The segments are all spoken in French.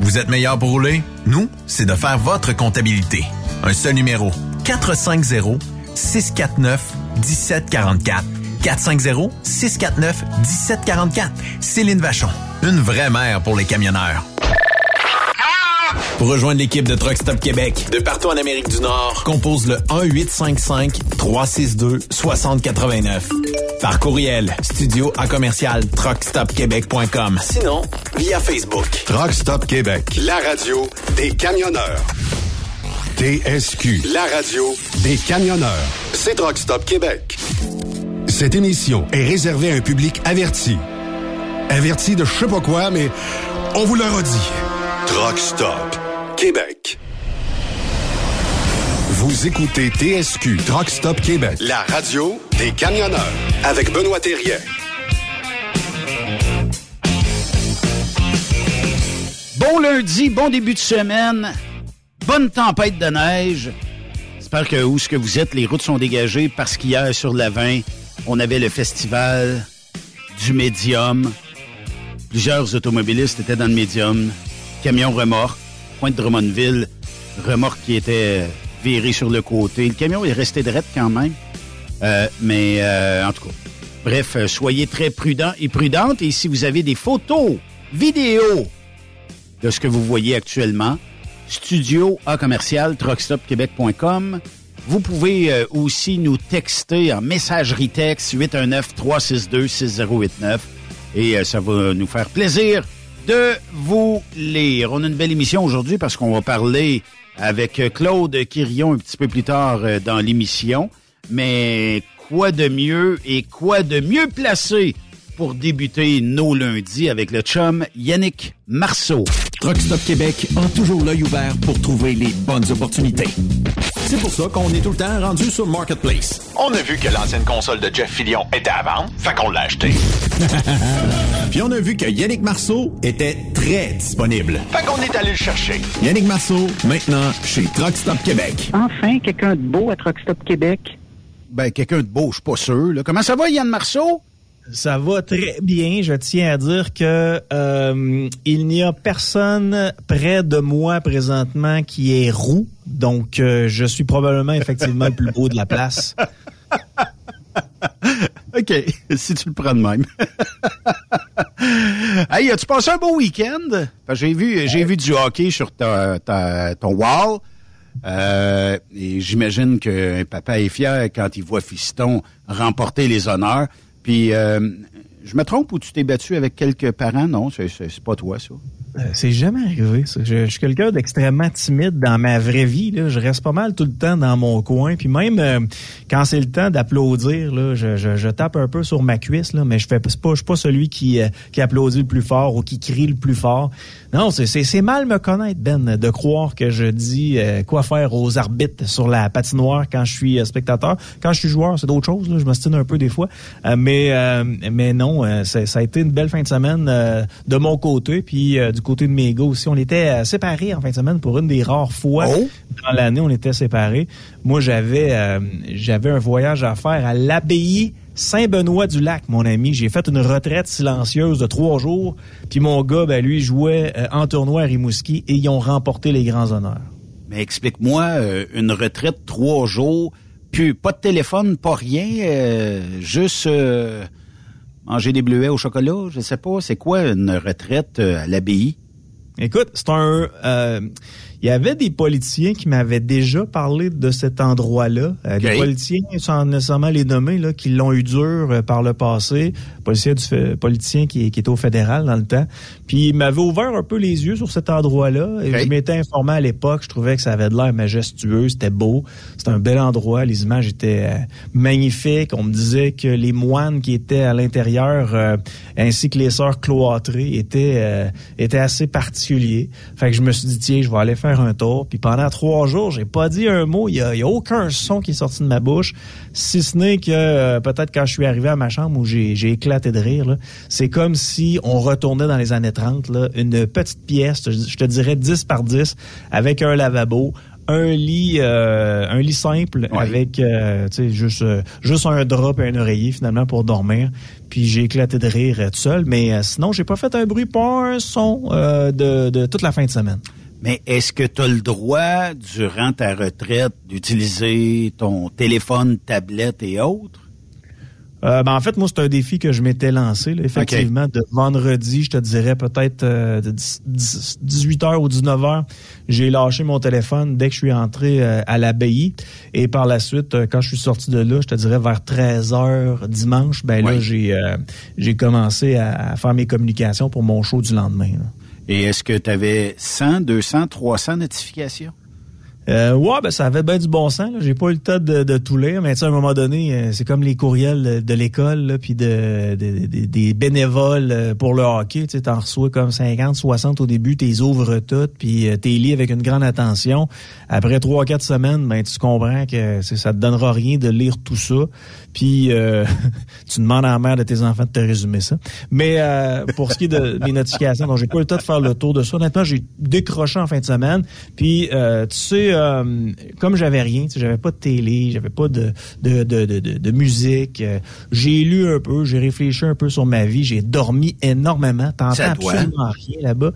Vous êtes meilleur pour rouler? Nous, c'est de faire votre comptabilité. Un seul numéro. 450 649 1744. 450 649 1744. Céline Vachon. Une vraie mère pour les camionneurs. Pour rejoindre l'équipe de Truck Stop Québec, de partout en Amérique du Nord, compose le 1-855-362-6089. Par courriel, studio à commercial truckstopquebec.com. Sinon, via Facebook. Truck Stop Québec, la radio des camionneurs. TSQ, la radio des camionneurs. C'est Truck Stop Québec. Cette émission est réservée à un public averti. Averti de je sais pas quoi, mais on vous le redit. Truck Stop Québec. Vous écoutez TSQ Truck Stop Québec, la radio des camionneurs avec Benoît Thérien. Bon lundi, bon début de semaine, bonne tempête de neige. J'espère que où ce que vous êtes, les routes sont dégagées parce qu'hier sur la 20, on avait le festival du médium. Plusieurs automobilistes étaient dans le médium. Camion remorque, pointe de Drummondville, remorque qui était virée sur le côté. Le camion est resté direct quand même. Euh, mais euh, en tout cas, bref, euh, soyez très prudents et prudentes. Et si vous avez des photos, vidéos de ce que vous voyez actuellement. Studio à commercial truckstopquebec.com. Vous pouvez aussi nous texter en messagerie texte 819-362-6089 et ça va nous faire plaisir de vous lire. On a une belle émission aujourd'hui parce qu'on va parler avec Claude Quirion un petit peu plus tard euh, dans l'émission. Mais quoi de mieux et quoi de mieux placé pour débuter nos lundis avec le chum Yannick Marceau. Truck Stop Québec a toujours l'œil ouvert pour trouver les bonnes opportunités. C'est pour ça qu'on est tout le temps rendu sur Marketplace. On a vu que l'ancienne console de Jeff Fillion était à vendre, fait qu'on l'a acheté. Puis on a vu que Yannick Marceau était très disponible. Fait qu'on est allé le chercher. Yannick Marceau, maintenant chez Truck Stop Québec. Enfin, quelqu'un de beau à Truck Stop Québec. Ben, quelqu'un de beau, je suis pas sûr. Là. Comment ça va, Yann Marceau? Ça va très bien. Je tiens à dire que euh, il n'y a personne près de moi présentement qui est roux, donc euh, je suis probablement effectivement le plus beau de la place. OK, si tu le prends de même. hey, as-tu passé un beau week-end? J'ai vu, j'ai vu du hockey sur ta, ton wall. Euh, et j'imagine que papa est fier quand il voit Fiston remporter les honneurs. Puis, euh, je me trompe ou tu t'es battu avec quelques parents? Non, c'est pas toi, ça. Euh, c'est jamais arrivé, ça. Je, suis quelqu'un d'extrêmement timide dans ma vraie vie. Là. Je reste pas mal tout le temps dans mon coin. Puis même euh, quand c'est le temps d'applaudir, là, je, je, tape un peu sur ma cuisse, là, mais je fais pas, je suis pas celui qui, qui applaudit le plus fort ou qui crie le plus fort. Non, c'est mal me connaître, Ben, de croire que je dis quoi faire aux arbitres sur la patinoire quand je suis spectateur. Quand je suis joueur, c'est d'autres choses. Là. Je m'ostine un peu des fois. mais, mais non, ça a été une belle fin de semaine de mon côté. Puis côté de mes gars aussi. On était euh, séparés en fin de semaine pour une des rares fois oh! dans l'année. On était séparés. Moi, j'avais euh, j'avais un voyage à faire à l'abbaye Saint-Benoît-du-Lac, mon ami. J'ai fait une retraite silencieuse de trois jours. Puis mon gars, ben, lui, jouait euh, en tournoi à Rimouski et ils ont remporté les grands honneurs. Mais explique-moi, une retraite trois jours, puis pas de téléphone, pas rien, juste manger des bleuets au chocolat, je sais pas. C'est quoi une retraite à l'abbaye? Écoute, c'est un. Euh, il y avait des politiciens qui m'avaient déjà parlé de cet endroit-là. Euh, des politiciens, sans nécessairement les nommer, là, qui l'ont eu dur euh, par le passé. Politicien, du, politicien qui, qui était au fédéral dans le temps. Puis il m'avait ouvert un peu les yeux sur cet endroit-là. Je m'étais informé à l'époque. Je trouvais que ça avait de l'air majestueux. C'était beau. C'était un bel endroit. Les images étaient euh, magnifiques. On me disait que les moines qui étaient à l'intérieur, ainsi que les sœurs cloîtrées, étaient, étaient assez particuliers. Fait que je me suis dit, tiens, je vais aller faire un tour. Puis pendant trois jours, j'ai pas dit un mot. Il y a, aucun son qui est sorti de ma bouche, si ce n'est que euh, peut-être quand je suis arrivé à ma chambre où j'ai éclaté de rire. C'est comme si on retournait dans les années 30. Là, une petite pièce, je te dirais 10 par 10, avec un lavabo, un lit euh, un lit simple avec euh, juste juste un drap et un oreiller finalement pour dormir puis j'ai éclaté de rire tout seul mais sinon j'ai pas fait un bruit pas un son de, de toute la fin de semaine mais est-ce que tu as le droit, durant ta retraite, d'utiliser ton téléphone, tablette et autres? Euh, ben en fait, moi, c'est un défi que je m'étais lancé. effectivement, de vendredi, je te dirais peut-être euh, de 18h ou 19h, j'ai lâché mon téléphone dès que je suis entré euh, à l'abbaye. Et par la suite, quand je suis sorti de là, je te dirais vers 13h dimanche, ben là, j'ai j'ai commencé à, faire mes communications pour mon show du lendemain. Et est-ce que tu avais 100, 200, 300 notifications? Euh, ouais, ben ça avait bien du bon sens. J'ai pas eu le temps de, de tout lire, mais à un moment donné, euh, c'est comme les courriels de l'école, puis de, des bénévoles euh, pour le hockey. Tu en reçois comme 50, 60 au début, tu les ouvres toutes, puis euh, t'es lis avec une grande attention. Après trois, quatre semaines, ben tu comprends que ça te donnera rien de lire tout ça. Puis euh, tu demandes à la mère de tes enfants de te résumer ça. Mais euh, pour ce qui est de mes notifications, donc j'ai pas eu le temps de faire le tour de ça. Honnêtement, j'ai décroché en fin de semaine. Puis euh, tu sais, comme j'avais rien, j'avais pas de télé, j'avais pas de de, de, de, de musique. j'ai lu un peu, j'ai réfléchi un peu sur ma vie, j'ai dormi énormément. T'entends absolument rien là-bas.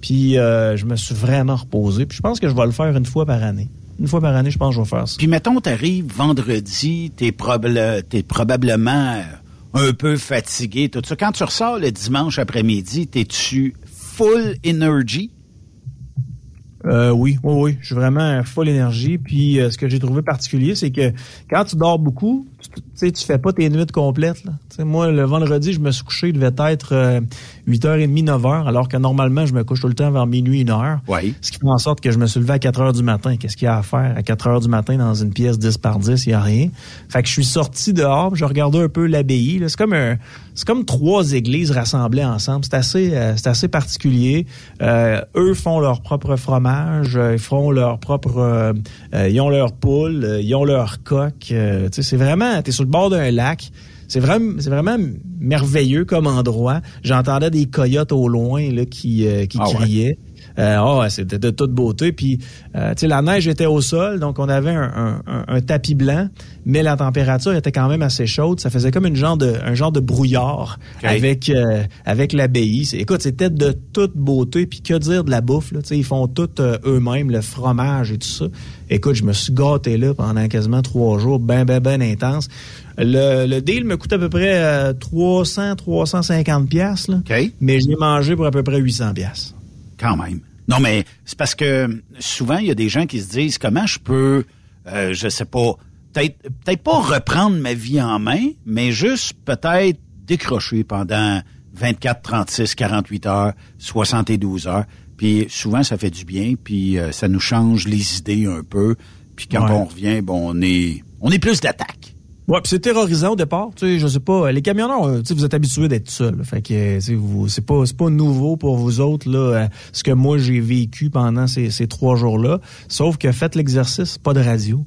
Puis je me suis vraiment reposé. Puis je pense que je vais le faire une fois par année une fois par année, je pense que je vais faire ça. Puis mettons, t'arrives vendredi, t'es, es probablement un peu fatigué, tout ça. Quand tu ressors le dimanche après-midi, t'es-tu full energy? Euh, oui, oui, oui. Je suis vraiment full énergie. Puis euh, ce que j'ai trouvé particulier, c'est que quand tu dors beaucoup, tu sais, tu fais pas tes nuits complètes. Là. moi, le vendredi, je me suis couché, il devait être 8h30, 9h, alors que normalement, je me couche tout le temps vers minuit, 1h. Oui. Ce qui fait en sorte que je me suis levé à 4h du matin. Qu'est-ce qu'il y a à faire? À 4h du matin dans une pièce 10 par 10? Il n'y a rien. Fait que je suis sorti dehors, je regardais un peu l'abbaye. C'est comme un, c'est comme trois églises rassemblées ensemble. C'est assez, euh, c'est assez particulier. Euh, eux font leur propre fromage, euh, ils font leur propre, ils ont leur poule, ils ont leur coq. c'est vraiment, t'es sur le bord d'un lac. C'est vraiment, c'est vraiment merveilleux comme endroit. J'entendais des coyotes au loin là, qui, qui ah criaient. Euh, oh, c'était de toute beauté. Puis, euh, tu sais, la neige était au sol, donc on avait un, tapis blanc, mais la température était quand même assez chaude. Ça faisait comme une genre de, un genre de brouillard avec euh, avec l'abbaye. Écoute, c'était de toute beauté. Puis que dire de la bouffe là Tu sais, ils font tout eux-mêmes, le fromage et tout ça. Écoute, je me suis gâté là pendant quasiment trois jours, ben ben ben intense. Le, le deal me coûte à peu près 300, 350 pièces, mais j'ai mangé pour à peu près 800 pièces. Quand même. Non, mais c'est parce que souvent, il y a des gens qui se disent comment je peux, euh, je sais pas, peut-être peut-être pas reprendre ma vie en main, mais juste peut-être décrocher pendant 24, 36, 48 heures, 72 heures. Puis souvent, ça fait du bien, puis euh, ça nous change les idées un peu. Puis quand on revient, bon, on est, on est plus d'attaque. Ouais, c'est terrorisant au départ. Tu sais, je sais pas. Les camionneurs, euh, tu sais, vous êtes habitués d'être seuls. Fait que c'est pas c'est pas nouveau pour vous autres là. Euh, ce que moi j'ai vécu pendant ces, ces trois jours-là. Sauf que faites l'exercice, pas de radio.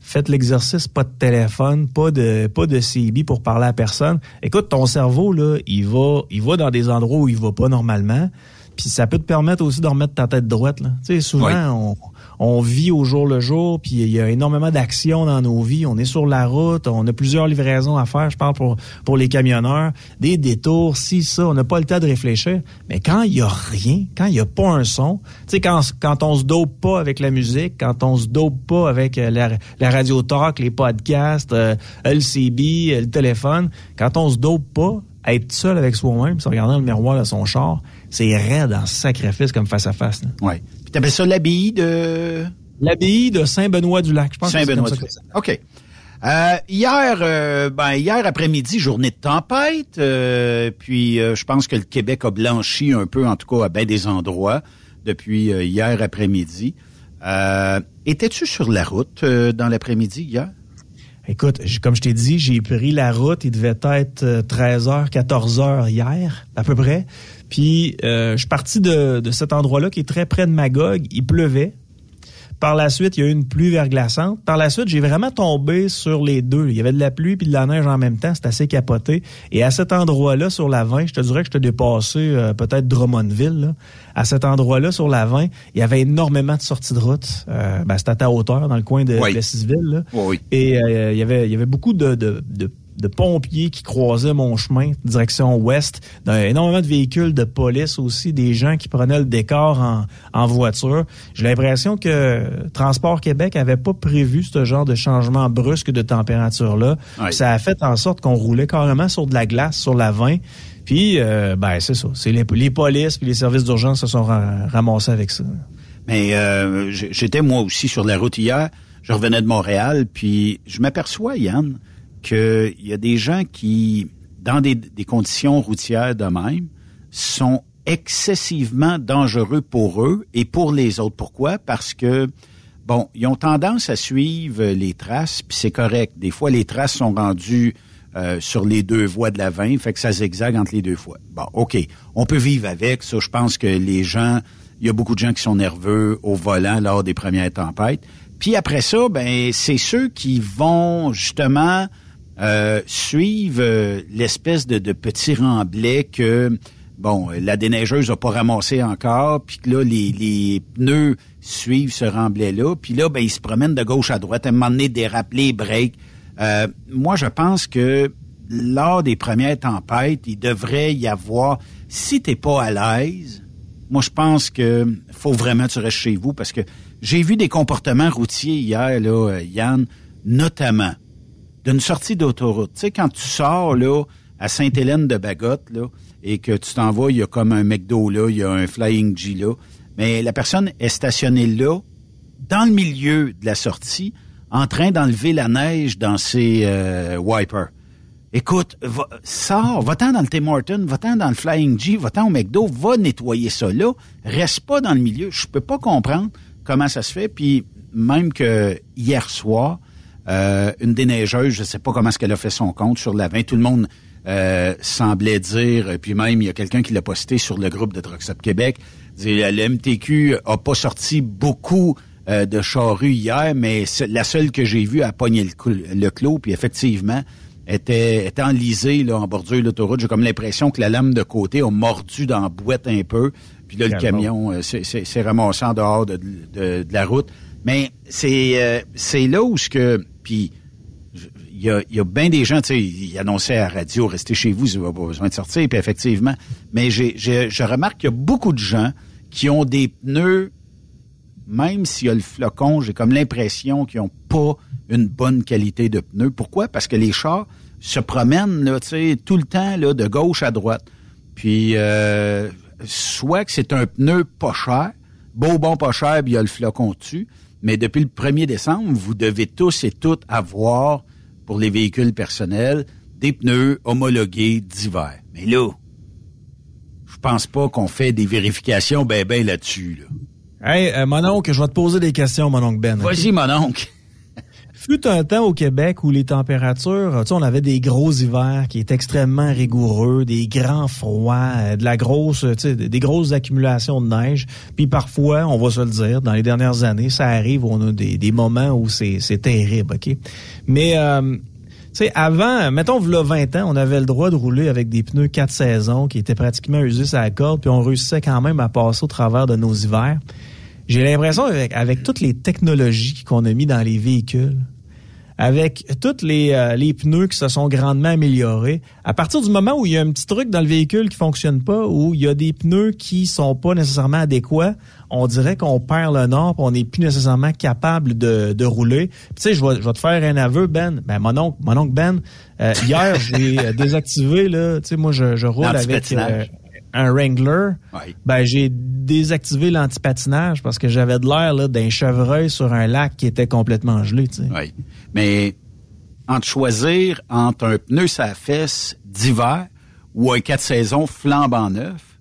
Faites l'exercice, pas de téléphone, pas de pas de CB pour parler à personne. Écoute, ton cerveau là, il va il va dans des endroits où il va pas normalement. Puis ça peut te permettre aussi de remettre ta tête droite là. Tu sais, souvent on on vit au jour le jour, puis il y a énormément d'actions dans nos vies. On est sur la route, on a plusieurs livraisons à faire. Je parle pour pour les camionneurs, des détours, si ça, on n'a pas le temps de réfléchir. Mais quand il y a rien, quand il y a pas un son, tu sais quand quand on se dope pas avec la musique, quand on se dope pas avec euh, la, la radio talk, les podcasts, euh, LCB, euh, le téléphone, quand on se dope pas, être seul avec soi-même, se regarder dans le miroir de son char, c'est raide en sacrifice comme face à face. Oui. Puis t'appelles ça l'abbaye de... L'abbaye de Saint-Benoît-du-Lac, je pense. Saint-Benoît-du-Lac. OK. Euh, hier, euh, ben hier après-midi, journée de tempête. Euh, puis je pense que le Québec a blanchi un peu, en tout cas à bien des endroits, depuis hier après-midi. Étais-tu sur la route dans l'après-midi hier? Écoute, comme je t'ai dit, j'ai pris la route. Il devait être 13h, 14h hier, à peu près. Puis euh, je suis parti de, de cet endroit-là qui est très près de Magog. Il pleuvait. Par la suite, il y a eu une pluie verglaçante. Par la suite, j'ai vraiment tombé sur les deux. Il y avait de la pluie puis de la neige en même temps. C'était assez capoté. Et à cet endroit-là, sur la 20, je te dirais que je te dépassé euh, peut-être Drummondville. Là. À cet endroit-là, sur la 20, il y avait énormément de sorties de route. Euh, ben, c'était à ta hauteur, dans le coin de oui. Plessisville. Oui, Et euh, il y avait il y avait beaucoup de, de, de de pompiers qui croisaient mon chemin, direction ouest, énormément de véhicules de police aussi, des gens qui prenaient le décor en, en voiture. J'ai l'impression que Transport Québec avait pas prévu ce genre de changement brusque de température-là. Ça a fait en sorte qu'on roulait carrément sur de la glace, sur la 20. Puis, euh, ben, c'est ça. C'est les, les polices puis les services d'urgence se sont ramassés avec ça. Mais euh, j'étais moi aussi sur la route hier. Je revenais de Montréal, puis je m'aperçois, Yann, qu'il y a des gens qui, dans des, conditions routières de même, sont excessivement dangereux pour eux et pour les autres. Pourquoi? Parce que, bon, ils ont tendance à suivre les traces, puis c'est correct. Des fois, les traces sont rendues euh, sur les deux voies de la 20, fait que ça zigzague entre les deux fois. Bon, OK, on peut vivre avec ça. Je pense que les gens, il y a beaucoup de gens qui sont nerveux au volant lors des premières tempêtes. Puis après ça, ben c'est ceux qui vont justement euh, suivent euh, l'espèce de, de petit remblai que bon, la déneigeuse n'a pas ramassé encore, puis là, les, les pneus suivent ce remblai-là, puis là, ben, ils se promènent de gauche à droite, à un moment donné, déraper, break. Euh, moi, je pense que lors des premières tempêtes, il devrait y avoir, si t'es pas à l'aise, moi, je pense que faut vraiment que tu restes chez vous, parce que j'ai vu des comportements routiers hier, là, Yann, notamment d'une sortie d'autoroute. Tu sais, quand tu sors là à Sainte-Hélène de Bagotte, là, et que tu t'en vas, il y a comme un McDo là, il y a un Flying G là, mais la personne est stationnée là, dans le milieu de la sortie, en train d'enlever la neige dans ses euh, wipers. Écoute, va, sors, va-t'en dans le Tim Horton, va-t'en dans le Flying G, va-t'en au McDo, va nettoyer ça là. Reste pas dans le milieu. Je peux pas comprendre comment ça se fait. Puis même que hier soir, euh, une déneigeuse, je sais pas comment est-ce qu'elle a fait son compte sur la 20. Tout le monde euh, semblait dire, puis même il y a quelqu'un qui l'a posté sur le groupe de Truck Québec, le MTQ a pas sorti beaucoup euh, de charrues hier, mais la seule que j'ai vue a pogné le, le clos, puis effectivement, était, était enlisée là, en bordure de l'autoroute. J'ai comme l'impression que la lame de côté a mordu dans la boîte un peu. Puis là, le camion euh, s'est ramassé en dehors de, de, la route. Mais c'est euh, c'est là où ce que... Puis il y a, y a bien des gens, tu sais, ils annonçaient à la radio, restez chez vous, vous n'avez pas besoin de sortir, puis effectivement. Mais j'ai, je remarque qu'il y a beaucoup de gens qui ont des pneus, même s'il y a le flocon, j'ai comme l'impression qu'ils n'ont pas une bonne qualité de pneus. Pourquoi? Parce que les chars se promènent là, tout le temps là, de gauche à droite. Puis euh, soit que c'est un pneu pas cher, beau bon pas cher, puis il y a le flocon dessus, mais depuis le 1er décembre, vous devez tous et toutes avoir pour les véhicules personnels des pneus homologués d'hiver. Mais là, je pense pas qu'on fait des vérifications ben ben là-dessus. Là. Hey, euh, mon oncle, je vais te poser des questions, mon oncle Ben. Vas-y, mon oncle fut un temps au Québec où les températures, tu sais, on avait des gros hivers qui étaient extrêmement rigoureux, des grands froids, euh, de la grosse, tu sais, des grosses accumulations de neige. Puis parfois, on va se le dire, dans les dernières années, ça arrive, on a des, des moments où c'est terrible, OK? Mais... Euh, tu sais, avant, mettons, le 20 ans, on avait le droit de rouler avec des pneus 4 saisons qui étaient pratiquement usés à la corde, puis on réussissait quand même à passer au travers de nos hivers. J'ai l'impression, avec, avec toutes les technologies qu'on a mis dans les véhicules, avec tous les, euh, les pneus qui se sont grandement améliorés, à partir du moment où il y a un petit truc dans le véhicule qui fonctionne pas, où il y a des pneus qui sont pas nécessairement adéquats, on dirait qu'on perd le nord, on n'est plus nécessairement capable de, de rouler. tu sais, je vais, je vais te faire un aveu, Ben. Ben mon oncle, mon oncle Ben, euh, hier j'ai euh, désactivé là. Tu sais, moi je, je roule avec un Wrangler, ben j'ai désactivé l'antipatinage parce que j'avais de l'air d'un chevreuil sur un lac qui était complètement gelé. Tu sais. Oui. Mais entre choisir entre un pneu sa fesse d'hiver ou un 4 saisons flambant neuf,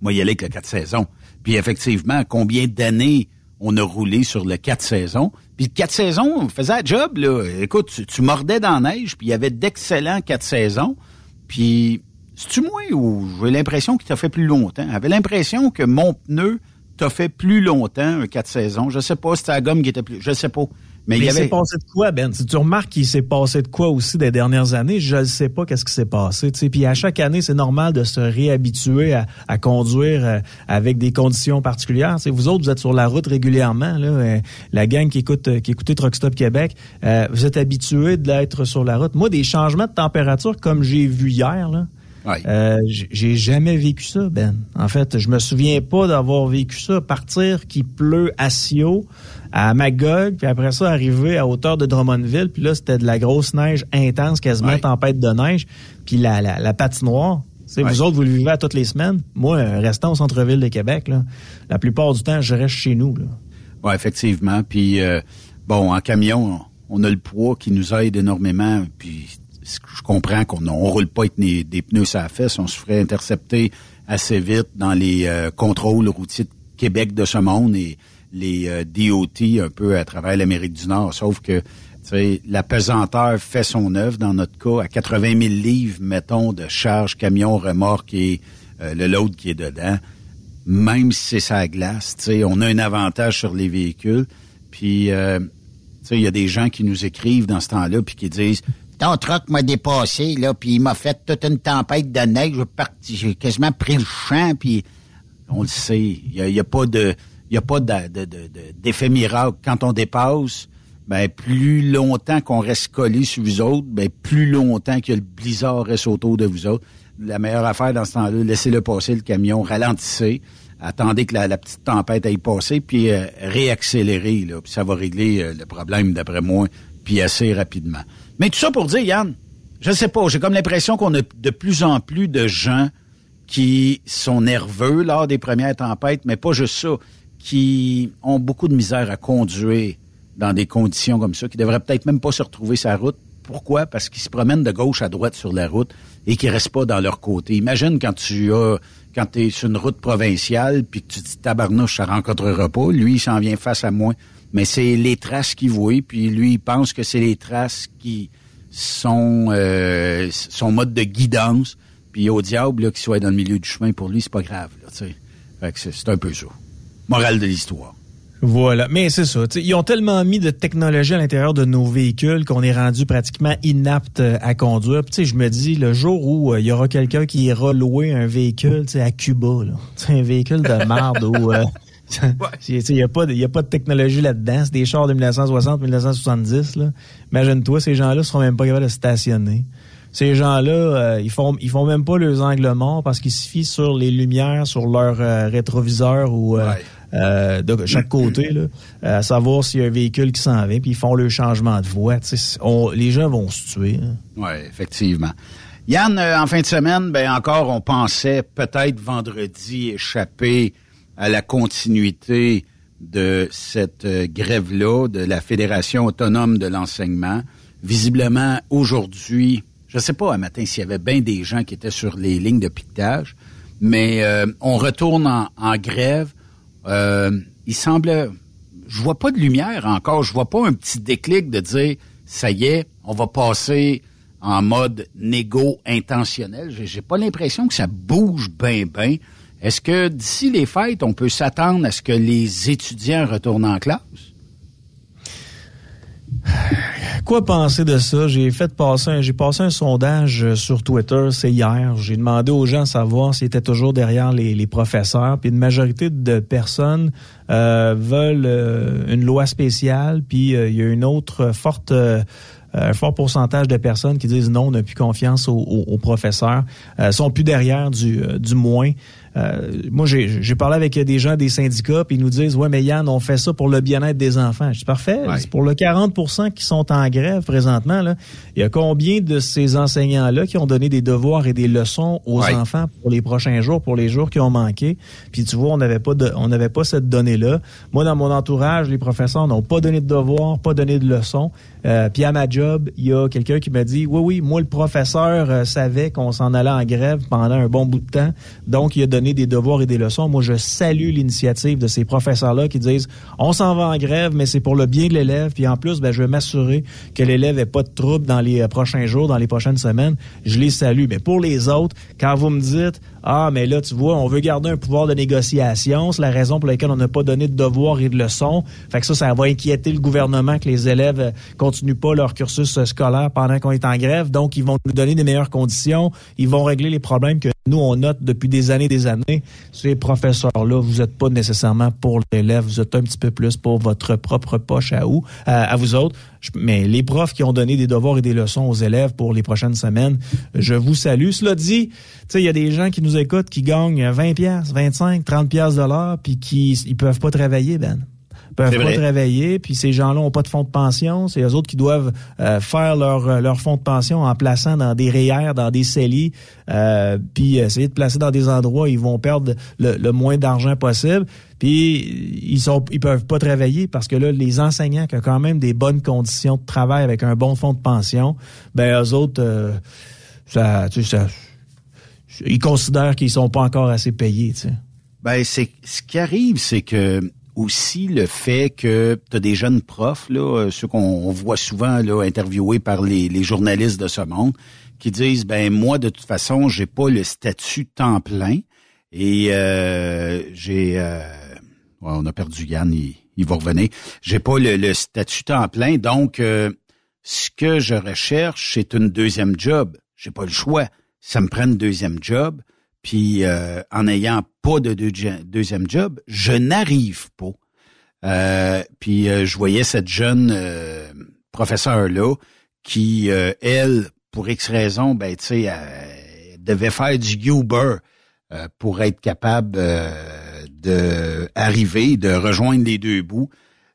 moi y aller avec le 4 saisons. Puis effectivement, combien d'années on a roulé sur le 4 saisons? Puis le 4 saisons, on faisait un job, là. Écoute, tu, mordais dans la neige, puis il y avait d'excellents 4 saisons. Puis c'est-tu moi ou j'ai l'impression qu'il t'a fait plus longtemps? J'avais l'impression que mon pneu t'a fait plus longtemps un 4 saisons. Je sais pas, c'était la gomme qui était plus... Je sais pas. Mais, il, y avait... s'est passé de quoi, Ben? Si tu remarques qu'il s'est passé de quoi aussi des dernières années, je ne sais pas qu'est-ce qui s'est passé. sais. Puis à chaque année, c'est normal de se réhabituer à, conduire euh, avec des conditions particulières. T'sais, vous autres, vous êtes sur la route régulièrement. Là, euh, la gang qui écoute qui écoutait Truck Stop Québec, euh, vous êtes habitués d'être sur la route. Moi, des changements de température comme j'ai vu hier, là, euh, j'ai jamais vécu ça, Ben. En fait, je me souviens pas d'avoir vécu ça. Partir qui pleut à Sio, à Magog, puis après ça, arriver à hauteur de Drummondville, puis là, c'était de la grosse neige intense, quasiment tempête de neige, puis la, la, la patinoire. Vous autres, vous le vivez à toutes les semaines. Moi, euh, restant au centre-ville de Québec, là, la plupart du temps, je reste chez nous. Oui, effectivement. Puis, euh, bon, en camion, on a le poids qui nous aide énormément. Puis, je comprends qu'on ne roule pas avec des, pneus à la fesse, on se ferait intercepter assez vite dans les euh, contrôles routiers de Québec de ce monde et les euh, DOT un peu à travers l'Amérique du Nord. Sauf que la pesanteur fait son œuvre dans notre cas à 80 000 livres, mettons, de charge, camion, remorque et euh, le load qui est dedans. Même si c'est sa glace, on a un avantage sur les véhicules. Puis, il y a des gens qui nous écrivent dans ce temps-là puis qui disent ton truck m'a dépassé, là, puis il m'a fait toute une tempête de neige. J'ai quasiment pris le champ, puis on le sait. Il n'y a, a, pas de il y a pas d'effet miracle. Quand on dépasse, ben plus longtemps qu'on reste collé sur vous autres, ben plus longtemps que le blizzard reste autour de vous autres. La meilleure affaire dans ce temps-là, laissez-le passer le camion, ralentissez, attendez que la, petite tempête aille passer, puis euh, réaccélérez, là, puis ça va régler euh, le problème, d'après moi, puis assez rapidement. Mais tout ça pour dire, Yann, je sais pas, j'ai comme l'impression qu'on a de plus en plus de gens qui sont nerveux lors des premières tempêtes, mais pas juste ça, qui ont beaucoup de misère à conduire dans des conditions comme ça, qui devraient peut-être même pas se retrouver la route. Pourquoi? Parce qu'ils se promènent de gauche à droite sur la route et qu'ils restent pas dans leur côté. Imagine quand tu as, quand es sur une route provinciale, puis que tu te dis tabarnouche, ça rencontrera pas. Lui, il s'en vient face à moi. Mais c'est les traces qu'il voit, puis lui, il pense que c'est les traces qui sont euh, son mode de guidance. Puis au diable, qu'il soit dans le milieu du chemin, pour lui, c'est pas grave. Là, fait que c'est un peu ça. Morale de l'histoire. Voilà, mais c'est ça. ils ont tellement mis de technologie à l'intérieur de nos véhicules qu'on est rendu pratiquement inapte euh, à conduire. Puis, je me dis, le jour où euh, il y aura quelqu'un qui ira louer un véhicule à Cuba, là, un véhicule de marde où euh, il n'y a, pas de, a pas de technologie là-dedans, c'est des chars de 1960-1970. Imagine-toi, ces gens-là seront même pas capables de stationner. Ces gens-là, ils font ils font même pas leurs angles morts parce qu'ils se fient sur les lumières, sur leur rétroviseur ou euh, de chaque côté, là, à savoir s'il y a un véhicule qui s'en vient, puis ils font le changement de voie. les gens vont se tuer. Hein. Oui, effectivement. Yann, euh, en fin de semaine, ben encore, on pensait peut-être vendredi échapper à la continuité de cette euh, grève-là de la Fédération autonome de l'enseignement. Visiblement, aujourd'hui, je ne sais pas un matin s'il y avait bien des gens qui étaient sur les lignes de piquetage, mais on retourne en grève euh, il semble, je vois pas de lumière encore, je vois pas un petit déclic de dire, ça y est, on va passer en mode négo intentionnel. J'ai pas l'impression que ça bouge bien, bien. Est-ce que d'ici les fêtes, on peut s'attendre à ce que les étudiants retournent en classe? Quoi penser de ça? J'ai fait passer passé un sondage sur Twitter, c'est hier. J'ai demandé aux gens de savoir s'ils étaient toujours derrière les, professeurs. Puis une majorité de personnes euh, veulent euh, une loi spéciale. Puis euh, il y a une autre forte un fort pourcentage de personnes qui disent non, on n'a plus confiance aux, professeurs, sont plus derrière du moins. Euh, moi, j'ai parlé avec des gens des syndicats, puis ils nous disent, ouais, mais Yann, on fait ça pour le bien-être des enfants. Je dis, parfait. C'est pour le 40% qui sont en grève présentement. Là. Il y a combien de ces enseignants-là qui ont donné des devoirs et des leçons aux enfants pour les prochains jours, pour les jours qui ont manqué? Puis tu vois, on n'avait pas de, on n'avait pas cette donnée-là. Moi, dans mon entourage, les professeurs n'ont pas donné de devoirs, pas donné de leçons. Euh, puis à ma job, il y a quelqu'un qui m'a dit, oui, oui, moi, le professeur euh, savait qu'on s'en allait en grève pendant un bon bout de temps. Donc, il a donné des devoirs et des leçons. Moi, je salue l'initiative de ces professeurs-là qui disent on s'en va en grève, mais c'est pour le bien de l'élève. Puis en plus, ben, je vais m'assurer que l'élève n'ait pas de trouble dans les euh, prochains jours, dans les prochaines semaines. Je les salue. Mais pour les autres, quand vous me dites ah, mais là, tu vois, on veut garder un pouvoir de négociation. C'est la raison pour laquelle on n'a pas donné de devoirs et de leçons. Fait que ça, ça va inquiéter le gouvernement que les élèves euh, continuent pas leur cursus euh, scolaire pendant qu'on est en grève. Donc, ils vont nous donner des meilleures conditions. Ils vont régler les problèmes que nous, on note depuis des années et des années. Ces professeurs-là, vous n'êtes pas nécessairement pour l'élève. Vous êtes un petit peu plus pour votre propre poche à, où, à vous autres. Mais les profs qui ont donné des devoirs et des leçons aux élèves pour les prochaines semaines, je vous salue. Cela dit, il y a des gens qui nous écoutent qui gagnent 20 pièces, 25, 30 pièces de l'heure puis qui ils peuvent pas travailler, ben peuvent pas travailler, puis ces gens-là ont pas de fonds de pension. C'est eux autres qui doivent euh, faire leur, euh, leur fonds de pension en plaçant dans des REER, dans des CELI, euh, puis essayer de placer dans des endroits où ils vont perdre le, moins d'argent possible. Puis ils sont ils peuvent pas travailler parce que là, les enseignants qui ont quand même des bonnes conditions de travail avec un bon fonds de pension, ben eux autres, ça, tu sais, ça ils considèrent qu'ils sont pas encore assez payés. Tu sais. Ben, c'est ce qui arrive, c'est que aussi le fait que tu as des jeunes profs, là, euh, ceux qu'on voit souvent là, interviewés par les, journalistes de ce monde, qui disent ben moi de toute façon j'ai pas le statut temps plein et euh, j'ai euh, on a perdu Yann, il, va revenir. J'ai pas le, le, statut temps plein, donc ce que je recherche c'est une deuxième job. J'ai pas le choix ça me prend une deuxième job, puis euh, en n'ayant pas de deuxième job, je n'arrive pas. Euh, puis euh, je voyais cette jeune professeure-là qui, elle, pour X raison, ben, tu sais, devait faire du Uber pour être capable de arriver, de rejoindre les deux bouts.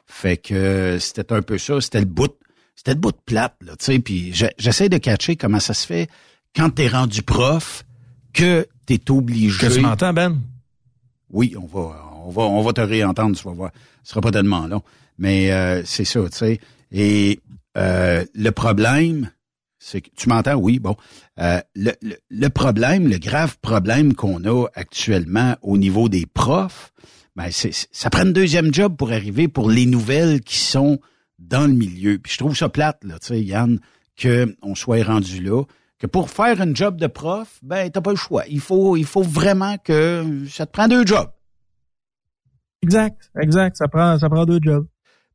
Fait que c'était un peu ça, c'était le bout, c'était le bout de plate, là, tu sais, puis j'essaie de catcher comment ça se fait quand t'es rendu prof, que tu es obligé. Que tu m'entends, Ben? Oui, on va, on va, on va te réentendre, tu vas voir. Ce sera pas tellement long. Mais euh, c'est ça, tu sais. Et euh, le problème, c'est que tu m'entends, oui, bon. Euh, le, le, problème, le grave problème qu'on a actuellement au niveau des profs, ben c'est, ça prend un deuxième job pour arriver pour les nouvelles qui sont dans le milieu. Puis je trouve ça plate, là, tu sais, Yann, qu'on soit rendu là. Que pour faire un job de prof, ben, t'as pas le choix. Il faut, il faut vraiment que ça te prend deux jobs. Exact, exact. Ça prend, ça prend deux jobs.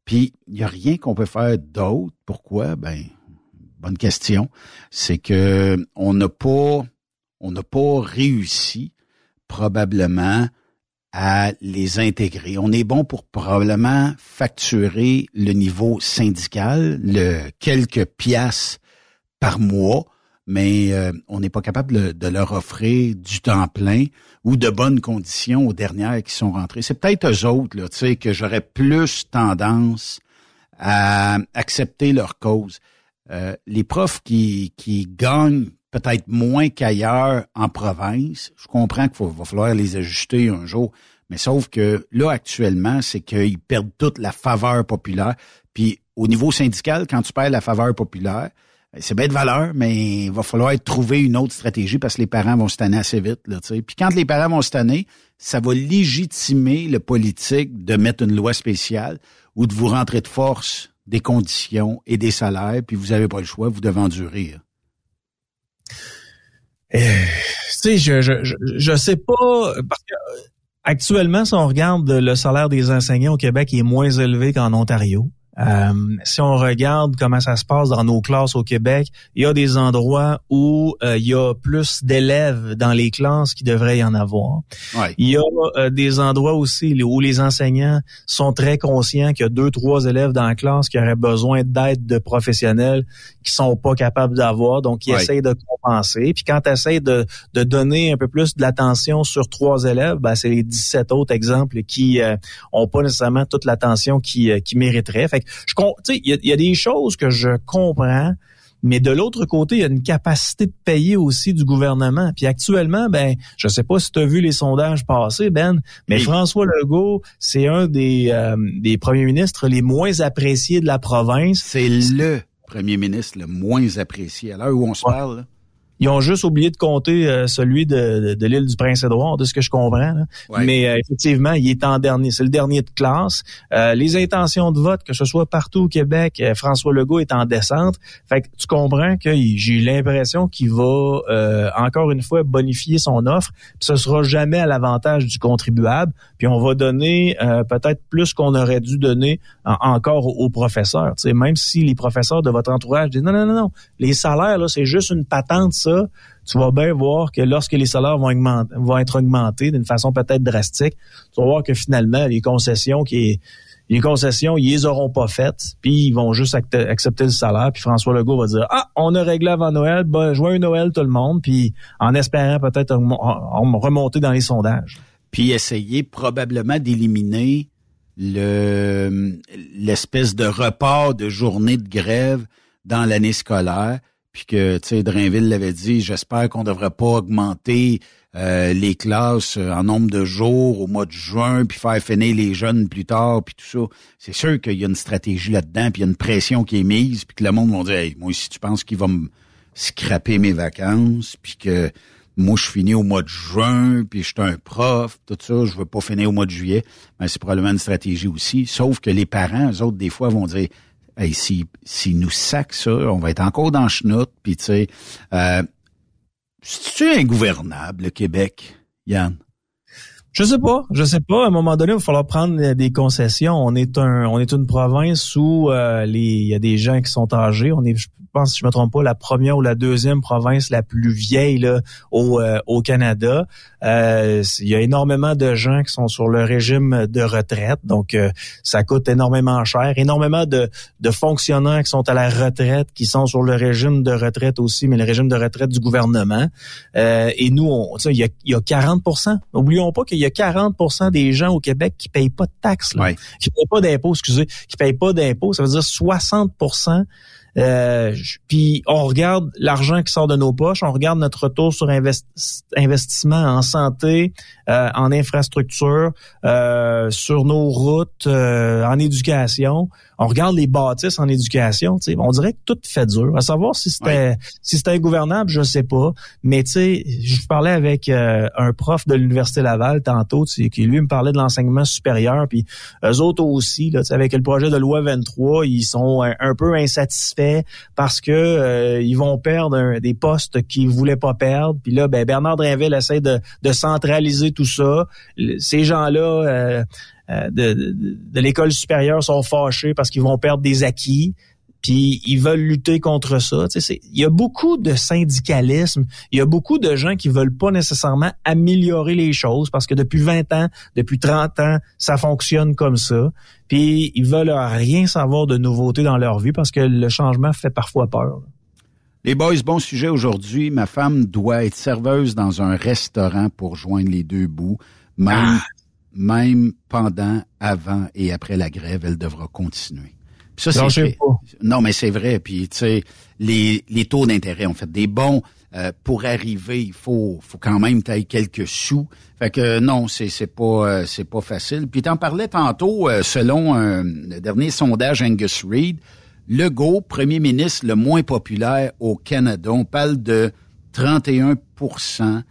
Puis, il n'y a rien qu'on peut faire d'autre. Pourquoi? Ben, bonne question. C'est que on n'a pas, on n'a pas réussi probablement à les intégrer. On est bon pour probablement facturer le niveau syndical, le quelques piastres par mois, mais euh, on n'est pas capable de, leur offrir du temps plein ou de bonnes conditions aux dernières qui sont rentrées. C'est peut-être eux autres, là, tu sais, que j'aurais plus tendance à accepter leur cause. Euh, les profs qui, qui gagnent peut-être moins qu'ailleurs en province, je comprends qu'il va falloir les ajuster un jour, mais sauf que là, actuellement, c'est qu'ils perdent toute la faveur populaire. Puis au niveau syndical, quand tu perds la faveur populaire, c'est bien de valeur, mais il va falloir trouver une autre stratégie parce que les parents vont se tanner assez vite. Là, Puis quand les parents vont se tanner, ça va légitimer le politique de mettre une loi spéciale ou de vous rentrer de force des conditions et des salaires, puis vous n'avez pas le choix, vous devez endurer. Eh, tu sais, je, je, je, sais pas, parce que euh, actuellement, si on regarde le salaire des enseignants au Québec, il est moins élevé qu'en Ontario. Euh, si on regarde comment ça se passe dans nos classes au Québec, il y a des endroits où euh, il y a plus d'élèves dans les classes qu'il devrait y en avoir. Il y a euh, des endroits aussi où les enseignants sont très conscients qu'il y a deux, trois élèves dans la classe qui auraient besoin d'aide de professionnels qui sont pas capables d'avoir, donc ils essayent de compenser. Puis quand tu essaies de, de donner un peu plus de l'attention sur trois élèves, ben, c'est les 17 autres exemples qui ont pas nécessairement toute l'attention qui, qui mériteraient. Fait je il y, a des choses que je comprends, mais de l'autre côté, il y a une capacité de payer aussi du gouvernement. Puis actuellement, ben, je sais pas si tu as vu les sondages passer, Ben, mais François Legault, c'est un des, euh, des premiers ministres les moins appréciés de la province. C'est le premier ministre le moins apprécié. À l'heure où on se parle, ils ont juste oublié de compter euh, celui de, de, l'île du Prince-Édouard, de ce que je comprends. Mais euh, effectivement, il est en dernier. C'est le dernier de classe. Euh, les intentions de vote, que ce soit partout au Québec, François Legault est en descente. Fait que tu comprends que j'ai l'impression qu'il va encore une fois bonifier son offre. Puis ce sera jamais à l'avantage du contribuable. Puis on va donner peut-être plus qu'on aurait dû donner encore aux, professeurs. même si les professeurs de votre entourage disent non, non, non, non, les salaires, là, c'est juste une patente tu vas bien voir que lorsque les salaires vont, être augmentés d'une façon peut-être drastique, tu vas voir que finalement, les concessions qui les concessions, ils les auront pas faites, puis ils vont juste accepter le salaire, puis François Legault va dire ah on a réglé avant Noël, ben, joyeux Noël tout le monde, puis en espérant peut-être remonter dans les sondages. Puis essayer probablement d'éliminer le l'espèce de report de journée de grève dans l'année scolaire puis que, tu sais, Drainville l'avait dit, j'espère qu'on ne devrait pas augmenter euh, les classes euh, en nombre de jours au mois de juin, puis faire finir les jeunes plus tard, puis tout ça. C'est sûr qu'il y a une stratégie là-dedans, puis il y a une pression qui est mise, puis que le monde va dire, hey, moi, si tu penses qu'il va me scraper mes vacances, puis que moi, je finis au mois de juin, puis je suis un prof, tout ça, je veux pas finir au mois de juillet, mais ben, c'est probablement une stratégie aussi. Sauf que les parents, eux autres, des fois, vont dire, hey, si, si nous sac ça, on va être encore dans le chenoute, puis tu sais, euh, c'est-tu ingouvernable, le Québec, Yann? Je sais pas, je sais pas. À un moment donné, il va falloir prendre des concessions. On est un, on est une province où euh, les, il y a des gens qui sont âgés. On est, pense, si je me trompe pas, la première ou la deuxième province la plus vieille là, au, euh, au Canada. Euh, il y a énormément de gens qui sont sur le régime de retraite, donc euh, ça coûte énormément cher. Énormément de, de fonctionnaires qui sont à la retraite, qui sont sur le régime de retraite aussi, mais le régime de retraite du gouvernement. et nous, on, il y a, il y a 40% N'oublions pas qu'il y a 40% des gens au Québec qui payent pas de taxes, là, qui payent pas d'impôts, excusez, qui payent pas d'impôts. Ça veut dire 60 Euh, puis on regarde l'argent qui sort de nos poches, on regarde notre retour sur investissement en santé, euh, en infrastructure, euh, sur nos routes, en éducation. On regarde les bâtisses en éducation. On dirait que tout fait dur. À savoir si c'était si c'était ingouvernable, je sais pas. Mais tu sais, je parlais avec un prof de l'université Laval tantôt, qui lui me parlait de l'enseignement supérieur. Puis eux autres aussi, là, avec le projet de loi 23, ils sont un peu insatisfaits parce que euh, ils vont perdre des postes qu'ils voulaient pas perdre. Puis là, ben, Bernard Drinville essaie de, centraliser tout ça. Ces gens-là euh, euh, de, de l'école supérieure sont fâchés parce qu'ils vont perdre des acquis puis ils veulent lutter contre ça. Il y a beaucoup de syndicalisme, il y a beaucoup de gens qui veulent pas nécessairement améliorer les choses parce que depuis 20 ans, depuis 30 ans, ça fonctionne comme ça. Puis ils veulent rien savoir de nouveauté dans leur vie parce que le changement fait parfois peur. Les boys, bon sujet aujourd'hui. Ma femme doit être serveuse dans un restaurant pour joindre les deux bouts. Même, ah! même pendant, avant et après la grève, elle devra continuer. Ça, c'est Non, mais c'est vrai. Puis, tu sais, les, les taux d'intérêt ont fait des bons. Euh, pour arriver, il faut, faut quand même tailler quelques sous. Fait que non, c'est c'est pas euh, c'est pas facile. Puis t'en parlais tantôt, euh, selon un, le dernier sondage Angus Reid, Legault, premier ministre le moins populaire au Canada, on parle de 31%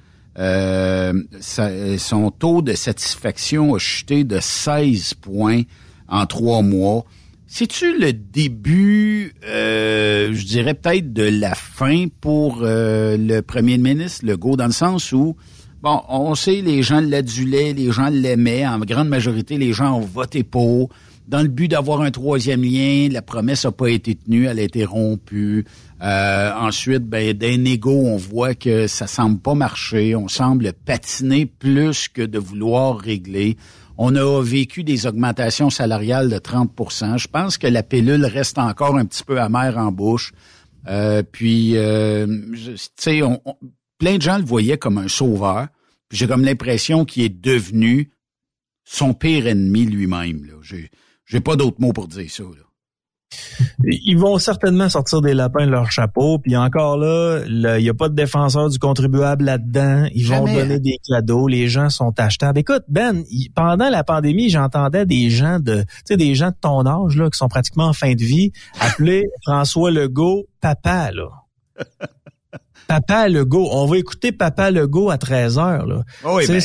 son taux de satisfaction a chuté de 16 points en trois mois. C'est-tu le début, euh, je dirais peut-être de la fin pour euh, le premier ministre Legault, dans le sens où, bon, on sait les gens l'adulaient, les gens l'aimaient, en grande majorité, les gens ont voté pour. Dans le but d'avoir un troisième lien, la promesse n'a pas été tenue, elle a été rompue. Euh, ensuite, ben, d'un égo, on voit que ça semble pas marcher, on semble patiner plus que de vouloir régler. On a vécu des augmentations salariales de 30% Je pense que la pilule reste encore un petit peu amère en bouche. Euh, puis, euh, tu sais, plein de gens le voyaient comme un sauveur. J'ai comme l'impression qu'il est devenu son pire ennemi lui-même. J'ai, pas d'autres mots pour dire ça. Ils vont certainement sortir des lapins de leur chapeau, puis encore là, il n'y a pas de défenseur du contribuable là-dedans. Ils vont donner des cadeaux, les gens sont achetables. Écoute, Ben, pendant la pandémie, j'entendais des gens de, tu sais, des gens de ton âge là, qui sont pratiquement en fin de vie, appeler François Legault papa là. Papa Legault, on va écouter Papa Legault à 13 heures là. Oh oui, ben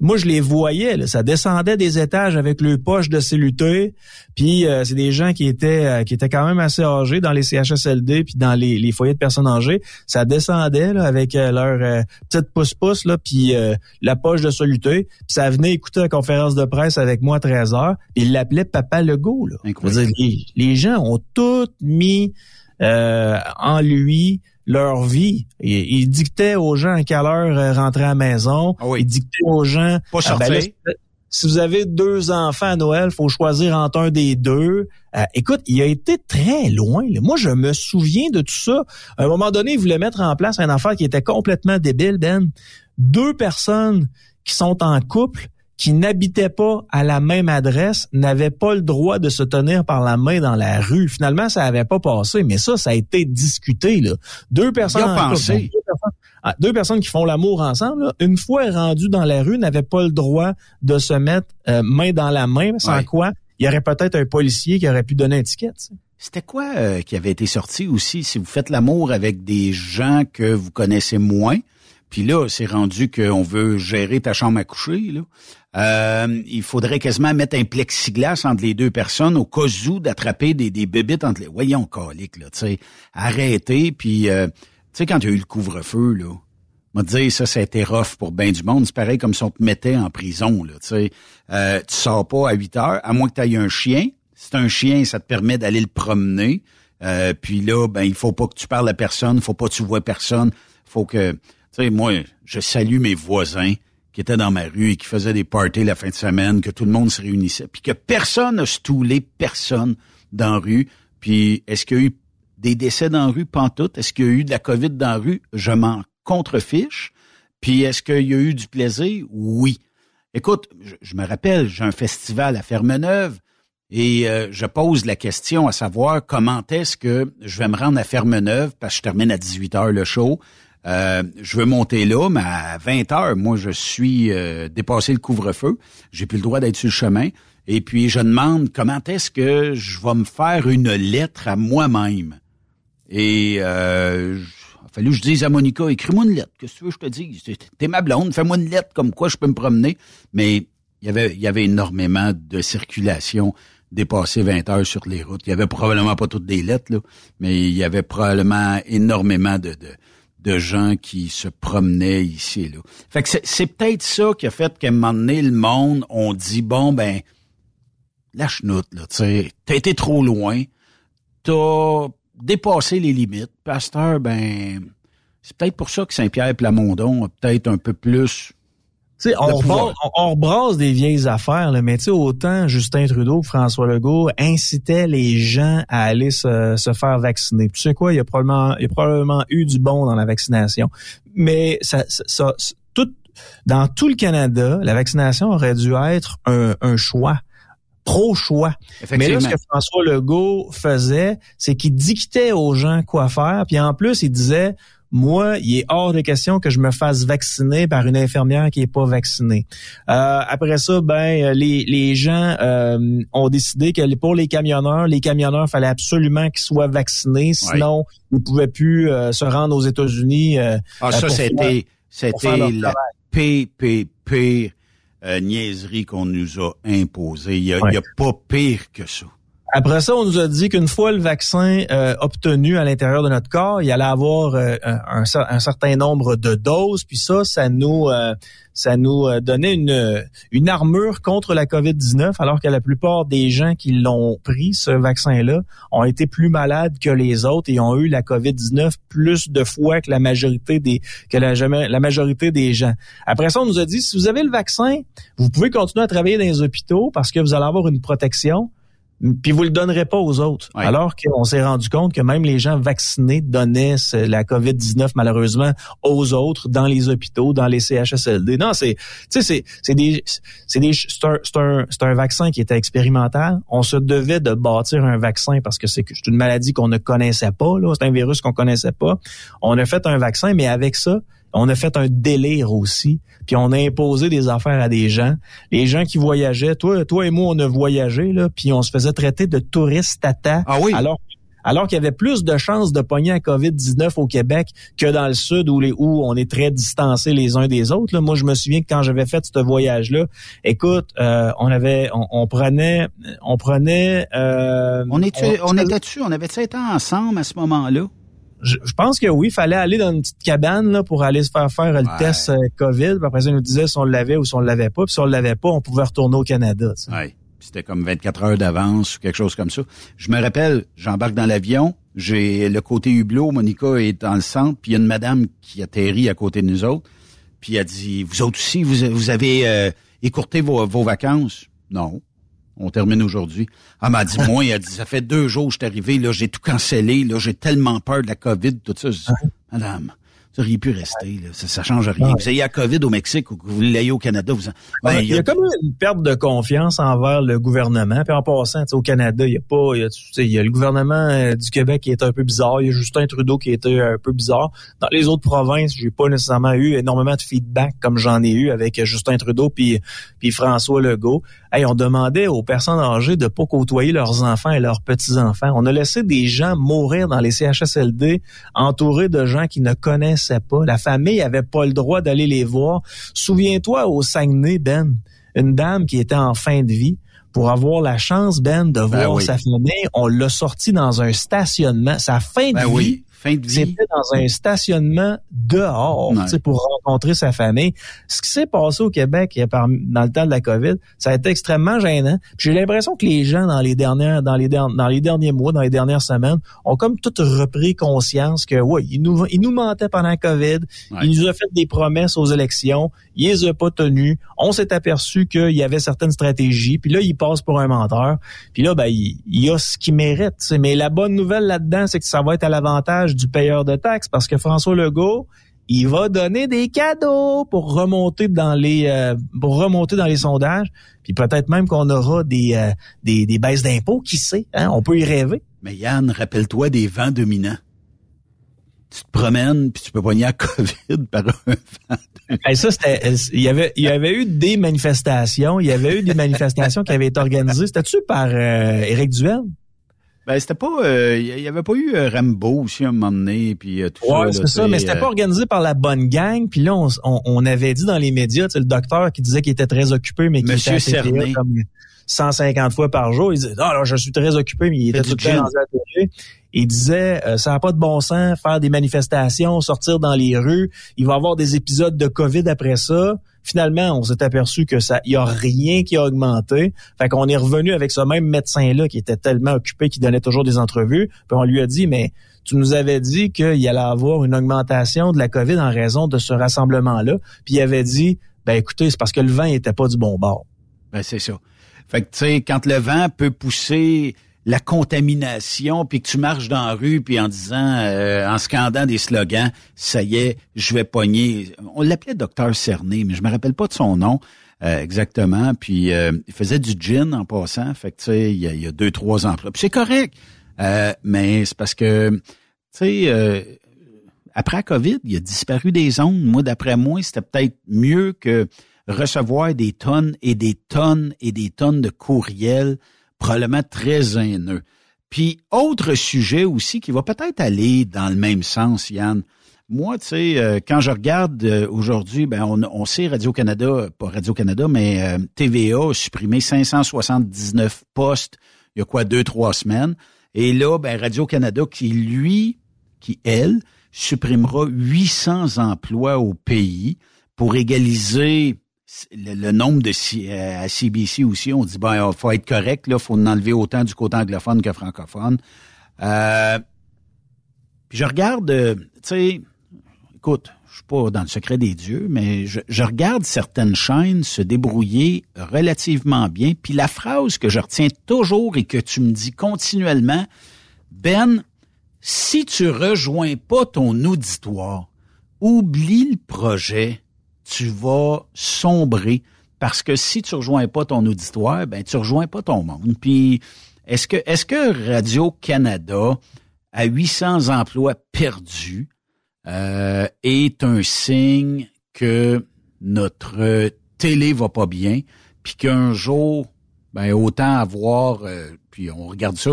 moi je les voyais, là, ça descendait des étages avec le poche de cellulité, puis euh, c'est des gens qui étaient euh, qui étaient quand même assez âgés dans les CHSLD puis dans les, les, foyers de personnes âgées, ça descendait là, avec euh, leur petite pouce-pouce là, puis la poche de soluté, puis ça venait écouter la conférence de presse avec moi à 13 heures, il l'appelait Papa Legault là. les, les gens ont tout mis en lui leur vie. Il, dictait aux gens à quelle heure euh, rentrer à la maison. Ah il dictait aux gens... Pas ah, ben si vous avez deux enfants à Noël, faut choisir entre un des deux. Euh, écoute, il a été très loin. Moi, je me souviens de tout ça. À un moment donné, il voulait mettre en place un affaire qui était complètement débile, Ben. Deux personnes qui sont en couple qui n'habitaient pas à la même adresse n'avaient pas le droit de se tenir par la main dans la rue. Finalement, ça n'avait pas passé, mais ça, ça a été discuté. Là. Deux personnes, ah, deux, personnes qui font l'amour ensemble, une fois rendues dans la rue, n'avaient pas le droit de se mettre euh, main dans la main, sans quoi il y aurait peut-être un policier qui aurait pu donner un ticket. C'était quoi euh, qui avait été sorti aussi? Si vous faites l'amour avec des gens que vous connaissez moins? Puis là, c'est rendu qu'on veut gérer ta chambre à coucher. Là. Euh, il faudrait quasiment mettre un plexiglas entre les deux personnes au cas où d'attraper des, des bébites entre les... Voyons, calique, là, tu sais. Arrêtez, puis... Euh, tu sais, quand il y a eu le couvre-feu, là, m'a dit ça, c'était rough pour bien du monde. C'est pareil comme si on te mettait en prison, là, tu sais. Euh, tu sors pas à 8 heures, à moins que tu aies un chien. Si un chien, ça te permet d'aller le promener. Euh, puis là, ben, il faut pas que tu parles à personne, faut pas que tu vois personne. Faut que... Tu sais, moi, je salue mes voisins qui étaient dans ma rue et qui faisaient des parties la fin de semaine, que tout le monde se réunissait, puis que personne n'a stoulé personne dans la rue. Puis est-ce qu'il y a eu des décès dans la rue? Pantoute. Est-ce qu'il y a eu de la COVID dans la rue? Je m'en contrefiche. Puis est-ce qu'il y a eu du plaisir? Oui. Écoute, je, me rappelle, j'ai un festival à Fermeneuve Et euh, je pose la question à savoir comment est-ce que je vais me rendre à Ferme-Neuve, parce que je termine à 18 heures le show. Euh, je veux monter là, mais à 20 heures, moi, je suis euh, dépassé le couvre-feu. J'ai plus le droit d'être sur le chemin. Et puis, je demande comment est-ce que je vais me faire une lettre à moi-même. Et euh, il a fallu que je dise à Monica, écris-moi une lettre. Qu'est-ce que tu veux que je te dise? T'es ma blonde, fais-moi une lettre comme quoi je peux me promener. Mais il y avait, il y avait énormément de circulation dépassé 20 heures sur les routes. Il y avait probablement pas toutes des lettres, là, mais il y avait probablement énormément de, de, de gens qui se promenaient ici et là. Fait que c'est peut-être ça qui a fait qu'à un moment donné, le monde, on dit, bon, ben, la chenoute, là, tu sais, t'as été trop loin, t'as dépassé les limites. Pasteur, ben, c'est peut-être pour ça que Saint-Pierre Plamondon a peut-être un peu plus on, on, on, rebrasse des vieilles affaires, là, mais tu sais, autant Justin Trudeau que François Legault incitaient les gens à aller se, se faire vacciner. tu sais quoi, il y a probablement, il y a probablement eu du bon dans la vaccination, mais ça, ça, tout, dans tout le Canada, la vaccination aurait dû être un, un choix pro-choix. Mais là, ce que François Legault faisait, c'est qu'il dictait aux gens quoi faire, puis en plus, il disait moi, il est hors de question que je me fasse vacciner par une infirmière qui est pas vaccinée. Euh, après ça, ben les, les gens euh, ont décidé que pour les camionneurs, les camionneurs fallait absolument qu'ils soient vaccinés, sinon ils pouvaient plus euh, se rendre aux États-Unis. ah, ça c'était c'était la PPP niaiserie qu'on nous a imposée. Il y a, il y a pas pire que ça. Après ça, on nous a dit qu'une fois le vaccin euh, obtenu à l'intérieur de notre corps, il allait avoir euh, un, certain nombre de doses, puis ça, ça nous euh, ça nous donnait une, une armure contre la COVID-19, alors que la plupart des gens qui l'ont pris, ce vaccin-là, ont été plus malades que les autres et ont eu la COVID-19 plus de fois que la majorité des que la, la majorité des gens. Après ça, on nous a dit si vous avez le vaccin, vous pouvez continuer à travailler dans les hôpitaux parce que vous allez avoir une protection puis vous le donnerez pas aux autres. Alors qu'on s'est rendu compte que même les gens vaccinés donnaient la COVID-19 malheureusement aux autres dans les hôpitaux, dans les CHSLD. Non, c'est tu sais c'est c'est des c'est des c'est un c'est un, un vaccin qui était expérimental. On se devait de bâtir un vaccin parce que c'est une maladie qu'on ne connaissait pas là, c'est un virus qu'on connaissait pas. On a fait un vaccin mais avec ça, on a fait un délire aussi, puis on a imposé des affaires à des gens. Les gens qui voyageaient, toi, toi et moi, on a voyagé, là, puis on se faisait traiter de touristes tata. Ah oui? Alors alors qu'il y avait plus de chances de pogner un COVID-19 au Québec que dans le sud où, les, où on est très distancés les uns des autres. Là. Moi, je me souviens que quand j'avais fait ce voyage-là, écoute, euh, on avait, on, prenait, on prenait. Euh, on était, on, était dessus, on avait été ensemble à ce moment-là? Je, pense que oui, il fallait aller dans une petite cabane là, pour aller se faire faire le test euh, COVID. Puis après ça, ils nous disait si on l'avait ou si on l'avait pas. Puis si on l'avait pas, on pouvait retourner au Canada. Oui. C'était comme 24 heures d'avance ou quelque chose comme ça. Je me rappelle, j'embarque dans l'avion, j'ai le côté hublot, Monica est dans le centre, puis il y a une madame qui atterrit à côté de nous autres, puis elle dit, vous autres aussi, vous, avez euh, écourté vos, vos vacances? Non. On termine aujourd'hui. Elle m'a dit, moi, elle dit, ça fait deux jours que je suis arrivé, là, j'ai tout cancellé, là, j'ai tellement peur de la COVID, tout ça. Madame, auriez pu rester. Là. Ça, ça change rien. Vous ayez la COVID au Mexique ou que vous l'ayez au Canada. Vous ben, il y a comme une perte de confiance envers le gouvernement. Puis en passant, au Canada, il y a pas, il y a, il y a le gouvernement euh, du Québec qui est un peu bizarre. Il y a Justin Trudeau qui était un peu bizarre. Dans les autres provinces, j'ai pas nécessairement eu énormément de feedback comme j'en ai eu avec Justin Trudeau puis puis François Legault. Hey, on demandait aux personnes âgées de pas côtoyer leurs enfants et leurs petits-enfants. On a laissé des gens mourir dans les CHSLD entourés de gens qui ne pas. La famille avait pas le droit d'aller les voir. Souviens-toi au Saguenay, Ben, une dame qui était en fin de vie pour avoir la chance, Ben, de ben voir sa famille. On l'a sorti dans un stationnement. Sa fin de ben vie. C'était dans un stationnement dehors pour rencontrer sa famille. Ce qui s'est passé au Québec dans le temps de la COVID, ça a été extrêmement gênant. J'ai l'impression que les gens dans les dernières, dans les dans les derniers mois, dans les dernières semaines, ont comme tout repris conscience que oui, il nous il nous mentait pendant la COVID, il nous a fait des promesses aux élections, il les a pas tenues. On s'est aperçu qu'il y avait certaines stratégies, puis là il passe pour un menteur. Puis là ben il, il y a ce qu'il mérite. Mais la bonne nouvelle là-dedans, c'est que ça va être à l'avantage du payeur de taxes parce que François Legault, il va donner des cadeaux pour remonter dans les euh, pour remonter dans les sondages. Puis peut-être même qu'on aura des, euh, des, des baisses d'impôts, qui sait, hein? On peut y rêver. Mais Yann, rappelle-toi des vents dominants. Tu te promènes puis tu peux poigner à COVID par un vent. ça, c'était. Il y avait, il y avait eu des manifestations. Il y avait eu des manifestations qui avaient été organisées. C'était-tu par euh, Éric Duel? Ben, c'était pas. Il euh, y avait pas eu euh, Rambo aussi un moment donné, puis euh, tout ouais, c'est ça, mais c'était pas organisé par la bonne gang. Puis là, on, on, avait dit dans les médias, le docteur qui disait qu'il était très occupé, mais qui Monsieur était Cerné. comme 150 fois par jour. Il disait, ah, là, je suis très occupé, mais il était tout le temps dans la télé. Il disait, ça n'a pas de bon sens, faire des manifestations, sortir dans les rues. Il va y avoir des épisodes de COVID après ça. Finalement, on s'est aperçu que ça, y a rien qui a augmenté. Fait qu'on est revenu avec ce même médecin-là qui était tellement occupé qu'il donnait toujours des entrevues. Puis on lui a dit, mais tu nous avais dit qu'il allait avoir une augmentation de la COVID en raison de ce rassemblement-là. Puis il avait dit, ben écoutez, c'est parce que le vent n'était pas du bon bord. Ben c'est ça. Fait que tu sais, quand le vent peut pousser la contamination, puis que tu marches dans la rue, puis en disant, euh, en scandant des slogans, ça y est, je vais pogner. On l'appelait docteur Cerné, mais je me rappelle pas de son nom euh, exactement. Puis euh, il faisait du gin en passant, fait que tu sais, il y a, deux trois emplois. Puis c'est correct, mais c'est parce que tu sais. après COVID, il a disparu des ondes. Moi, d'après moi, c'était peut-être mieux que recevoir des tonnes et des tonnes et des tonnes de courriels probablement très haineux. Puis, autre sujet aussi qui va peut-être aller dans le même sens, Yann. Moi, tu sais, euh, quand je regarde euh, aujourd'hui, ben on, on, sait Radio-Canada, pas Radio-Canada, mais euh, TVA a supprimé 579 postes il y a quoi, deux, trois semaines. Et là, ben Radio-Canada qui, lui, qui, elle, supprimera 800 emplois au pays pour égaliser le, nombre de euh, à CBC aussi, on dit ben il faut être correct là, faut en enlever autant du côté anglophone que francophone. Euh, puis je regarde, euh, tu sais, écoute, je suis pas dans le secret des dieux, mais je, je, regarde certaines chaînes se débrouiller relativement bien. Puis la phrase que je retiens toujours et que tu me dis continuellement, Ben, si tu rejoins pas ton auditoire, oublie le projet tu vas sombrer parce que si tu rejoins pas ton auditoire, ben tu rejoins pas ton monde. Puis est-ce que Radio Canada à 800 emplois perdus euh, est un signe que notre télé va pas bien, puis qu'un jour, ben autant avoir, euh, puis on regarde ça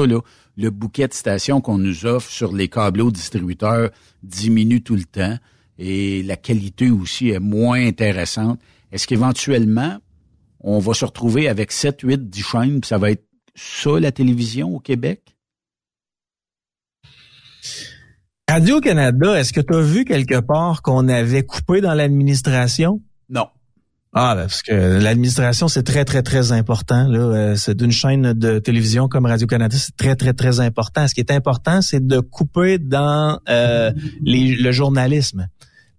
le bouquet de stations qu'on nous offre sur les câbleaux distributeurs diminue tout le temps et la qualité aussi est moins intéressante. Est-ce qu'éventuellement, on va se retrouver avec 7, 8, 10 chaînes, puis ça va être ça la télévision au Québec? Radio-Canada, est-ce que tu as vu quelque part qu'on avait coupé dans l'administration? Non. Ah, ben, parce que l'administration, c'est très, très, très important. Là. Euh, c'est d'une chaîne de télévision comme Radio-Canada, c'est très, très, très important. Ce qui est important, c'est de couper dans euh, les, le journalisme.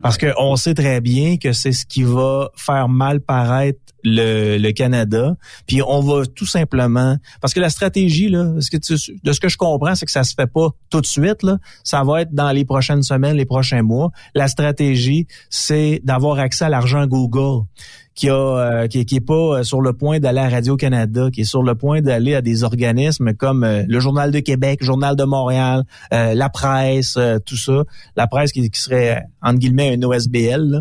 Parce qu'on sait très bien que c'est ce qui va faire mal paraître le, le, Canada. Puis on va tout simplement parce que la stratégie là, ce que de ce que je comprends, c'est que ça se fait pas tout de suite là. Ça va être dans les prochaines semaines, les prochains mois. La stratégie, c'est d'avoir accès à l'argent Google qui a euh, qui, qui, est pas euh, sur le point d'aller à Radio Canada, qui est sur le point d'aller à des organismes comme euh, le Journal de Québec, Journal de Montréal, la presse, tout ça, la presse qui, qui serait entre guillemets un OSBL.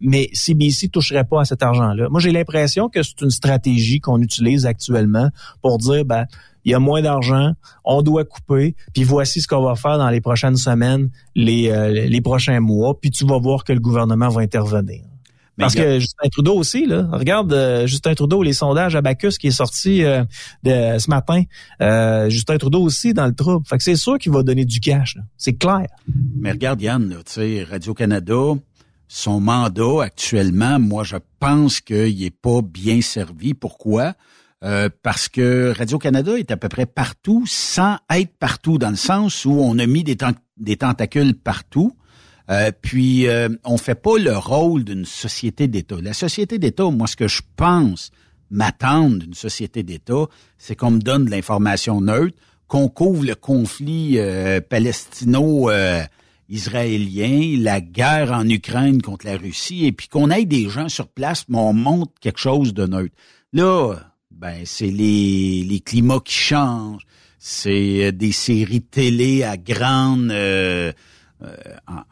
mais CBC toucherait pas à cet argent-là. Moi, j'ai l'impression que c'est une stratégie qu'on utilise actuellement pour dire ben il y a moins d'argent, on doit couper, puis voici ce qu'on va faire dans les prochaines semaines, les, les prochains mois, puis tu vas voir que le gouvernement va intervenir. Parce que Justin Trudeau aussi, là, regarde euh, Justin Trudeau, les sondages à Bacchus qui est sorti euh, de, ce matin. Euh, Justin Trudeau aussi dans le trouble. Fait que c'est sûr qu'il va donner du cash. C'est clair. Mais regarde Yann, tu sais, Radio-Canada, son mandat actuellement, moi je pense qu'il est pas bien servi. Pourquoi? parce que Radio-Canada est à peu près partout sans être partout, dans le sens où on a mis des, des tentacules partout. Euh, puis, euh, on fait pas le rôle d'une société d'État. La société d'État, moi, ce que je pense m'attendre d'une société d'État, c'est qu'on me donne de l'information neutre, qu'on couvre le conflit euh, palestino israélien, la guerre en Ukraine contre la Russie, et puis qu'on ait des gens sur place, mais on montre quelque chose de neutre. Là, ben c'est les, les climats qui changent, c'est euh, des séries télé à grande... Euh, euh,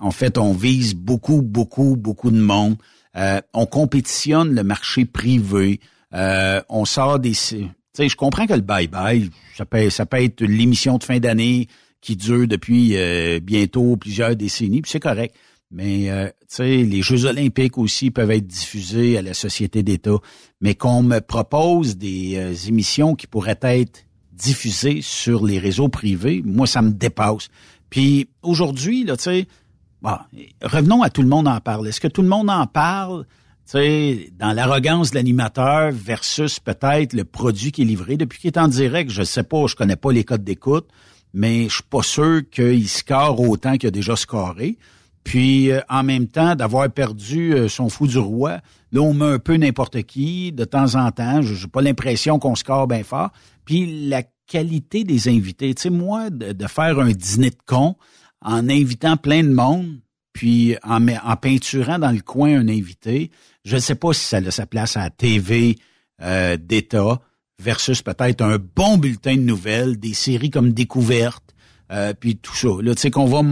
en, fait, on vise beaucoup, beaucoup, beaucoup de monde. on compétitionne le marché privé. on sort des... Tu sais, je comprends que le bye-bye, ça peut, être l'émission de fin d'année qui dure depuis bientôt plusieurs décennies, puis c'est correct. Mais euh, tu sais, les Jeux olympiques aussi peuvent être diffusés à la société d'État. Mais qu'on me propose des euh, émissions qui pourraient être diffusées sur les réseaux privés, moi, ça me dépasse. Puis aujourd'hui, là, tu sais, revenons à tout le monde en parle. Est-ce que tout le monde en parle? Sais, dans l'arrogance de l'animateur versus peut-être le produit qui est livré? Depuis qu'il est en direct, je sais pas, je connais pas les codes d'écoute, mais je suis pas sûr qu'il score autant qu'il a déjà scoré. Puis euh, en même temps, d'avoir perdu euh, son fou du roi, là, on met un peu n'importe qui de temps en temps. Je n'ai pas l'impression qu'on score bien fort. Puis la qualité des invités. Tu sais, moi, de, faire un dîner de con en invitant plein de monde, puis en, peinturant dans le coin un invité, je ne sais pas si ça a sa place à la TV euh, d'État versus peut-être un bon bulletin de nouvelles, des séries comme Découverte, puis tout ça. Là, tu sais, qu'on va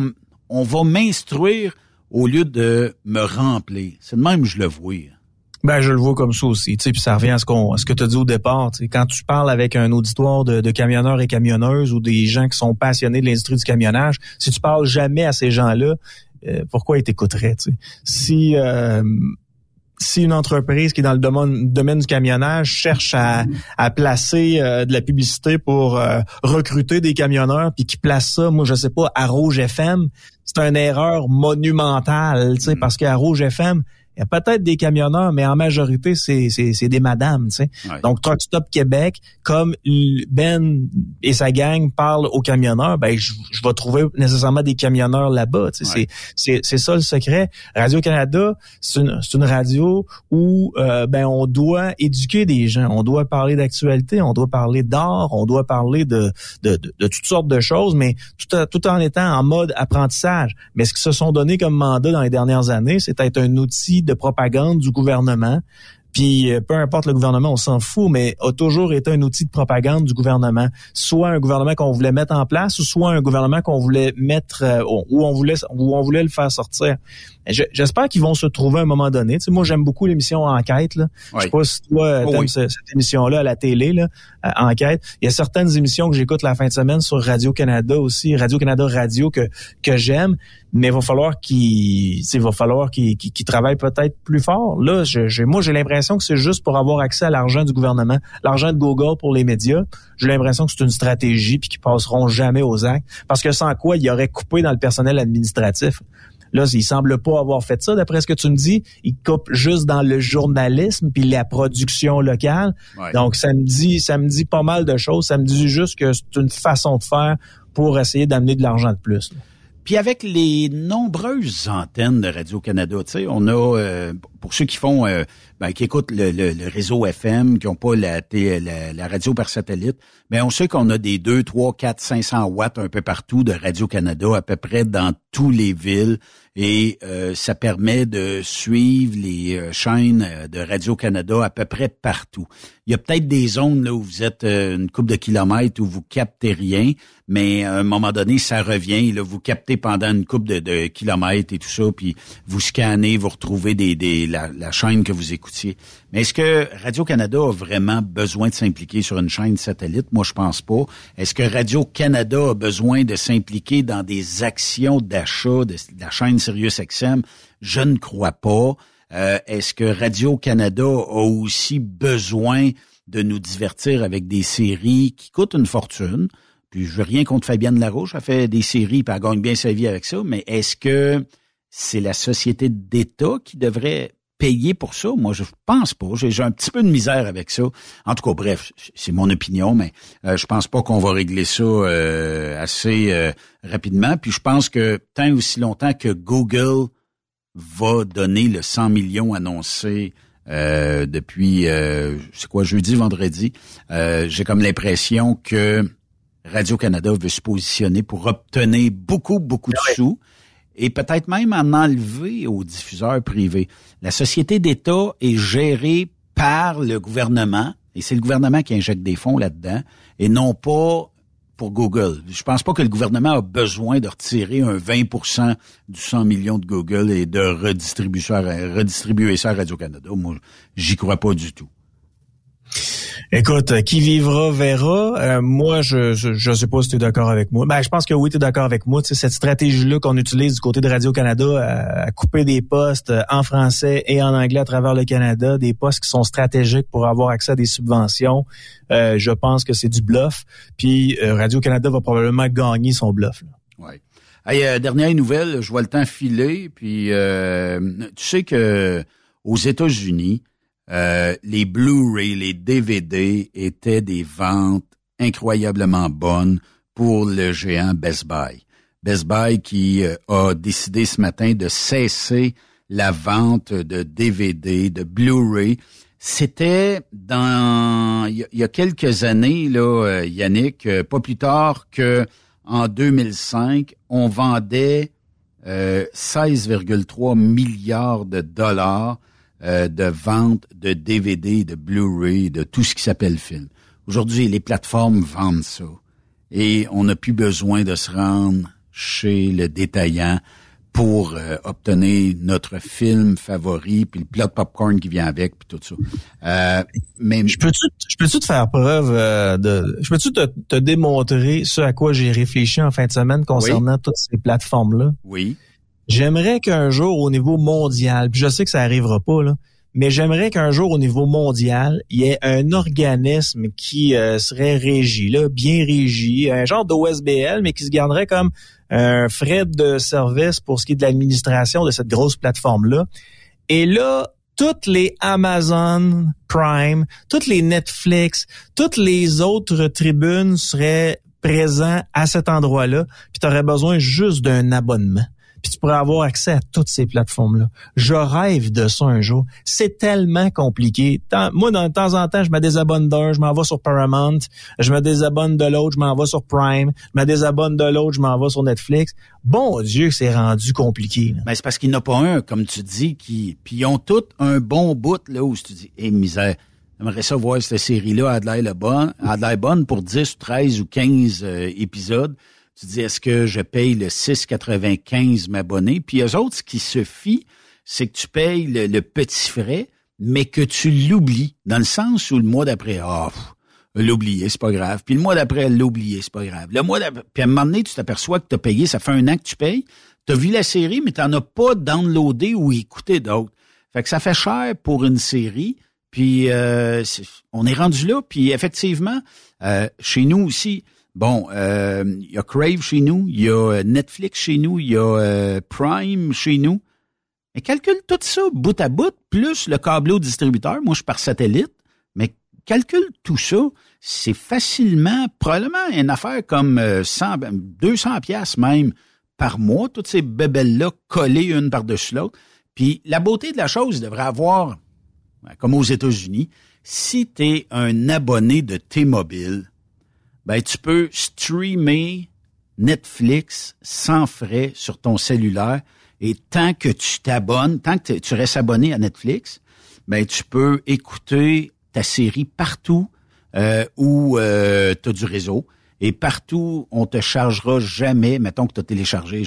on va m'instruire au lieu de me remplir. C'est de même que je le vois. Ben, je le vois comme ça aussi, tu sais, puis ça revient à ce qu'on, ce que tu as dit au départ, tu sais, quand tu parles avec un auditoire de, camionneurs et camionneuses ou des gens qui sont passionnés de l'industrie du camionnage, si tu parles jamais à ces gens-là, euh, pourquoi ils t'écouteraient? Si euh, si une entreprise qui est dans le domaine, du camionnage cherche à, placer euh, de la publicité pour euh, recruter des camionneurs, puis qui place ça, moi je sais pas, à Rouge FM, c'est une erreur monumentale, tu sais, mm. parce qu'à Rouge FM, il y a peut-être des camionneurs, mais en majorité, c'est, c'est, des madames. Tu sais. Donc, Truck Stop Québec, comme Ben et sa gang parlent aux camionneurs, ben je, je vais trouver nécessairement des camionneurs là-bas. Tu sais. C'est, c'est, ça le secret. Radio-Canada, c'est une, c'est une radio où euh, ben on doit éduquer des gens. On doit parler d'actualité, on doit parler d'art, on doit parler de, de, de, de toutes sortes de choses, mais tout, tout en étant en mode apprentissage. Mais ce qu'ils se sont donné comme mandat dans les dernières années, c'est être un outil de propagande du gouvernement. Puis euh, peu importe le gouvernement, on s'en fout, mais a toujours été un outil de propagande du gouvernement. Soit un gouvernement qu'on voulait mettre en place, ou soit un gouvernement qu'on voulait mettre euh, où on voulait où on voulait le faire sortir. J'espère qu'ils vont se trouver à un moment donné. Tu sais, moi, j'aime beaucoup l'émission Enquête. Là. Je sais pas si toi, oh t'aimes cette émission-là à la télé, là, euh, Enquête. Il y a certaines émissions que j'écoute la fin de semaine sur Radio-Canada aussi, Radio-Canada Radio que, que j'aime, mais il va falloir qu'ils il va falloir qu'ils travaillent peut-être plus fort. Là, je, moi, j'ai l'impression que c'est juste pour avoir accès à l'argent du gouvernement, l'argent de Google pour les médias. J'ai l'impression que c'est une stratégie puis qu'ils passeront jamais aux actes. Parce que sans quoi, il y aurait coupé dans le personnel administratif. Là, il semble pas avoir fait ça, d'après ce que tu me dis. Il coupe juste dans le journalisme puis la production locale. Donc, ça me dit, ça me dit pas mal de choses. Ça me dit juste que c'est une façon de faire pour essayer d'amener de l'argent de plus. Puis avec les nombreuses antennes de Radio-Canada, tu sais, on a, euh, pour ceux qui font, euh, ben, qui écoutent le, réseau FM, qui n'ont pas la, la, radio par satellite, mais ben, on sait qu'on a des 2, 3, 4, 500 watts un peu partout de Radio-Canada, à peu près dans tous les villes et euh, ça permet de suivre les euh, chaînes euh, de Radio-Canada à peu près partout. Il y a peut-être des zones là où vous êtes une coupe de kilomètres où vous captez rien, mais à un moment donné, ça revient. Là, vous captez pendant une coupe de, kilomètres et tout ça, puis vous scannez, vous retrouvez des, des la, chaîne que vous écoutiez. Mais est-ce que Radio-Canada a vraiment besoin de s'impliquer sur une chaîne satellite? Moi, je pense pas. Est-ce que Radio-Canada a besoin de s'impliquer dans des actions d'achat de, la chaîne SiriusXM? Je ne crois pas. Euh, est-ce que Radio-Canada a aussi besoin de nous divertir avec des séries qui coûtent une fortune? Puis je veux rien contre Fabienne Larouche, elle fait des séries et elle gagne bien sa vie avec ça, mais est-ce que c'est la société d'État qui devrait payer pour ça? Moi, je pense pas. J'ai un petit peu de misère avec ça. En tout cas, bref, c'est mon opinion, mais euh, je pense pas qu'on va régler ça euh, assez euh, rapidement. Puis je pense que tant aussi longtemps que Google va donner le 100 millions annoncé depuis, c'est quoi, jeudi, vendredi, j'ai comme l'impression que Radio-Canada veut se positionner pour obtenir beaucoup, beaucoup de sous et peut-être même en enlever aux diffuseurs privés. La société d'État est gérée par le gouvernement, et c'est le gouvernement qui injecte des fonds là-dedans, et non pas pour Google. Je pense pas que le gouvernement a besoin de retirer un 20% du 100 millions de Google et de redistribuer ça, redistribuer ça à Radio-Canada. Moi, j'y crois pas du tout. Écoute, euh, qui vivra verra. Euh, moi, je, je, sais pas si tu es d'accord avec moi. Ben, je pense que oui, tu es d'accord avec moi. Cette stratégie-là qu'on utilise du côté de Radio-Canada à, couper des postes euh, en français et en anglais à travers le Canada, des postes qui sont stratégiques pour avoir accès à des subventions, je pense que c'est du bluff. Puis Radio-Canada va probablement gagner son bluff. Oui. Hey, dernière nouvelle, je vois le temps filer. Puis tu sais que aux États-Unis, euh, les Blu-ray, les DVD étaient des ventes incroyablement bonnes pour le géant Best Buy. Best Buy qui euh, a décidé ce matin de cesser la vente de DVD, de Blu-ray. C'était dans il y, a quelques années là, euh, Yannick, pas plus tard que en 2005, on vendait 16,3 milliards de dollars euh, de vente de DVD, de Blu-ray, de tout ce qui s'appelle film. Aujourd'hui, les plateformes vendent ça. Et on n'a plus besoin de se rendre chez le détaillant pour euh, obtenir notre film favori, puis le plat de popcorn qui vient avec, puis tout ça. Euh, mais je peux-tu, je peux-tu te faire preuve de, je peux-tu te, te, démontrer ce à quoi j'ai réfléchi en fin de semaine concernant toutes ces plateformes là Oui. J'aimerais qu'un jour au niveau mondial, puis je sais que ça arrivera pas là, mais j'aimerais qu'un jour au niveau mondial, il y ait un organisme qui euh, serait régi, là, bien régi, un genre d'OSBL, mais qui se garderait comme un frais de service pour ce qui est de l'administration de cette grosse plateforme-là. Et là, toutes les Amazon Prime, toutes les Netflix, toutes les autres tribunes seraient présents à cet endroit-là, puis tu aurais besoin juste d'un abonnement puis tu pourrais avoir accès à toutes ces plateformes-là. Je rêve de ça un jour. C'est tellement compliqué. moi, de temps en temps, je me désabonne d'un, je m'en vais sur Paramount, je me désabonne de l'autre, je m'en vais sur Prime, je me désabonne de l'autre, je m'en vais sur Netflix. Bon Dieu, c'est rendu compliqué. Mais c'est parce qu'il n'y en a pas un, comme tu dis, qui. Puis ils ont tous un bon bout là où tu dis, eh misère. J'aimerais ça voir cette série-là à de l'air bonne pour 10, 13 ou 15 euh, épisodes. Tu dis, est-ce que je paye le 6,95 m'abonner? Puis eux autres, ce qui se c'est que tu payes le, petit frais, mais que tu l'oublies, dans le sens où le mois d'après, oh, l'oublier, c'est pas grave. Puis le mois d'après, l'oublier, c'est pas grave. Le mois d'après, puis à un moment donné, tu t'aperçois que tu as payé, ça fait un an que tu payes, tu as vu la série, mais tu n'en as pas downloadé ou écouté d'autres. Fait que ça fait cher pour une série. Puis euh, on est rendu là. Puis effectivement, euh, chez nous aussi, Bon, euh, il y a Crave chez nous, il y a euh, Netflix chez nous, il y a euh, Prime chez nous. Mais calcule tout ça bout à bout, plus le câble distributeur. Moi, je suis par satellite, mais calcule tout ça. C'est facilement, probablement une affaire comme 100, 200 pièces même par mois, toutes ces bébelles-là collées une par-dessus l'autre. Puis la beauté de la chose devrait avoir, comme aux États-Unis, si tu es un abonné de T-Mobile, ben tu peux streamer Netflix sans frais sur ton cellulaire et tant que tu t'abonnes, tant que tu restes abonné à Netflix, ben tu peux écouter ta série partout euh, où euh, tu as du réseau. Et partout on te chargera jamais, mettons que tu as téléchargé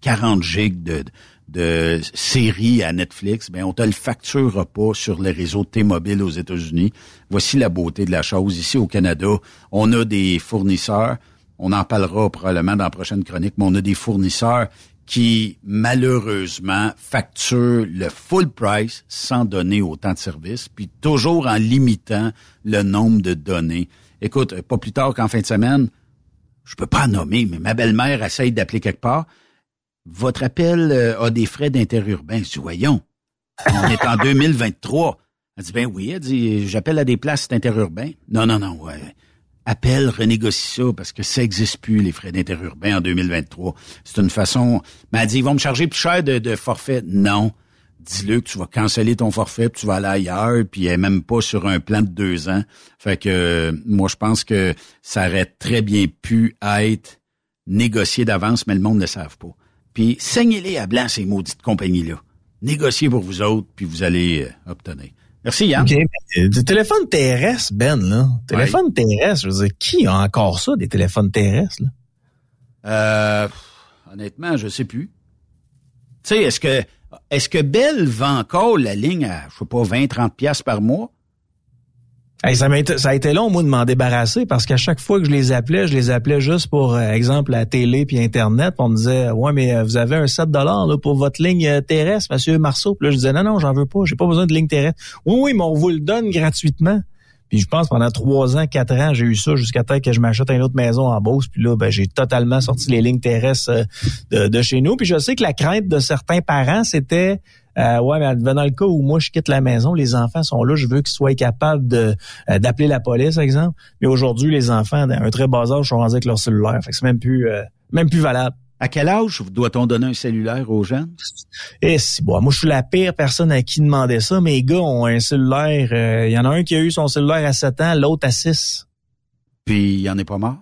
40 gigs de, de séries à Netflix, ben on te le facturera pas sur les réseaux T-Mobile aux États-Unis. Voici la beauté de la chose. Ici au Canada, on a des fournisseurs, on en parlera probablement dans la prochaine chronique, mais on a des fournisseurs qui malheureusement facturent le full price sans donner autant de services, puis toujours en limitant le nombre de données. Écoute, pas plus tard qu'en fin de semaine, je peux pas nommer, mais ma belle-mère essaye d'appeler quelque part votre appel euh, a des frais d'interurbain. Voyons, on est en 2023. Elle dit, ben oui, elle dit, j'appelle à des places interurbains. Non, non, non, ouais. Appelle, renégocie ça, parce que ça n'existe plus, les frais d'interurbain en 2023. C'est une façon... Mais elle dit, ils vont me charger plus cher de, forfait. Non. Dis-le que tu vas canceller ton forfait, puis tu vas aller ailleurs, puis elle est même pas sur un plan de deux ans. Fait que euh, moi, je pense que ça aurait très bien pu être négocié d'avance, mais le monde ne le savent pas. Puis saignez-les à blanc, ces maudites compagnies-là. Négociez pour vous autres, puis vous allez euh, obtenir. Merci, Yann. OK. mais, euh, téléphone terrestre, Ben, là. Téléphone terrestre, je veux dire, qui a encore ça, des téléphones terrestres, là? Euh, honnêtement, je sais plus. Tu sais, est-ce que est-ce que Bell vend encore la ligne à, je sais pas, 20, 30 pièces par mois? Ça, m'a été, ça a été long, moi, de m'en débarrasser parce qu'à chaque fois que je les appelais, je les appelais juste pour, euh, exemple, la télé puis Internet. On me disait, ouais, mais euh, vous avez un 7 là, pour votre ligne euh, terrestre, monsieur Marceau. Puis là, je disais, non, non, j'en veux pas. J'ai pas besoin de ligne terrestre. Oui, oui, mais on vous le donne gratuitement. Puis je pense pendant trois ans, quatre ans, j'ai eu ça jusqu'à temps que je m'achète une autre maison en Beauce. Puis là, ben, j'ai totalement sorti les lignes terrestres de, de chez nous. Puis je sais que la crainte de certains parents, c'était euh, ouais, mais dans le cas où moi je quitte la maison, les enfants sont là, je veux qu'ils soient capables de euh, d'appeler la police, par exemple. Mais aujourd'hui, les enfants, d'un un très bas âge, sont rendus avec leur cellulaire. Fait que c'est même plus euh, même plus valable. À quel âge doit-on donner un cellulaire aux jeunes? Et si bon, moi je suis la pire personne à qui demander ça. Mes gars ont un cellulaire. euh, Il y en a un qui a eu son cellulaire à 7 ans, l'autre à 6. Puis il en est pas mort?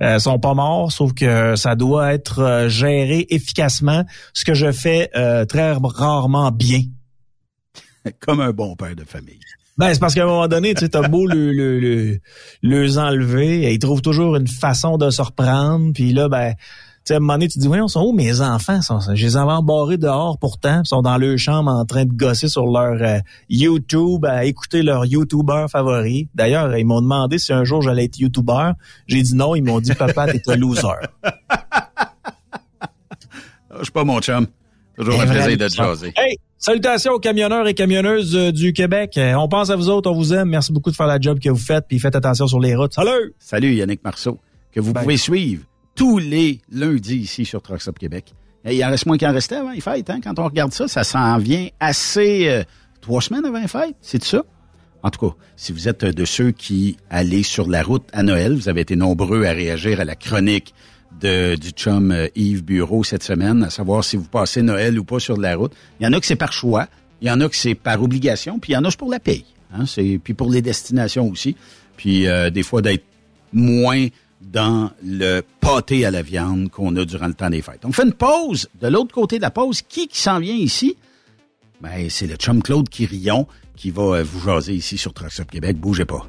Euh, sont pas morts, sauf que ça doit être euh, géré efficacement, ce que je fais euh, très rarement bien. Comme un bon père de famille. Ben, c'est parce qu'à un moment donné, tu sais, t'as beau le, le, le, les enlever, ils trouvent toujours une façon de se reprendre, puis là, ben, sais, à un moment donné, tu te dis, voyons, sont où mes enfants? Sont, je les avais embarrés dehors pourtant, ils sont dans leur chambre en train de gosser sur leur euh, YouTube, à écouter leur YouTuber favori. D'ailleurs, ils m'ont demandé si un jour j'allais être YouTuber. J'ai dit non, ils m'ont dit, papa, t'es un loser. Je suis pas mon chum. Toujours un plaisir de te jaser. Hey, salutations aux camionneurs et camionneuses euh, du Québec. Euh, on pense à vous autres, on vous aime. Merci beaucoup de faire la job que vous faites, puis faites attention sur les routes. Salut! Salut Yannick Marceau, que vous Bye. pouvez suivre tous les lundis ici sur Trucks Up Québec. Et il en reste moins qu'il en restait avant les fêtes. Hein? Quand on regarde ça, ça s'en vient assez... euh, trois semaines avant les fêtes, c'est ça? En tout cas, si vous êtes de ceux qui allez sur la route à Noël, vous avez été nombreux à réagir à la chronique de, du chum euh, Yves Bureau cette semaine, à savoir si vous passez Noël ou pas sur la route. Il y en a que c'est par choix, il y en a que c'est par obligation, puis il y en a c'est pour la paye. Hein? Puis pour les destinations aussi. Puis euh, des fois d'être moins dans le pâté à la viande qu'on a durant le temps des fêtes. On fait une pause. De l'autre côté de la pause, qui qui s'en vient ici? Ben, c'est le chum Claude Quirillon qui va euh, vous jaser ici sur Up Québec. Bougez pas.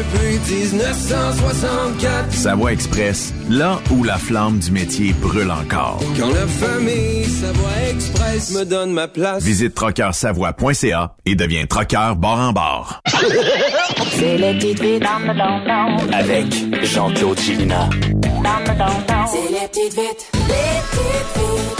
depuis 1964. Savoie Express, là où la flamme du métier brûle encore. Quand la famille Savoie Express me donne ma place. Visite trockeursavoie.ca et deviens trockeur bord en bord. C'est les petites vites dans le don Avec Jean-Claude Chilina. C'est les petites vites. Les petites vites.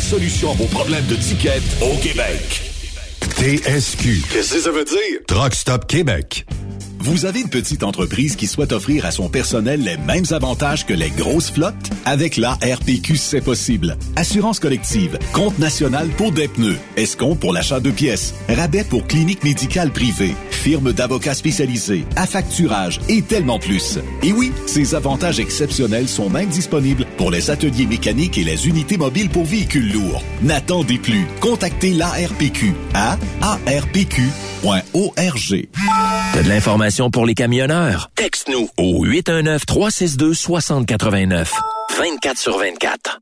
solution à vos problèmes de ticket au Québec. TSQ. Qu'est-ce que ça veut dire? Truck Stop Québec. Vous avez une petite entreprise qui souhaite offrir à son personnel les mêmes avantages que les grosses flottes? Avec la RPQ, c'est possible. Assurance collective, compte national pour des pneus, escompte pour l'achat de pièces, rabais pour clinique médicale privée, firme d'avocats spécialisés, affacturage et tellement plus. Et oui, ces avantages exceptionnels sont même disponibles pour les ateliers mécaniques et les unités mobiles pour véhicules lourds. N'attendez plus. Contactez l'ARPQ à arpq.org. T'as de l'information pour les camionneurs? Texte-nous au 819-362-6089. 24 sur 24.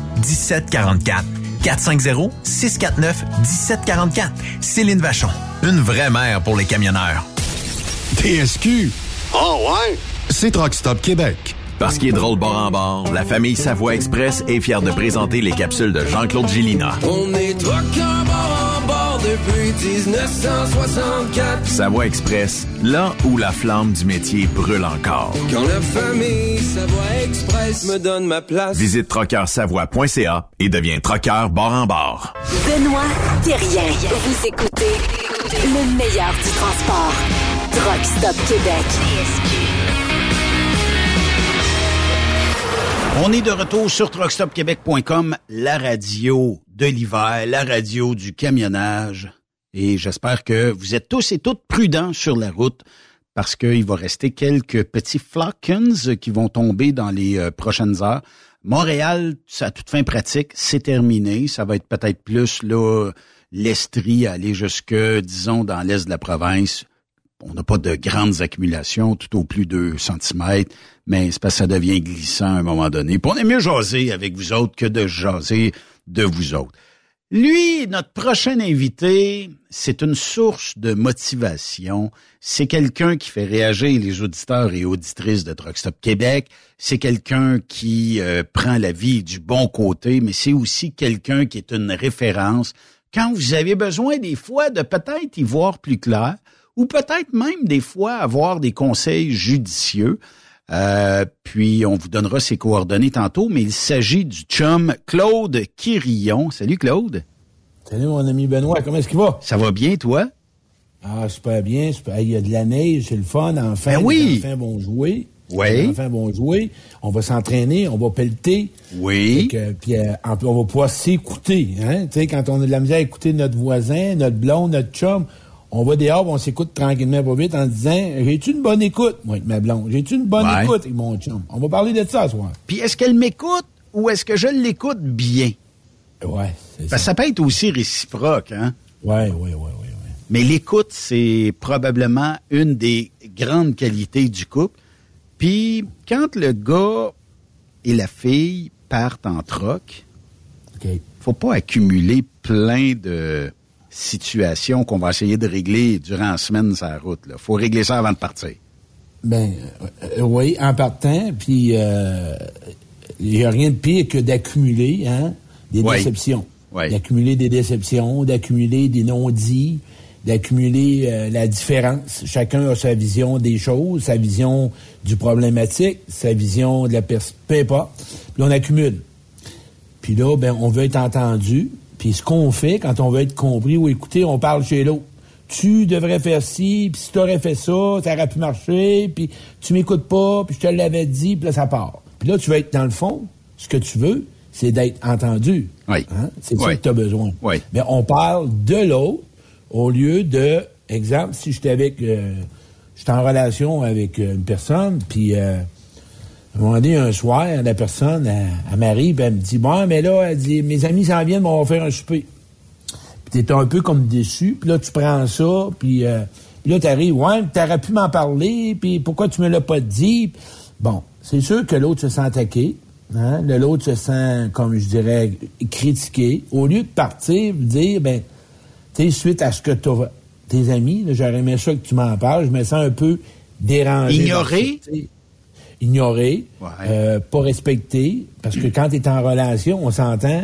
1744. 450-649-1744. Céline Vachon. Une vraie mère pour les camionneurs. TSQ. Oh ouais? C'est Truck Stop Québec. Parce qu'il est drôle bord en bord, la famille Savoie Express est fière de présenter les capsules de Jean-Claude Gillina. On est bord en bord depuis 1964. Savoie Express, là où la flamme du métier brûle encore. Quand la famille Savoie Express me donne ma place. Visite trockeursavoie.ca et deviens trockeur bord en bord. Benoît Thérien. Vous écoutez le meilleur du transport. Truck Stop Québec. On est de retour sur truckstopquebec.com, la radio de l'hiver, la radio du camionnage. Et j'espère que vous êtes tous et toutes prudents sur la route parce qu'il va rester quelques petits flockens qui vont tomber dans les euh, prochaines heures. Montréal, ça a toute fin pratique, c'est terminé. Ça va être peut-être plus là l'Estrie, aller jusque, disons, dans l'est de la province. On n'a pas de grandes accumulations, tout au plus 2 cm, mais c'est parce que ça devient glissant à un moment donné. Puis on est mieux jaser avec vous autres que de jaser de vous autres. Lui, notre prochain invité, c'est une source de motivation. C'est quelqu'un qui fait réagir les auditeurs et auditrices de Truck Stop Québec. C'est quelqu'un qui euh, prend la vie du bon côté, mais c'est aussi quelqu'un qui est une référence. Quand vous avez besoin des fois de peut-être y voir plus clair, ou peut-être même des fois avoir des conseils judicieux. Euh, puis on vous donnera ses coordonnées tantôt, mais il s'agit du chum Claude Quirillon. Salut Claude. Salut mon ami Benoît, comment est-ce qu'il va? Ça va bien toi? Ah, super bien. super- Il y a de la neige, c'est le fun. Enfin, Ben oui. les enfants vont jouer. Oui. Les enfants vont jouer. On va s'entraîner, on va pelleter. Oui. Que, puis euh, on va pouvoir s'écouter. Hein? Tu sais, quand on a de la misère à écouter notre voisin, notre blonde, notre chum, on va dehors, on s'écoute tranquillement pas vite en disant J'ai-tu une bonne écoute, moi, avec ma blonde? J'ai-tu une bonne Ouais. écoute? Avec mon chum? On va parler de ça ce soir. Puis est-ce qu'elle m'écoute ou est-ce que je l'écoute bien? Ouais, c'est ça peut être aussi réciproque, hein? Ouais, ouais, ouais, ouais. Mais l'écoute, c'est probablement une des grandes qualités du couple. Puis quand le gars et la fille partent en troc, faut pas accumuler plein de situations qu'on va essayer de régler durant la semaine sur la route. Là. faut régler ça avant de partir. Ben, euh, oui, en partant, puis euh, il n'y a rien de pire que d'accumuler hein, des Oui. déceptions. Oui. D'accumuler des déceptions, d'accumuler des non-dits, d'accumuler euh, la différence. Chacun a sa vision des choses, sa vision du problématique, sa vision de la personne, peu importe. Puis on accumule. Puis là, ben, on veut être entendu. Puis ce qu'on fait, quand on veut être compris ou écouté, on parle chez l'autre. Tu devrais faire ci, puis si tu aurais fait ça, ça aurait pu marcher, puis tu m'écoutes pas, puis je te l'avais dit, puis là, ça part. Puis là, tu vas être dans le fond, ce que tu veux, c'est d'être entendu. Oui. Hein? C'est ça Oui. que tu as besoin. Oui. Mais on parle de l'autre au lieu de, exemple, si j'étais avec, euh, j'étais en relation avec euh, une personne, puis euh, à un moment donné, un soir, la personne, elle, m'arrive, elle me dit, bon, mais là, elle dit, mes amis s'en viennent, mais on va faire un souper. Puis t'es un peu comme déçu, puis là, tu prends ça, puis euh, puis là, t'arrives, ouais, mais t'aurais pu m'en parler, puis pourquoi tu me l'as pas dit? Bon, c'est sûr que l'autre se sent attaqué, hein? Le l'autre se sent, comme je dirais, critiqué. Au lieu de partir, dire, ben, tu sais, suite à ce que t'as, tes amis, j'aurais aimé ça que tu m'en parles, je me sens un peu dérangé. Ignoré? Ignoré, euh, pas respecté, parce que quand tu es en relation, on s'entend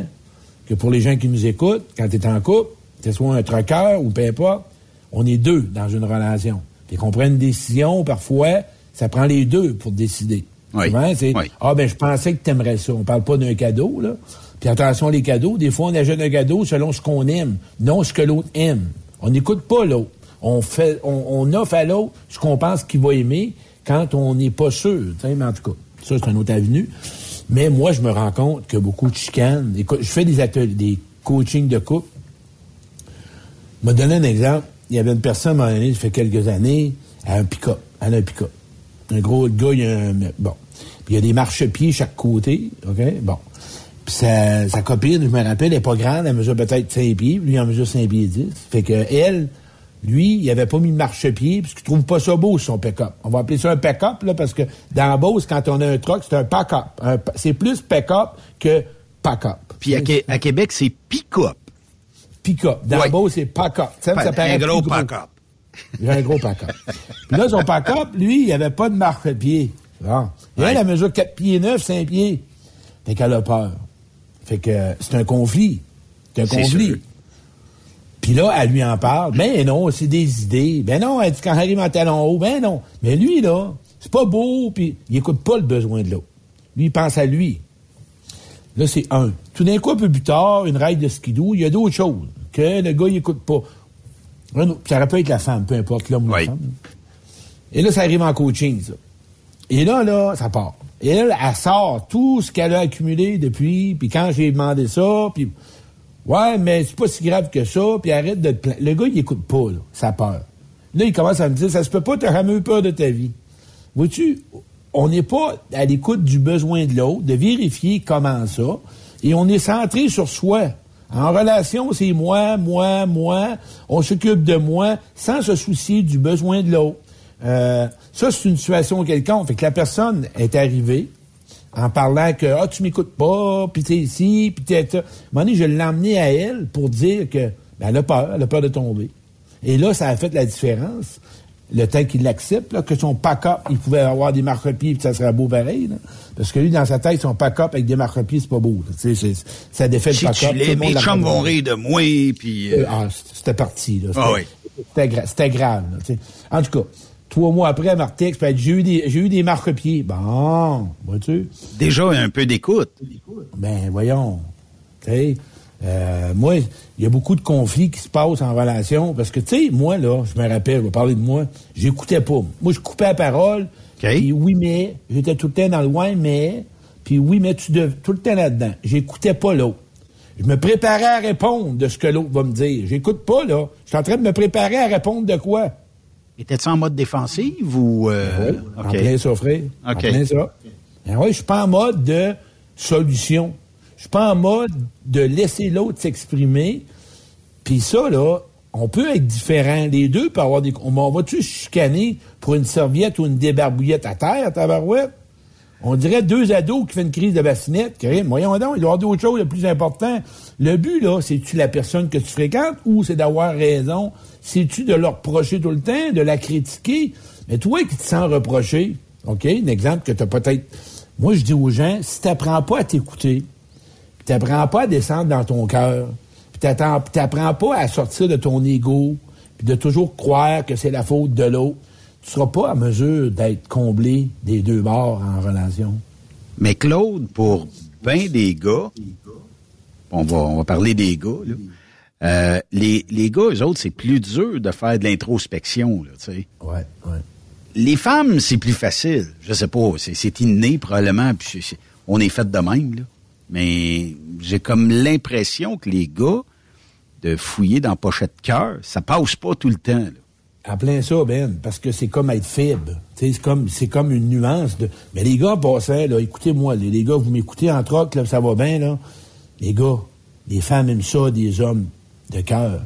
que pour les gens qui nous écoutent, quand tu es en couple, que ce soit un troqueur ou peu importe, on est deux dans une relation. Puis qu'on prenne une décision, parfois, ça prend les deux pour décider. Souvent, c'est Ah ben je pensais que tu aimerais ça. On parle pas d'un cadeau, là. Puis attention, les cadeaux, des fois, on achète un cadeau selon ce qu'on aime, non ce que l'autre aime. On n'écoute pas l'autre. On fait on, on offre à l'autre ce qu'on pense qu'il va aimer quand on n'est pas sûr. Mais en tout cas, ça, c'est une autre avenue. Mais moi, je me rends compte que beaucoup de chicanes. Je fais des des coachings de couple. Je me donner un exemple. Il y avait une personne, à un moment fait quelques années, à un pick-up. Elle a un pick-up. Un gros gars, il y a un. Bon. Puis il y a des marchepieds chaque côté. OK? Bon. Puis sa, sa copine, je me rappelle, elle n'est pas grande, elle mesure peut-être 5 pieds, lui il en mesure 5 pieds 10. Fait que elle, lui, il avait pas mis de marchepied, parce qu'il trouve pas ça beau, son pick-up. On va appeler ça un pick-up, là, parce que dans la Beauce, quand on a un truck, c'est un pack-up. C'est plus pick-up que pack-up. Puis à, Qué- à Québec, c'est pick-up. Pick-up. Dans la Beauce, c'est pack-up. Ça, ça paraît un gros pack-up. Il a un gros pack-up. Puis là, son pack-up, lui, il avait pas de marchepied. Bon. Et elle, elle mesure 4 pieds 9, 5 pieds. Fait qu'elle a peur. Fait que euh, c'est un conflit. C'est un conflit. Puis là, elle lui en parle. Ben non, c'est des idées. Ben non, elle dit quand j'arrive en talon haut, ben non. Mais lui, là, c'est pas beau, puis il écoute pas le besoin de l'autre. Lui, il pense à lui. Là, c'est un. Tout d'un coup, un peu plus tard, une règle de skidoo, il y a d'autres choses que le gars, il écoute pas. Ça aurait pu être la femme, peu importe l'homme ou la femme. Et là, ça arrive en coaching, ça. Et là, là, ça part. Et là, elle sort tout ce qu'elle a accumulé depuis, puis quand j'ai demandé ça, puis ouais, mais c'est pas si grave que ça, puis arrête de te plaindre. Le gars, il écoute pas, là, sa peur. Là, il commence à me dire, ça se peut pas, t'as jamais eu peur de ta vie. Vois-tu, on n'est pas à l'écoute du besoin de l'autre, de vérifier comment ça, et on est centré sur soi. En relation, c'est moi, moi, moi. On s'occupe de moi sans se soucier du besoin de l'autre. Euh, ça, c'est une situation quelconque. Fait que la personne est arrivée en parlant que ah tu m'écoutes pas, puis t'es ici, puis t'es ça. À un moment donné, je l'ai emmené à elle pour dire que ben, elle a peur, elle a peur de tomber. Et là, ça a fait la différence. Le temps qu'il l'accepte, là, que son pack-up, il pouvait avoir des marque-pieds, puis ça serait beau pareil. là. Parce que lui, dans sa tête, son pack-up avec des marque-pieds, c'est pas beau. là. Tu sais, c'est- ça défait le pack-up. tu tout le l'es, monde mes chums vont rire de moi, puis... euh, ah, c'était parti. Là. C'était, Ah oui. c'était, gra- c'était grave. là, tu sais. en tout cas, trois mois après, Martex, puis elle j'ai eu des, j'ai eu des marque-pieds. Bon, vois-tu? Déjà un peu d'écoute. Ben, voyons. Tu sais, euh, moi, il y a beaucoup de conflits qui se passent en relation. Parce que, tu sais, moi, là, je me rappelle, je vais parler de moi, j'écoutais pas. Moi, je coupais la parole. Puis oui, mais, j'étais tout le temps dans le ouais, mais. Puis oui, mais tu dev... tout le temps là-dedans. J'écoutais pas l'autre. Je me préparais à répondre de ce que l'autre va me dire. J'écoute pas, là. Je suis en train de me préparer à répondre de quoi? Étais-tu en mode défensive ou... euh, Oui, en OK. plein ça, frère. En OK. plein ça. Ben oui, je suis pas en mode de solution. Je suis pas en mode de laisser l'autre s'exprimer. Puis ça, là, on peut être différent. Les deux peuvent avoir des... On, va-tu se chicaner pour une serviette ou une débarbouillette à terre, tabarouette? On dirait deux ados qui font une crise de bassinette. Voyons donc, il doit y avoir d'autres choses de plus importantes. Le but, là, c'est-tu la personne que tu fréquentes ou c'est d'avoir raison? C'est-tu de leur reprocher tout le temps, de la critiquer? Mais toi qui te sens reprocher, OK, un exemple que tu as peut-être... Moi, je dis aux gens, si tu n'apprends pas à t'écouter, tu n'apprends pas à descendre dans ton cœur, puis tu n'apprends pas à sortir de ton ego, puis de toujours croire que c'est la faute de l'autre, tu seras pas à mesure d'être comblé des deux bords en relation. Mais Claude, pour bien des gars, on va, on va parler des gars, là. Euh, les, les gars, eux autres, c'est plus dur de faire de l'introspection, tu sais. Ouais, ouais. Les femmes, c'est plus facile. Je sais pas, c'est, inné probablement, puis on est fait de même, là. Mais j'ai comme l'impression que les gars, de fouiller dans pochette cœur, ça passe pas tout le temps, là. En plein ça, Ben, parce que c'est comme être sais, C'est comme, c'est comme une nuance de. Mais les gars, en passant, là, écoutez-moi, les, les gars, vous m'écoutez en troc, là, ça va bien, là. Les gars, les femmes aiment ça, des hommes de cœur.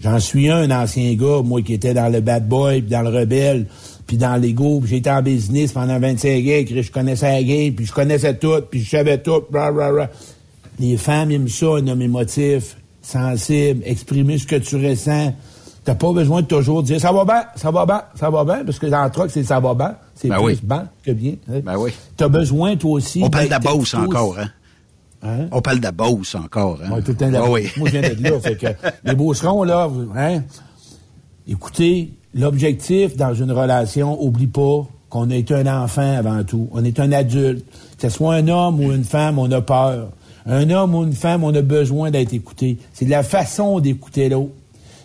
J'en suis un, un ancien gars, moi, qui était dans le bad boy, puis dans le rebelle, puis dans l'ego, puis j'étais en business pendant 25 ans, je connaissais la game, puis je connaissais tout, puis je savais tout, bla, bla, bla. Les femmes aiment ça, un homme émotif, sensible, exprimer ce que tu ressens. T'as pas besoin de toujours dire ça va bien, ça va bien, ça va bien, parce que dans le truc, c'est ça va bien. C'est Ben plus oui. que bien. hein. Ben oui. T'as besoin, toi aussi. On parle de la Beauce encore, hein? Hein? On parle de la Beauce encore, hein? Ouais, tout le temps de la Ah oui. Moi, je viens d'être là. fait que les beaucerons, là, hein? Écoutez, l'objectif dans une relation, oublie pas qu'on est un enfant avant tout. On est un adulte. Que ce soit un homme ou une femme, on a peur. Un homme ou une femme, on a besoin d'être écouté. C'est de la façon d'écouter l'autre.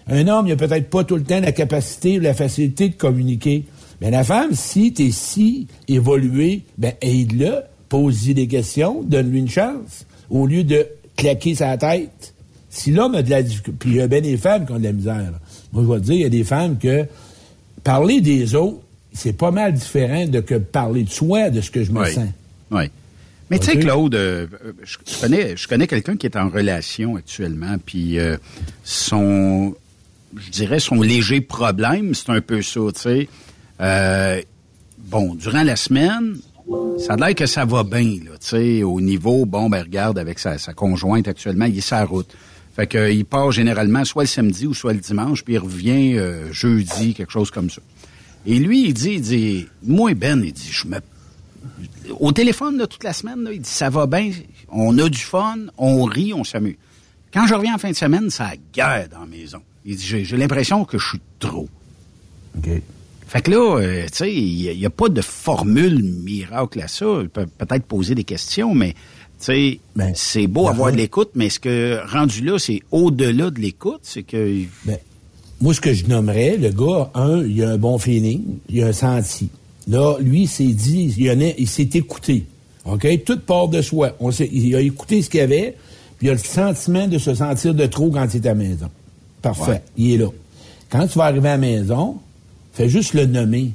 Un homme, il a peut-être pas tout le temps la capacité ou la facilité de communiquer. Mais la femme, si tu es si évolué, ben aide-le, pose-lui des questions, donne-lui une chance, au lieu de claquer sa tête. Si l'homme a de la difficulté, puis il y a bien des femmes qui ont de la misère. là. Moi, je vais te dire, il y a des femmes que parler des autres, c'est pas mal différent de que parler de soi, de ce que je me Oui. sens. Oui. Mais tu sais. Claude, euh, je je connais, je connais quelqu'un qui est en relation actuellement, puis euh, son, je dirais, son léger problème, c'est un peu ça, tu sais. Euh, bon, durant la semaine, ça a l'air que ça va bien, tu sais, au niveau, bon, ben regarde, avec sa, sa conjointe actuellement, il est la route. Fait que, euh, il part généralement soit le samedi ou soit le dimanche, puis il revient euh, jeudi, quelque chose comme ça. Et lui, il dit, il dit, moi, Ben, il dit, je me au téléphone là, toute la semaine, là, il dit ça va bien, on a du fun, on rit, on s'amuse. Quand je reviens en fin de semaine, ça guerre dans la maison. Il dit j'ai j'ai l'impression que je suis trop. Fait que là, euh, tu sais, il n'y a, pas de formule miracle à ça. Il peut peut-être poser des questions, mais tu sais, c'est beau ben, avoir de l'écoute, mais ce que rendu là, c'est au-delà de l'écoute, c'est que Ben, moi, ce que je nommerais, le gars, un, il a un bon feeling, il a un senti. Là, lui, il s'est dit, il, en a- il s'est écouté. OK? Toute part de soi. On s'est- il a écouté ce qu'il y avait, puis il a le sentiment de se sentir de trop quand il est à la maison. Parfait. Ouais. Il est là. Quand tu vas arriver à la maison, fais juste le nommer.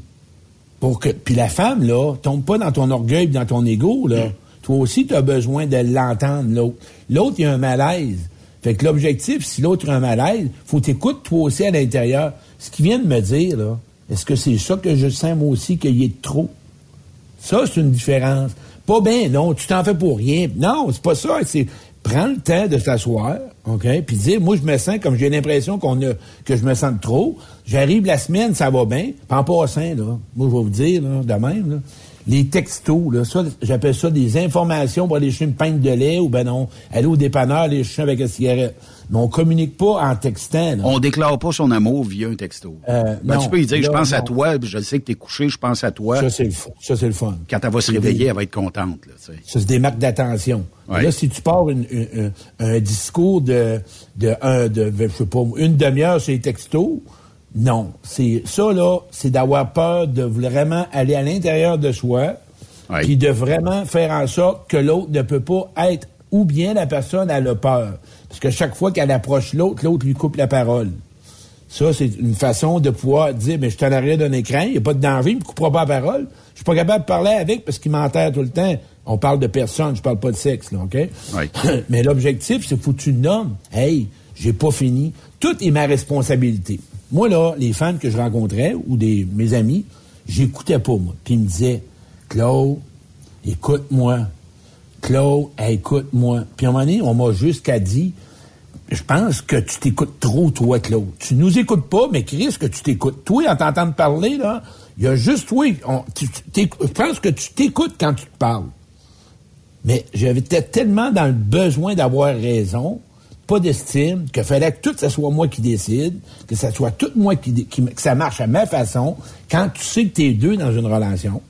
Pour que, puis la femme, là, tombe pas dans ton orgueil, dans ton ego, là. Toi aussi, tu as besoin de l'entendre, l'autre. L'autre, il a un malaise. Fait que l'objectif, si l'autre a un malaise, faut t'écouter toi aussi à l'intérieur. Ce qu'il vient de me dire, là, est-ce que c'est ça que je sens moi aussi qu'il y ait de trop? Ça, c'est une différence. Pas bien, non, tu t'en fais pour rien. Non, c'est pas ça. C'est prends le temps de s'asseoir, OK, puis dire, moi, je me sens comme j'ai l'impression qu'on a, que je me sens trop. J'arrive la semaine, ça va bien. Puis en passant, là, moi, je vais vous dire, là, de même, là, les textos, là, ça, j'appelle ça des informations pour aller chercher une pinte de lait ou ben non, aller au dépanneur, aller chercher avec une cigarette. Mais on communique pas en textant. là. on déclare pas son amour via un texto. Euh, Ben, non, tu peux lui dire, je pense à toi, puis je sais que t'es couché, je pense à toi. Ça, c'est le, ça, c'est le fun. Quand elle va se réveiller, des- elle va être contente. Là. Ça, c'est des marques d'attention. Ouais. Là, si tu pars une- une- un, un discours de, de, un, de, je sais pas, une demi-heure sur les textos, non. C'est, ça, là, c'est d'avoir peur de vraiment aller à l'intérieur de soi, puis de vraiment faire en sorte que l'autre ne peut pas être, ou bien la personne, elle a peur. Parce que chaque fois qu'elle approche l'autre, l'autre lui coupe la parole. Ça, c'est une façon de pouvoir dire, mais je t'en arrière d'un écran, il n'y a pas de danger, il ne me coupera pas la parole. Je suis pas capable de parler avec parce qu'il m'enterre tout le temps. On parle de personne, je parle pas de sexe, là, OK? mais l'objectif, c'est faut que tu nommes. Hey, j'ai pas fini. Tout est ma responsabilité. Moi, là, les femmes que je rencontrais ou mes amis, j'écoutais pas, moi. Puis ils me disaient, Claude, écoute-moi. Claude, écoute-moi. Puis à un moment donné, on m'a jusqu'à dit, je pense que tu t'écoutes trop, toi, Claude. Tu nous écoutes pas, mais Chris, que tu t'écoutes. Toi, en t'entendant parler, là, il y a juste toi. je pense que tu t'écoutes quand tu te parles. Mais j'avais tellement dans le besoin d'avoir raison, pas d'estime, que fallait que tout ça soit moi qui décide, que ça soit tout moi qui, que ça marche à ma façon, quand tu sais que t'es deux dans une relation.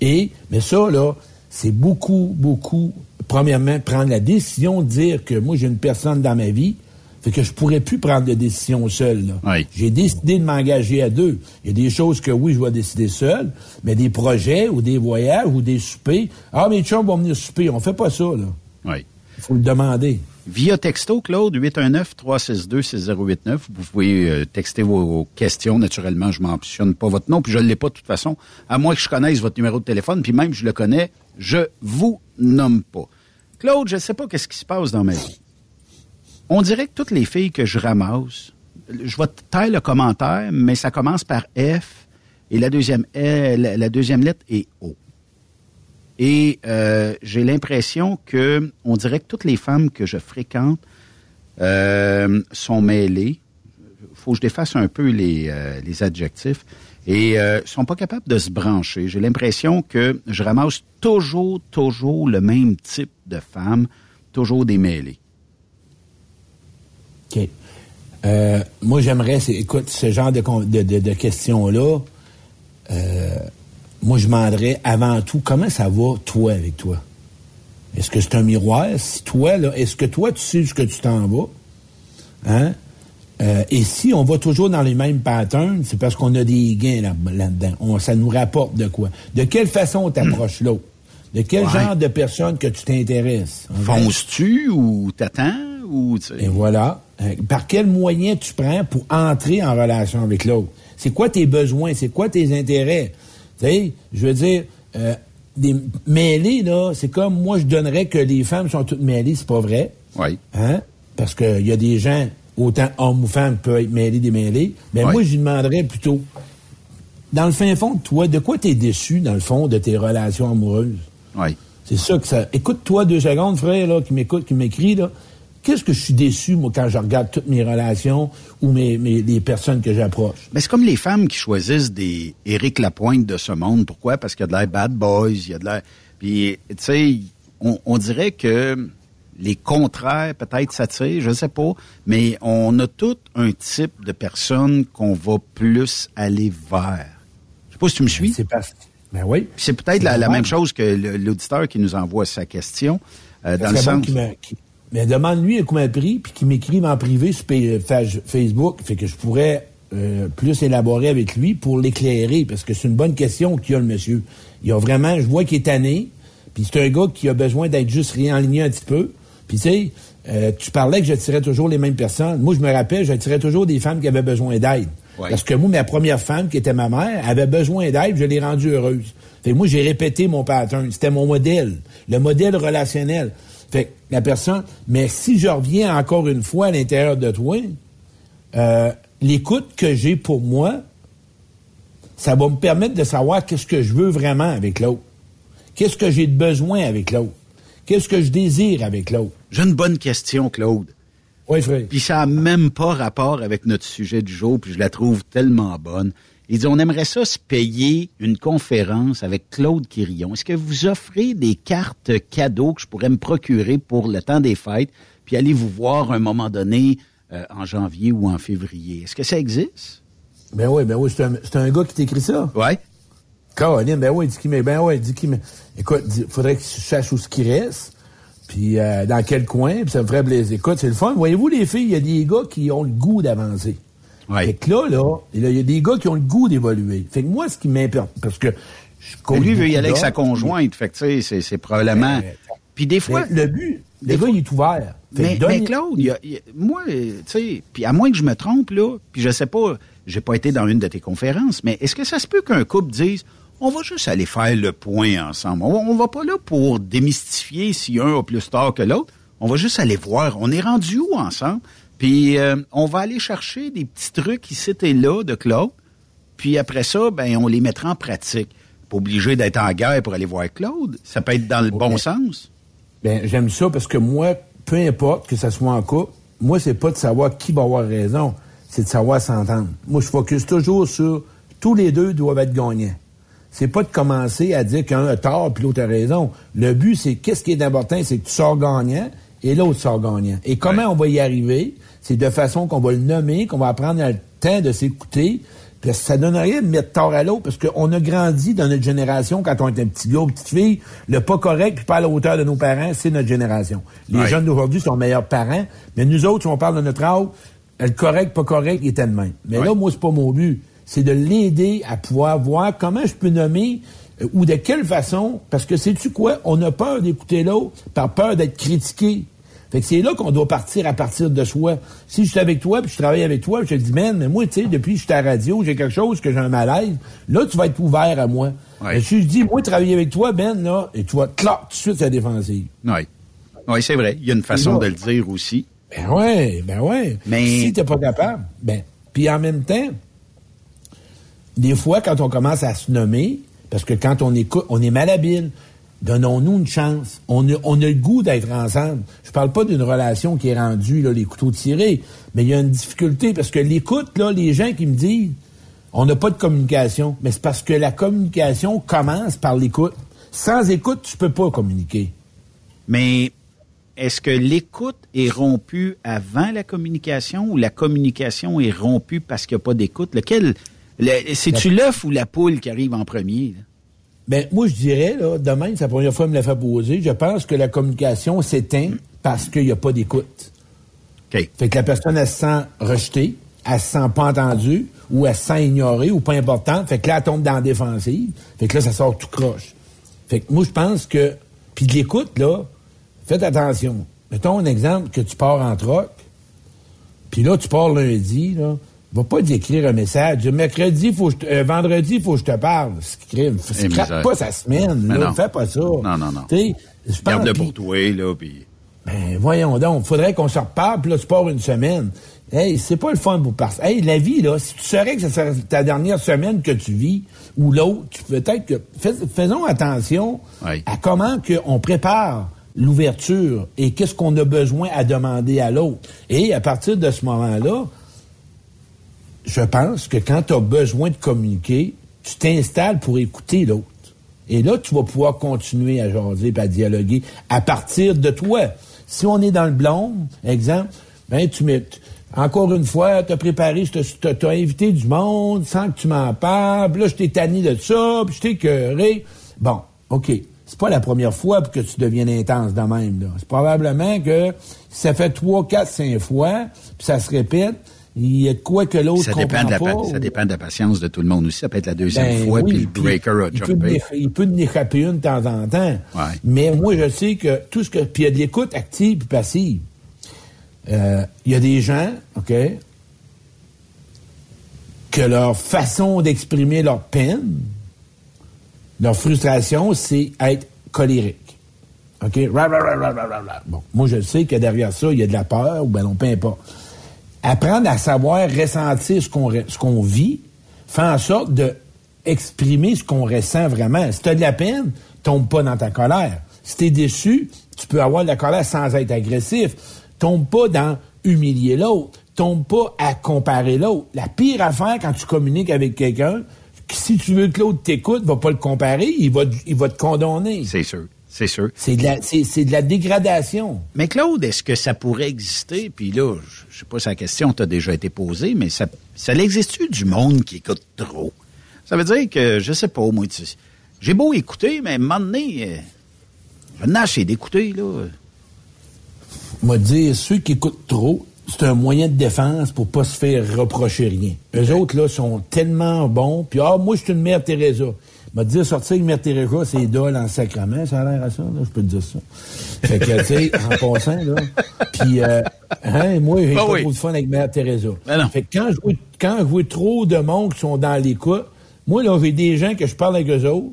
Et, mais ça, là, c'est beaucoup, beaucoup, premièrement, prendre la décision de dire que moi, j'ai une personne dans ma vie, fait que je pourrais plus prendre de décision seul. J'ai décidé de m'engager à deux. Il y a des choses que oui, je vais décider seul, mais des projets ou des voyages ou des soupers. Ah, mes chums vont venir souper. On fait pas ça, là. Oui. Faut le demander. Via texto, Claude, 819-362-6089. Vous pouvez euh, texter vos questions. Naturellement, je mentionne pas votre nom, puis je ne l'ai pas de toute façon. À moins que je connaisse votre numéro de téléphone, puis même je le connais, je vous nomme pas. Claude, je ne sais pas qu'est-ce qui se passe dans ma vie. On dirait que toutes les filles que je ramasse, je vais taire le commentaire, mais ça commence par F et la deuxième lettre est O. Et euh, j'ai l'impression que on dirait que toutes les femmes que je fréquente euh, sont mêlées. faut que je défasse un peu les, euh, les adjectifs. Et sont pas capables de se brancher. J'ai l'impression que je ramasse toujours, toujours le même type de femmes, toujours des mêlées. OK. Moi, j'aimerais, écoute, ce genre de, de, de- de questions-là, moi, je demanderais avant tout, comment ça va, toi, avec toi? Est-ce que c'est un miroir? Si toi, là, est-ce que toi, tu sais ce que tu t'en vas? Hein? Euh, et si on va toujours dans les mêmes patterns, c'est parce qu'on a des gains là- là-dedans. On- ça nous rapporte de quoi? De quelle façon on t'approche l'autre? De quel Ouais. genre de personne que tu t'intéresses? Fonces-tu ou t'attends ou tu? Et voilà. Euh, par quel moyen tu prends pour entrer en relation avec l'autre? C'est quoi tes besoins? C'est quoi tes intérêts? Tu sais, je veux dire, euh, des mêlés, là, c'est comme moi, je donnerais que les femmes sont toutes mêlées, c'est pas vrai. Oui. Hein? Parce qu'il y a des gens, autant hommes ou femmes, qui peuvent être mêlés, démêlés. Mais moi, je lui demanderais plutôt, dans le fin fond de toi, de quoi tu es déçu, dans le fond, de tes relations amoureuses? Oui. C'est ça que ça. Écoute-toi deux secondes, frère, là, qui m'écoute, qui m'écrit, là. Qu'est-ce que je suis déçu, moi, quand je regarde toutes mes relations ou mes, mes- les personnes que j'approche? Mais c'est comme les femmes qui choisissent des Éric Lapointe de ce monde. Pourquoi? Parce qu'il y a de l'air bad boys, il y a de l'air... Puis, tu sais, on, on dirait que les contraires peut-être s'attirent, je ne sais pas, mais on a tout un type de personne qu'on va plus aller vers. Je sais pas si tu me suis. C'est parce... Ben oui. C'est peut-être la, la même chose que l'auditeur qui nous envoie sa question, euh, dans le sens... mais demande-lui un coup de prix, puis qu'il m'écrive en privé sur Facebook, fait que je pourrais euh, plus élaborer avec lui pour l'éclairer, parce que c'est une bonne question qu'il a, le monsieur. Il a vraiment, je vois qu'il est tanné, puis c'est un gars qui a besoin d'être juste réaligné un petit peu. Puis tu sais, euh, tu parlais que j'attirais toujours les mêmes personnes. Moi, je me rappelle, j'attirais toujours des femmes qui avaient besoin d'aide. Ouais. Parce que moi, ma première femme, qui était ma mère, avait besoin d'aide, je l'ai rendue heureuse. Fait que moi, j'ai répété mon pattern. C'était mon modèle. Le modèle relationnel. Fait que la personne. Mais si je reviens encore une fois à l'intérieur de toi, euh, l'écoute que j'ai pour moi, ça va me permettre de savoir qu'est-ce que je veux vraiment avec l'autre. Qu'est-ce que j'ai de besoin avec l'autre. Qu'est-ce que je désire avec l'autre. J'ai une bonne question, Claude. Oui, frère. Puis ça n'a même pas rapport avec notre sujet du jour, puis je la trouve tellement bonne. Il dit, on aimerait ça se payer une conférence avec Claude Quirion. Est-ce que vous offrez des cartes cadeaux que je pourrais me procurer pour le temps des fêtes, puis aller vous voir à un moment donné euh, en janvier ou en février? Est-ce que ça existe? Ben oui, ben oui, c'est un, un gars qui t'écrit ça. Ouais. Caroline, ben oui, dis qu'il ben oui, dis qu'il. Écoute, il faudrait que tu saches où ce qui reste, puis euh, dans quel coin, puis ça me ferait plaisir. Écoute, c'est le fun. Voyez-vous, les filles, il y a des gars qui ont le goût d'avancer. Fait que là, là, il y a des gars qui ont le goût d'évoluer. Fait que moi, ce qui m'importe, parce que je Lui veut y aller avec sa conjointe, fait que tu sais, c'est- c'est probablement... Puis des fois... Le, le but, le gars, il est ouvert. Mais, Claude, y a- il y a- moi, tu sais, puis à moins que je me trompe, là, puis je sais pas, j'ai pas été dans une de tes conférences, mais est-ce que ça se peut qu'un couple dise, on va juste aller faire le point ensemble? On, on va pas là pour démystifier si un a plus tard que l'autre. On va juste aller voir, on est rendu où ensemble? Puis euh, on va aller chercher des petits trucs ici et là de Claude, puis après ça, ben on les mettra en pratique. Pas obligé d'être en guerre pour aller voir Claude. Ça peut être dans le bon sens. Ben, j'aime ça parce que moi, peu importe que ça soit en couple, moi, c'est pas de savoir qui va avoir raison, c'est de savoir s'entendre. Moi, je focus toujours sur tous les deux doivent être gagnants. C'est pas de commencer à dire qu'un a tort puis l'autre a raison. Le but, c'est qu'est-ce qui est important, c'est que tu sors gagnant et l'autre sort gagnant. Et comment on va y arriver? C'est de façon qu'on va le nommer, qu'on va apprendre le temps de s'écouter, Puis ça donne rien de mettre tort à l'autre parce qu'on a grandi dans notre génération quand on était un petit gars ou petite fille, le pas correct puis pas à la hauteur de nos parents, c'est notre génération. Les Ouais. jeunes d'aujourd'hui sont meilleurs parents, mais nous autres, si on parle de notre âge, le correct, pas correct, il était de même. Mais là, moi, c'est pas mon but. C'est de l'aider à pouvoir voir comment je peux nommer euh, ou de quelle façon, parce que sais-tu quoi? On a peur d'écouter l'autre par peur d'être critiqué. Fait que c'est là qu'on doit partir à partir de soi. Si je suis avec toi, puis je travaille avec toi, puis je te dis, man, mais moi, tu sais, depuis que je suis à la radio, j'ai quelque chose que j'ai un malaise, là, tu vas être ouvert à moi. Mais si je dis, moi, travailler avec toi, Ben, là, et tu vas, clac, tout de suite, c'est défensive. Oui. Oui, c'est vrai. Il y a une façon de le dire aussi. Ben ouais, ben ouais. Mais- Si t'es pas capable, ben. Puis en même temps, des fois, quand on commence à se nommer, parce que quand on écoute, on est malhabile. Donnons-nous une chance. On a, on a le goût d'être ensemble. Je parle pas d'une relation qui est rendue, là, les couteaux tirés, mais il y a une difficulté parce que l'écoute, là, les gens qui me disent, on n'a pas de communication, mais c'est parce que la communication commence par l'écoute. Sans écoute, tu peux pas communiquer. Mais est-ce que l'écoute est rompue avant la communication ou la communication est rompue parce qu'il n'y a pas d'écoute? Lequel? le- C'est-tu l'œuf ou la poule qui arrive en premier? là? Ben, moi, je dirais, là, demain, c'est la première fois que me l'a fait poser, je pense que la communication s'éteint parce qu'il n'y a pas d'écoute. Fait que la personne, elle se sent rejetée, elle se sent pas entendue, ou elle se sent ignorée, ou pas importante. Fait que là, elle tombe dans la défensive. Fait que là, ça sort tout croche. Fait que moi, je pense que... Puis de l'écoute, là, faites attention. Mettons un exemple que tu pars en troc, puis là, tu pars lundi, là, va pas t'écrire un message. Mercredi, faut je te- euh, vendredi, il faut que je te parle. Eh, scrape pas sa semaine, là. non. Fais pas ça. Non, non, non. Tu sais, je pense- Garde-le pour toi, là, puis... ben, voyons donc. Faudrait qu'on se reparle, puis là, tu pars une semaine. Hey, c'est pas le fun pour partir. Hey, la vie, là, si tu saurais que ce serait ta dernière semaine que tu vis, ou l'autre, peut-être que... fais- faisons attention à comment que on prépare l'ouverture et qu'est-ce qu'on a besoin à demander à l'autre. Et à partir de ce moment-là, je pense que quand tu as besoin de communiquer, tu t'installes pour écouter l'autre. Et là, tu vas pouvoir continuer à jaser et à dialoguer à partir de toi. Si on est dans le blond, exemple, ben tu mets. Encore une fois, tu as préparé, tu as invité du monde sans que tu m'en parles. Là, je t'ai tanné de ça, puis je t'ai écœuré. Bon, OK. C'est pas la première fois que tu deviens intense de même. C'est probablement que ça fait trois, quatre, cinq fois, puis ça se répète, il y a de quoi que l'autre Ça dépend, comprend de la, pas. ça dépend de la patience de tout le monde aussi. Ça peut être la deuxième Ben fois, oui, puis le breaker a il peut, jumpé. il peut en échapper une de temps en temps. Mais moi, je sais que tout ce que. Puis il y a de l'écoute active et passive. Euh, Il y a des gens, OK, que leur façon d'exprimer leur peine, leur frustration, c'est être colérique. OK? Ra, ra, ra, ra, ra, ra, ra. Bon, moi, je sais que derrière ça, il y a de la peur, ou ben non, peu importe. Apprendre à savoir ressentir ce qu'on ce qu'on vit, fait en sorte de exprimer ce qu'on ressent vraiment. Si tu as de la peine, tombe pas dans ta colère. Si tu déçu, tu peux avoir de la colère sans être agressif. Tombe pas dans humilier l'autre. Tombe pas à comparer l'autre. La pire affaire quand tu communiques avec quelqu'un, si tu veux que l'autre t'écoute, va pas le comparer, il va, il va te condamner. C'est sûr. C'est sûr. C'est de la, c'est, c'est de la dégradation. Mais Claude, est-ce que ça pourrait exister? Puis là, je sais pas si la question t'a déjà été posée, mais ça, ça existe du monde qui écoute trop? Ça veut dire que, je sais pas, moi, tu- j'ai beau écouter, mais à un moment donné, euh, je nache d'écouter, là. m'a dit, ceux qui écoutent trop, c'est un moyen de défense pour pas se faire reprocher rien. Eux autres, là, sont tellement bons. Puis, ah, moi, je suis une mère Teresa. M'a dit, sortir une mère Teresa, c'est dole en sacrement. Ça a l'air à ça, là, je peux te dire ça. Fait que, tu sais, en passant, là. Puis, euh, hein, moi, j'ai Ah pas oui. trop de fun avec mère Teresa. Ben. Fait que quand je vois, quand je vois trop de monde qui sont dans l'écoute, moi, là, j'ai des gens que je parle avec eux autres,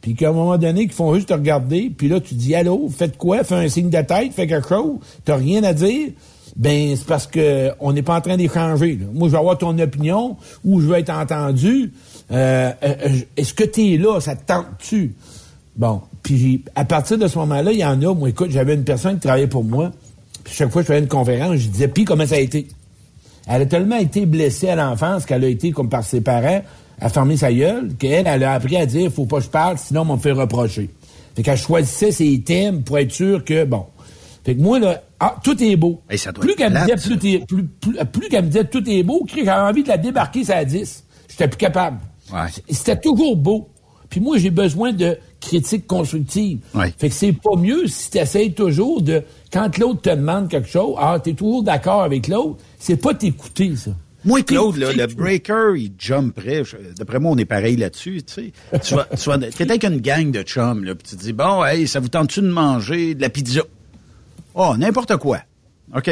puis qu'à un moment donné, qui font juste te regarder, puis là, tu dis allô, faites quoi, fais un signe de tête, fais quelque chose, t'as rien à dire, ben c'est parce que on n'est pas en train d'échanger. Moi, je vais avoir ton opinion ou je veux être entendu. Euh, euh, euh, Est-ce que tu es là, ça te tente-tu? Bon, puis à partir de ce moment-là, il y en a, moi, écoute, j'avais une personne qui travaillait pour moi, puis chaque fois que je faisais une conférence, je disais, puis comment ça a été? Elle a tellement été blessée à l'enfance qu'elle a été, comme par ses parents, à fermer sa gueule, qu'elle, elle a appris à dire, faut pas que je parle, sinon on me fait reprocher. Fait qu'elle choisissait ses thèmes pour être sûre que, bon. Fait que moi, là, ah, tout est beau. Ça doit plus qu'elle me disait, plus, t'es- plus, plus, plus qu'elle me disait tout est beau, j'avais envie de la débarquer, ça à 10. j'étais plus capable. C'était toujours beau. Puis moi, j'ai besoin de critiques constructives. Fait que c'est pas mieux si tu essayes toujours de, quand l'autre te demande quelque chose, ah, t'es toujours d'accord avec l'autre, c'est pas t'écouter, ça. Moi, Claude, là, le breaker, il jumperait. D'après moi, on est pareil là-dessus. Tu sais, tu vas, tu vas, t'es avec une gang de chums, là, puis tu te dis, bon, hey, ça vous tente-tu de manger de la pizza? Oh, n'importe quoi. OK.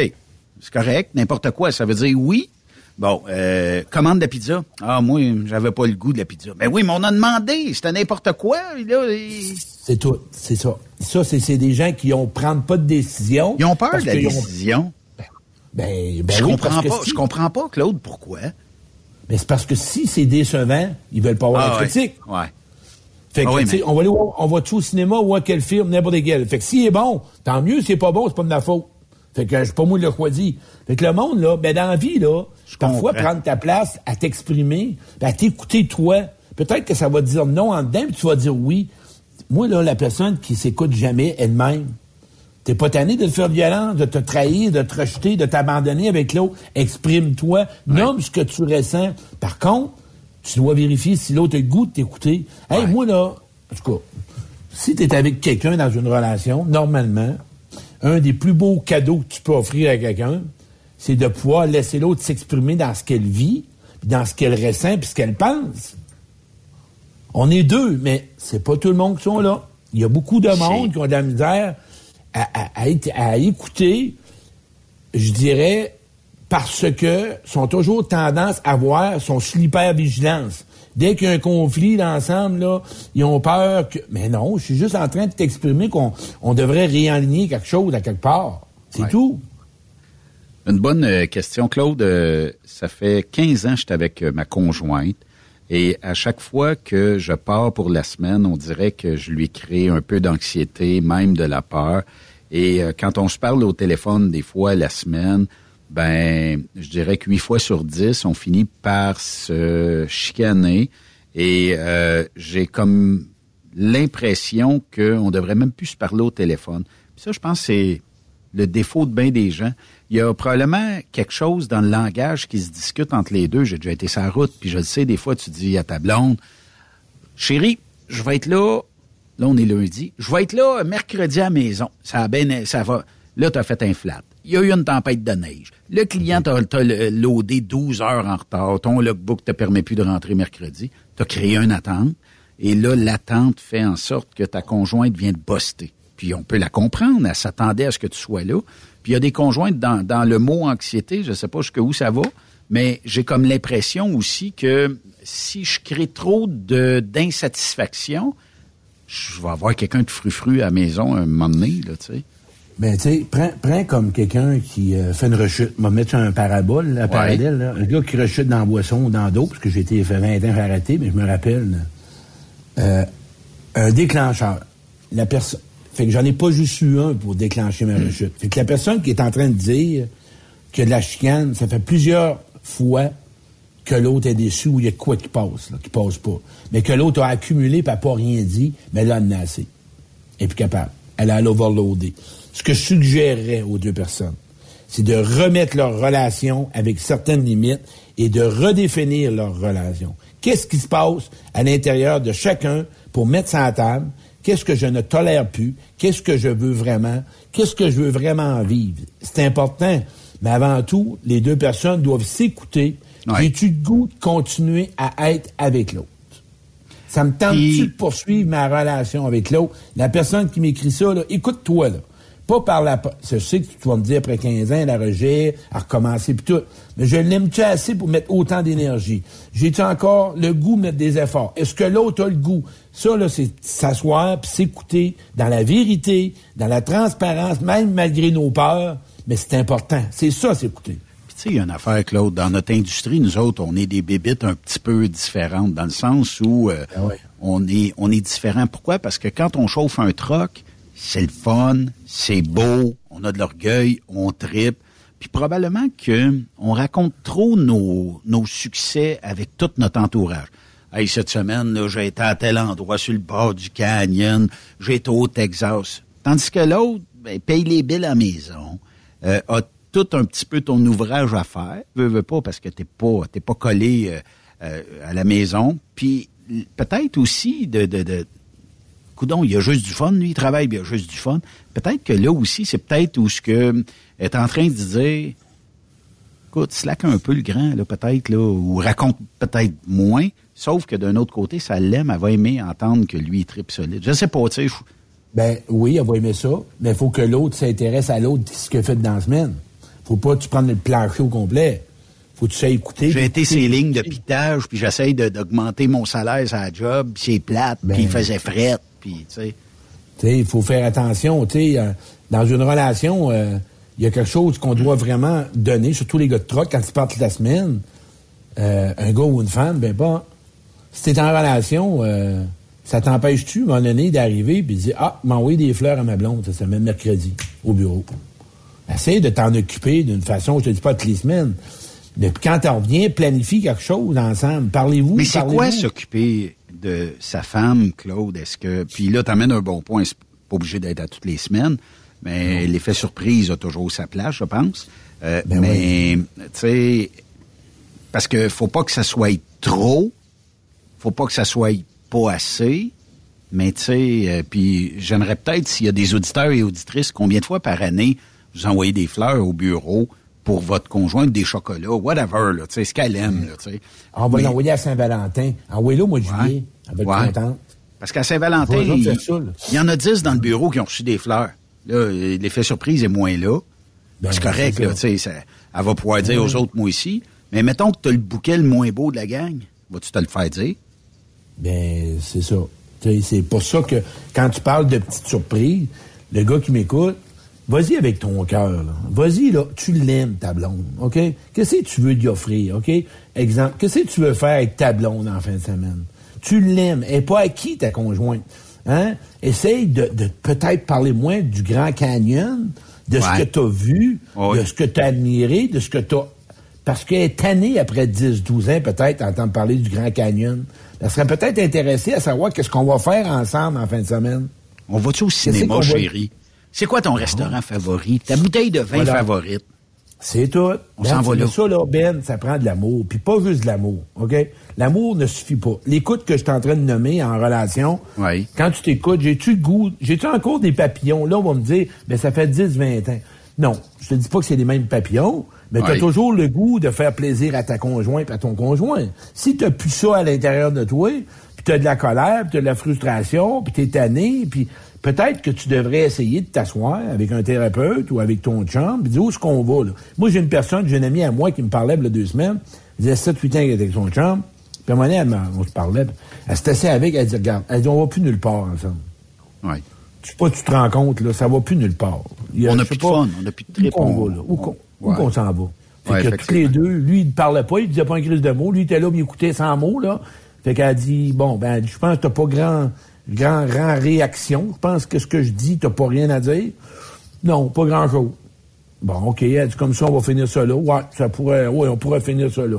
C'est correct, n'importe quoi. Ça veut dire oui. Bon, euh, commande de la pizza. Ah, moi, j'avais pas le goût de la pizza. Mais oui, mais on a demandé. C'était n'importe quoi. Là, C'est tout. C'est ça. Ça, c'est des gens qui ont prennent pas de décision. Ils ont peur de la décision. Ben, ben je oui, comprends que pas. si- Je comprends pas, Claude, pourquoi. Mais c'est parce que si c'est décevant, ils veulent pas avoir Ah, la critique. Ouais. Fait que, Ah oui, tu sais, mais- on va aller voir, on va tout au cinéma, voir quel film, n'importe quel. Fait que s'il est bon, tant mieux. S'il est pas bon, c'est pas de ma faute. Fait que je suis pas moi le choisi. Fait que le monde, là, ben, dans la vie, là, parfois comprends. prendre ta place à t'exprimer, à t'écouter toi. Peut-être que ça va te dire non en dedans, puis tu vas dire oui. Moi, là, la personne qui s'écoute jamais elle-même, T'es pas tanné de te faire violence, de te trahir, de te rejeter, de t'abandonner avec l'autre. Exprime-toi, nomme ce que tu ressens. Par contre, tu dois vérifier si l'autre a le goût de t'écouter. Hey, moi, là, en tout cas, si tu es avec quelqu'un dans une relation, normalement, un des plus beaux cadeaux que tu peux offrir à quelqu'un, c'est de pouvoir laisser l'autre s'exprimer dans ce qu'elle vit, dans ce qu'elle ressent, puis ce qu'elle pense. On est deux, mais c'est pas tout le monde qui sont là. Il y a beaucoup de monde qui ont de la misère à, à- à être- à écouter, je dirais, parce que sont toujours tendance à voir son hyper-vigilance. Dès qu'il y a un conflit l'ensemble, là, ils ont peur que. Mais non, je suis juste en train de t'exprimer qu'on on devrait réaligner quelque chose à quelque part. C'est tout. Une bonne euh, question, Claude. Euh, ça fait 15 ans que j'étais avec euh, ma conjointe. Et à chaque fois que je pars pour la semaine, on dirait que je lui crée un peu d'anxiété, même de la peur. Et euh, quand on se parle au téléphone des fois la semaine, ben, je dirais que 8 fois sur 10, on finit par se chicaner. Et euh, j'ai comme l'impression qu'on devrait même plus se parler au téléphone. Puis ça, je pense c'est le défaut de bien des gens. Il y a probablement quelque chose dans le langage qui se discute entre les deux. J'ai déjà été sur la route, puis je le sais, des fois, tu dis à ta blonde, chérie, je vais être là, là, on est lundi, je vais être là mercredi à la maison. Ça, a bien, ça va. Là, tu as fait un flat. Il y a eu une tempête de neige. Le client t'a t'a loadé 12 heures en retard. Ton logbook te permet plus de rentrer mercredi. Tu as créé une attente. Et là, l'attente fait en sorte que ta conjointe vient de buster. Puis on peut la comprendre. Elle s'attendait à ce que tu sois là. Puis il y a des conjointes dans, le mot anxiété, je sais pas jusqu'où ça va, mais j'ai comme l'impression aussi que si je crée trop d'insatisfaction, je vais avoir quelqu'un de frufru à la maison un moment donné, là. Ben, tu sais, prends, prends comme quelqu'un qui euh, fait une rechute. Je vais mettre sur un parabole, là, parallèle, là. Un gars qui rechute dans la boisson ou dans l'eau, parce que j'ai été fait 20 ans arrêté, mais je me rappelle. euh, un déclencheur. La personne. Fait que j'en ai pas juste eu un pour déclencher ma rechute. Fait que la personne qui est en train de dire que de la chicane, ça fait plusieurs fois que l'autre est déçu ou il y a de quoi qui passe, là, qui passe pas. Mais que l'autre a accumulé et n'a pas rien dit, mais là, elle en a assez. Elle est plus capable. Elle a l'overloader. Ce que je suggérerais aux deux personnes, c'est de remettre leur relation avec certaines limites et de redéfinir leur relation. Qu'est-ce qui se passe à l'intérieur de chacun pour mettre ça à table? Qu'est-ce que je ne tolère plus? Qu'est-ce que je veux vraiment? Qu'est-ce que je veux vraiment vivre? C'est important. Mais avant tout, les deux personnes doivent s'écouter. J'ai-tu le goût de continuer à être avec l'autre? Ça me tente-tu de poursuivre ma relation avec l'autre? La personne qui m'écrit ça, écoute-toi, là. Pas par la... Je sais que tu vas me dire après 15 ans, la rejet, à recommencer puis tout. Mais je l'aime-tu assez pour mettre autant d'énergie? J'ai-tu encore le goût de mettre des efforts? Est-ce que l'autre a le goût? Ça, là, c'est s'asseoir puis s'écouter dans la vérité, dans la transparence, même malgré nos peurs. Mais c'est important. C'est ça, s'écouter. Puis tu sais, il y a une affaire, Claude, dans notre industrie, nous autres, on est des bébites un petit peu différentes, dans le sens où euh, on est on est différents. Pourquoi? Parce que quand on chauffe un troc, c'est le fun, c'est beau, on a de l'orgueil, on tripe. Puis probablement que on raconte trop nos, nos succès avec tout notre entourage. Hey, cette semaine, j'ai été à tel endroit sur le bord du canyon, j'ai été au Texas. Tandis que l'autre, ben, paye les billes à la maison, euh, a tout un petit peu ton ouvrage à faire. Veux, veux pas, parce que t'es pas, t'es pas collé euh, euh, à la maison. Puis peut-être aussi de coudon, il y a juste du fun, lui, il travaille, puis il y a juste du fun. Peut-être que là aussi, c'est peut-être où ce que est en train de dire, écoute, slack un peu le grand, là, peut-être, là, ou raconte peut-être moins, sauf que d'un autre côté, ça l'aime, elle va aimer entendre que lui, il tripe solide. Je sais pas, tu sais. Ben oui, elle va aimer ça, mais il faut que l'autre s'intéresse à l'autre, ce qu'il fait dans la semaine. Faut pas que tu prennes le plancher au complet. Faut que tu sais écouter. J'ai été ces lignes de pitage, puis j'essaye d'augmenter mon salaire à la job, puis c'est plate, puis il faisait fret, puis tu sais. Il faut faire attention. Tu sais, euh, dans une relation, euh, il y a quelque chose qu'on doit vraiment donner, surtout les gars de troc, quand ils partent la semaine. Euh, un gars ou une femme, ben pas. Si t'es en relation, ça t'empêche-tu, à un moment donné, d'arriver puis de dire Ah, m'envoyer des fleurs à ma blonde cette semaine, mercredi, au bureau. Essaye de t'en occuper d'une façon, je te dis pas toutes les semaines. Quand t'en reviens, planifie quelque chose ensemble. Parlez-vous. Mais c'est quoi s'occuper de sa femme, Claude? Est-ce que. Puis là, t'amènes un bon point, c'est pas obligé d'être à toutes les semaines, mais l'effet surprise a toujours sa place, je pense. Euh, Ben mais, tu sais, parce que faut pas que ça soit trop, faut pas que ça soit pas assez, mais tu sais, euh, puis j'aimerais peut-être, s'il y a des auditeurs et auditrices, combien de fois par année vous envoyez des fleurs au bureau pour votre conjointe, des chocolats, whatever, là, tu sais, ce qu'elle aime, là, tu sais. Ah, On va Mais- l'envoyer à Saint-Valentin. Envoyez-le au mois de juillet. Elle va être Ouais. contente. Parce qu'à Saint-Valentin, il, y en a 10 dans le bureau qui ont reçu des fleurs. Là, l'effet surprise est moins là. Ben, c'est correct, là, tu sais, elle va pouvoir dire aux autres, moi aussi. Mais mettons que tu as le bouquet le moins beau de la gang. Vas-tu te le faire dire? Ben, c'est ça. C'est pour ça que quand tu parles de petites surprises, le gars qui m'écoute, vas-y avec ton cœur. là. Vas-y, là. Tu l'aimes, ta blonde. OK? Qu'est-ce que tu veux lui offrir? OK? Exemple, qu'est-ce que tu veux faire avec ta blonde en fin de semaine? Tu l'aimes. Et pas à qui ta conjointe? Hein? Essaye de, de peut-être parler moins du Grand Canyon, de ce que tu as vu, de ce que tu as admiré, de ce que tu as parce qu'elle est tannée après 10, 12 ans, peut-être, d'entendre parler du Grand Canyon. Elle serait peut-être intéressée à savoir qu'est-ce qu'on va faire ensemble en fin de semaine. On va-tu au cinéma, va- chérie? C'est quoi ton restaurant favori? Ta bouteille de vin Voilà. favorite? C'est tout. On Ben, s'en va mais là. Ça, là, Ben, ça prend de l'amour. Puis pas juste de l'amour, OK? L'amour ne suffit pas. L'écoute que je suis en train de nommer en relation, quand tu t'écoutes, j'ai-tu le goût, j'ai-tu encore des papillons? Là, on va me dire, ben ça fait 10, 20 ans. Non, je te dis pas que c'est les mêmes papillons, mais tu as toujours le goût de faire plaisir à ta conjointe, à ton conjoint. Si tu plus ça à l'intérieur de toi, puis tu as de la colère, puis tu as de la frustration, puis tu es tanné, puis peut-être que tu devrais essayer de t'asseoir avec un thérapeute ou avec ton chum, puis dire où est-ce qu'on va. Là? Moi, j'ai une personne, j'ai une amie à moi qui me parlait il y a deux semaines, elle disait 7-8 ans qu'elle était avec son chum, puis à un moment donné, on se parlait, elle s'est assise avec, elle dit, regarde, elle dit, on va plus nulle part ensemble. Ouais. Tu sais pas, tu te rends compte, là, ça va plus nulle part. On n'a plus de fun, on n'a plus de trip. Où qu'on on- va, là? Où qu'on Ouais. s'en va? Fait Ouais, que tous les deux, lui, il ne parlait pas, il disait pas un crise de mots. Lui, il était là, il écoutait sans mots, là. Fait qu'elle a dit, bon, ben, je pense que t'as pas grand, grand, grand réaction. Je pense que ce que je dis, t'as pas rien à dire. Non, pas grand chose. Bon, OK, elle comme ça, on va finir ça là. Ouais, ça pourrait, ouais, on pourrait finir ça là.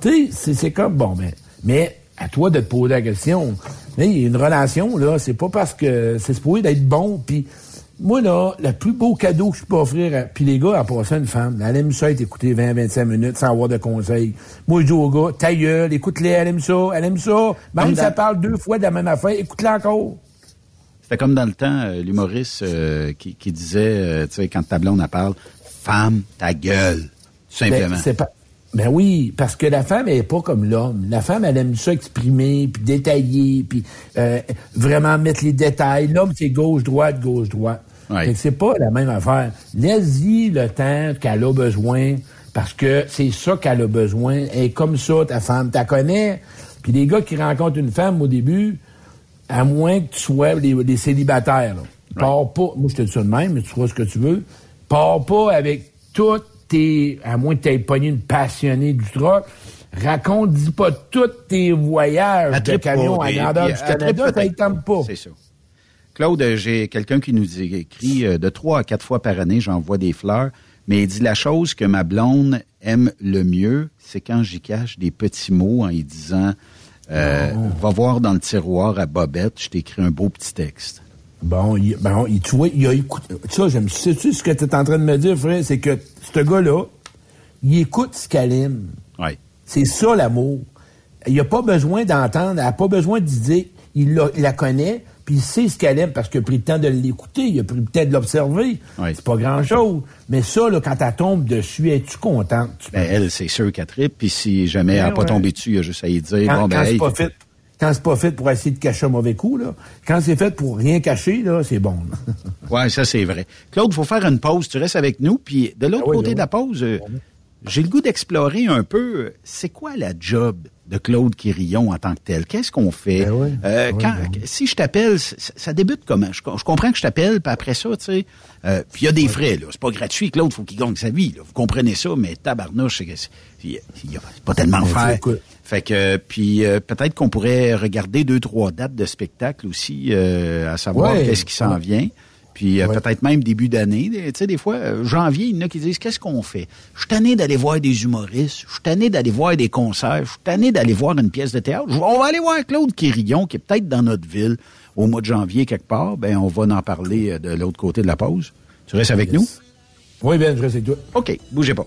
Tu sais, c'est- comme, bon, ben, mais à toi de te poser la question. Mais une relation, là, c'est pas parce que c'est supposé d'être bon, puis moi, là, le plus beau cadeau que je peux offrir, à- puis les gars, à passer à une femme, elle aime ça être écoutée 20-25 minutes sans avoir de conseils. Moi, je dis aux gars, ta gueule, écoute-les, elle aime ça, elle aime ça. Même si ça parle deux fois de la même affaire, écoute-la encore. C'était comme dans le temps, euh, l'humoriste euh, qui, qui disait, euh, tu sais, quand ta blonde elle parle, femme, ta gueule, tout simplement. Ben, pas... ben oui, parce que la femme, elle est pas comme l'homme. La femme, elle aime ça exprimer, puis détailler, puis vraiment mettre les détails. L'homme, c'est gauche-droite, gauche-droite. Ouais. C'est pas la même affaire. Laisse-y le temps qu'elle a besoin, parce que c'est ça qu'elle a besoin. Elle est comme ça, ta femme. Tu connais? Puis les gars qui rencontrent une femme au début, à moins que tu sois les célibataires, là. Pars pas, moi je te dis ça de même, mais tu feras ce que tu veux. Pars pas avec toutes tes, à moins que tu aies pogné une passionnée du truck, raconte, dis pas tous tes voyages de camion pas, à et- grandeur du Canada, ça ne tente pas. C'est ça. Claude, euh, j'ai quelqu'un qui nous écrit euh, de trois à quatre fois par année, j'envoie des fleurs, mais il dit la chose que ma blonde aime le mieux, c'est quand j'y cache des petits mots en y disant euh, Va voir dans le tiroir à Bobette, je t'ai écrit un beau petit texte. Bon, il, bon, il, tu vois, il a écouté. Ça, j'aime. Sais-tu ce que tu es en train de me dire, frère? C'est que ce gars-là, il écoute ce qu'elle aime. Ouais. C'est ça l'amour. il n'a pas besoin d'entendre, elle n'a pas besoin de dire, il la, il la connaît, puis il sait ce qu'elle aime parce qu'il a pris le temps de l'écouter, il a pris le temps de l'observer. C'est pas grand-chose. Mais ça, là, quand elle tombe dessus, es-tu contente? Ben, elle, c'est sûr qu'elle tripe, puis si jamais elle n'a Ben pas ouais. tombé dessus, il a juste à y dire, Quand, bon, ben, quand hey, c'est pas fait, quand c'est pas fait pour essayer de cacher un mauvais coup, là. Quand c'est fait pour rien cacher, là, c'est bon. Ouais, ça c'est vrai. Claude, il faut faire une pause. Tu restes avec nous. Puis de l'autre Ah oui, côté ben de la pause, euh, j'ai le goût d'explorer un peu. euh, C'est quoi la job? De Claude Quirillon en tant que tel Qu'est-ce qu'on fait? Ben Euh, quand, Si je t'appelle, ça débute comment? Je, co- je comprends que je t'appelle, puis après ça, tu sais, euh, puis il y a des frais là. C'est pas gratuit. Claude, faut qu'il gagne sa vie. Là. Vous comprenez ça Mais tabarnouche, c'est que c'est- il y a- pas tellement Ben, faire. Fait que puis euh, peut-être qu'on pourrait regarder deux trois dates de spectacle aussi, euh, à savoir Ouais. qu'est-ce qui s'en Ouais. vient. Puis euh, Ouais. peut-être même début d'année. Tu sais, des fois, euh, janvier, il y en a qui disent Qu'est-ce qu'on fait? Je suis tanné d'aller voir des humoristes, je suis tanné d'aller voir des concerts, je suis tanné d'aller voir une pièce de théâtre. Je- On va aller voir Claude Quirillon, qui est peut-être dans notre ville au mois de janvier quelque part. Ben, on va en parler euh, de l'autre côté de la pause. Tu restes avec nous? Oui, Ben, je reste avec toi. OK, bougez pas.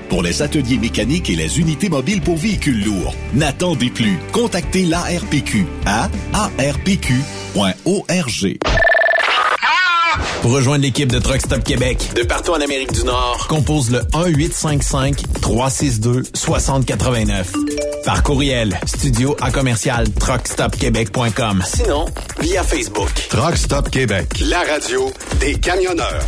pour les ateliers mécaniques et les unités mobiles pour véhicules lourds. N'attendez plus. Contactez l'ARPQ à arpq.org. Pour rejoindre l'équipe de Truck Stop Québec, de partout en Amérique du Nord, compose le 1-855-362-6089. Par courriel, studio à commercial truckstopquebec.com. Sinon, via Facebook. Truck Stop Québec, la radio des camionneurs.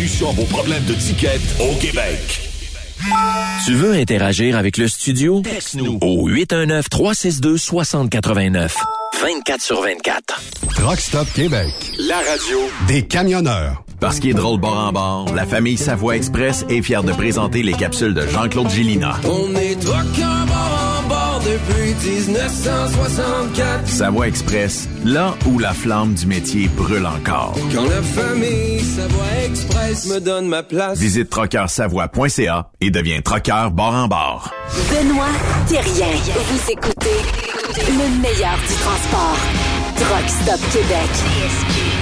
à vos problèmes de ticket au Québec. Tu veux interagir avec le studio? Texte-nous au 819-362-6089. 24 sur 24. Truck Stop Québec, La radio des camionneurs. Parce qu'il est drôle bord en bord, la famille Savoie Express est fière de présenter les capsules de Jean-Claude Gillina. On est truckers depuis 1964. Savoie Express, là où la flamme du métier brûle encore. Quand la famille Savoie Express me donne ma place. Visite trockeursavoie.ca et deviens trockeur bord en bord. Benoît Thérien. Vous écoutez le meilleur du transport. Truck Stop Québec.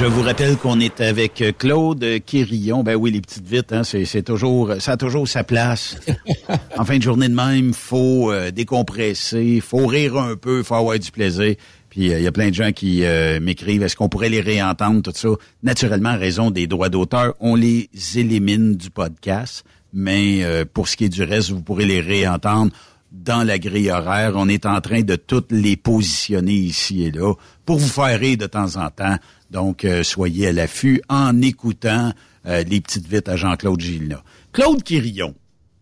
Je vous rappelle qu'on est avec Claude Quirillon. Ben oui, les petites vites, hein, c'est, c'est toujours, ça a toujours sa place. en fin de journée de même, faut euh, décompresser, faut rire un peu, faut avoir du plaisir. Puis il y a plein de gens qui euh, m'écrivent, est-ce qu'on pourrait les réentendre, tout ça? Naturellement, à raison des droits d'auteur, on les élimine du podcast. Mais euh, pour ce qui est du reste, vous pourrez les réentendre dans la grille horaire. On est en train de toutes les positionner ici et là pour vous faire rire de temps en temps. Donc, euh, soyez à l'affût en écoutant euh, les petites vites à Jean-Claude Gilna. Claude Quirillon,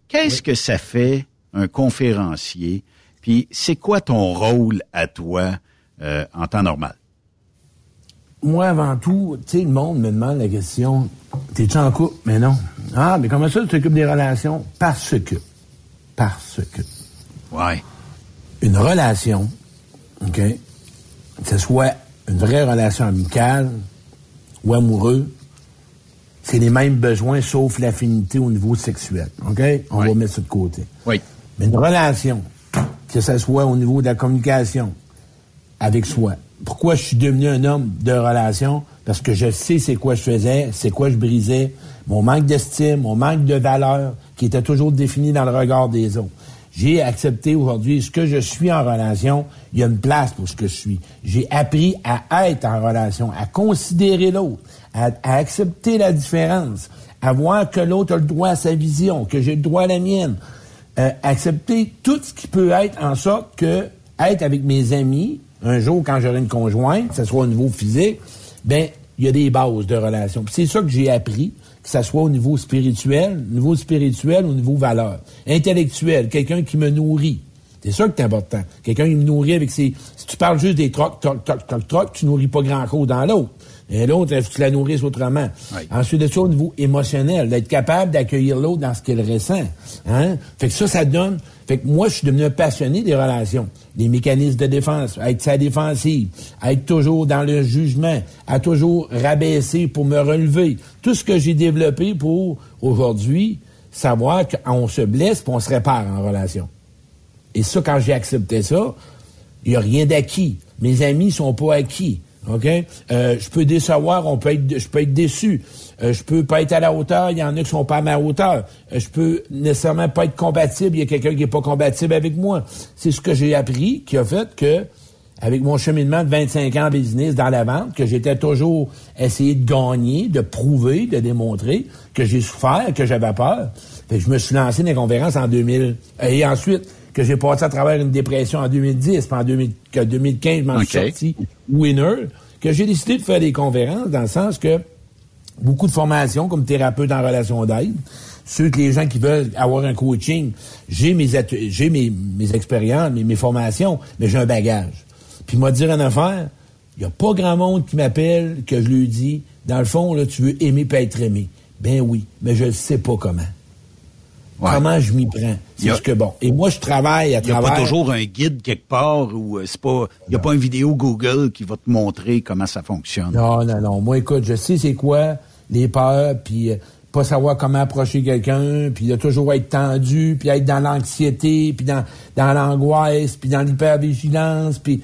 qu'est-ce que ça fait un conférencier? Puis, c'est quoi ton rôle à toi euh, en temps normal? Moi, avant tout, tu sais, le monde me demande la question, t'es-tu en couple? Mais non. Ah, mais comment ça, tu t'occupes des relations? Parce que. Parce que. Ouais. Une relation, OK, que ce soit une vraie relation amicale ou amoureux, c'est les mêmes besoins sauf l'affinité au niveau sexuel. OK? On va mettre ça de côté. Oui. Mais une relation, que ce soit au niveau de la communication avec soi. Pourquoi je suis devenu un homme de relation? Parce que je sais c'est quoi je faisais, c'est quoi je brisais, mon manque d'estime, mon manque de valeur, qui était toujours défini dans le regard des autres. J'ai accepté aujourd'hui ce que je suis en relation. Il y a une place pour ce que je suis. J'ai appris à être en relation, à considérer l'autre, à, accepter la différence, à voir que l'autre a le droit à sa vision, que j'ai le droit à la mienne. Euh, accepter tout ce qui peut être en sorte que être avec mes amis, un jour quand j'aurai une conjointe, que ce soit au niveau physique, ben il y a des bases de relation. C'est ça que j'ai appris que ça soit au niveau spirituel, au niveau spirituel, au niveau valeur. Intellectuel, quelqu'un qui me nourrit. C'est ça que c'est important. Quelqu'un qui me nourrit avec ses... Si tu parles juste des trocs, trocs, trocs, trocs, trocs, tu nourris pas grand-chose dans l'autre. Et l'autre, il faut que tu la nourrisses autrement? Ensuite de ça, au niveau émotionnel, d'être capable d'accueillir l'autre dans ce qu'il ressent. Hein? Fait que ça, ça donne... Fait que moi, je suis devenu un passionné des relations, des mécanismes de défense, à être sa défensive, à être toujours dans le jugement, à toujours rabaisser pour me relever. Tout ce que j'ai développé pour, aujourd'hui, savoir qu'on se blesse puis on se répare en relation. Et ça, quand j'ai accepté ça, il n'y a rien d'acquis. Mes amis sont pas acquis. OK? Euh, je peux décevoir, on peut être, je peux être déçu. Euh, je peux pas être à la hauteur, il y en a qui sont pas à ma hauteur. Euh, je peux nécessairement pas être compatible, il y a quelqu'un qui est pas compatible avec moi. C'est ce que j'ai appris qui a fait que, avec mon cheminement de 25 ans en business dans la vente, que j'étais toujours essayé de gagner, de prouver, de démontrer, que j'ai souffert, que j'avais peur. Fait je me suis lancé dans les conférences en 2000. Et ensuite, que j'ai passé à travers une dépression en 2010, puis en 2015, je m'en suis sorti winner, que j'ai décidé de faire des conférences dans le sens que beaucoup de formations comme thérapeute en relation d'aide, ceux que les gens qui veulent avoir un coaching, j'ai mes j'ai mes, mes expériences, mes, mes formations, mais j'ai un bagage. Puis moi dire une affaire, il n'y a pas grand monde qui m'appelle que je lui dis, dans le fond, là, tu veux aimer pas être aimé. Ben oui, mais je ne sais pas comment. Comment je m'y prends? C'est ce que bon. Et moi, je travaille à travers... Il n'y a pas toujours un guide quelque part ou euh, c'est pas. Il n'y a pas une vidéo Google qui va te montrer comment ça fonctionne. Non, non, non. Moi, écoute, je sais c'est quoi les peurs, puis euh, pas savoir comment approcher quelqu'un, puis de toujours être tendu, puis être dans l'anxiété, puis dans, dans l'angoisse, puis dans l'hypervigilance, puis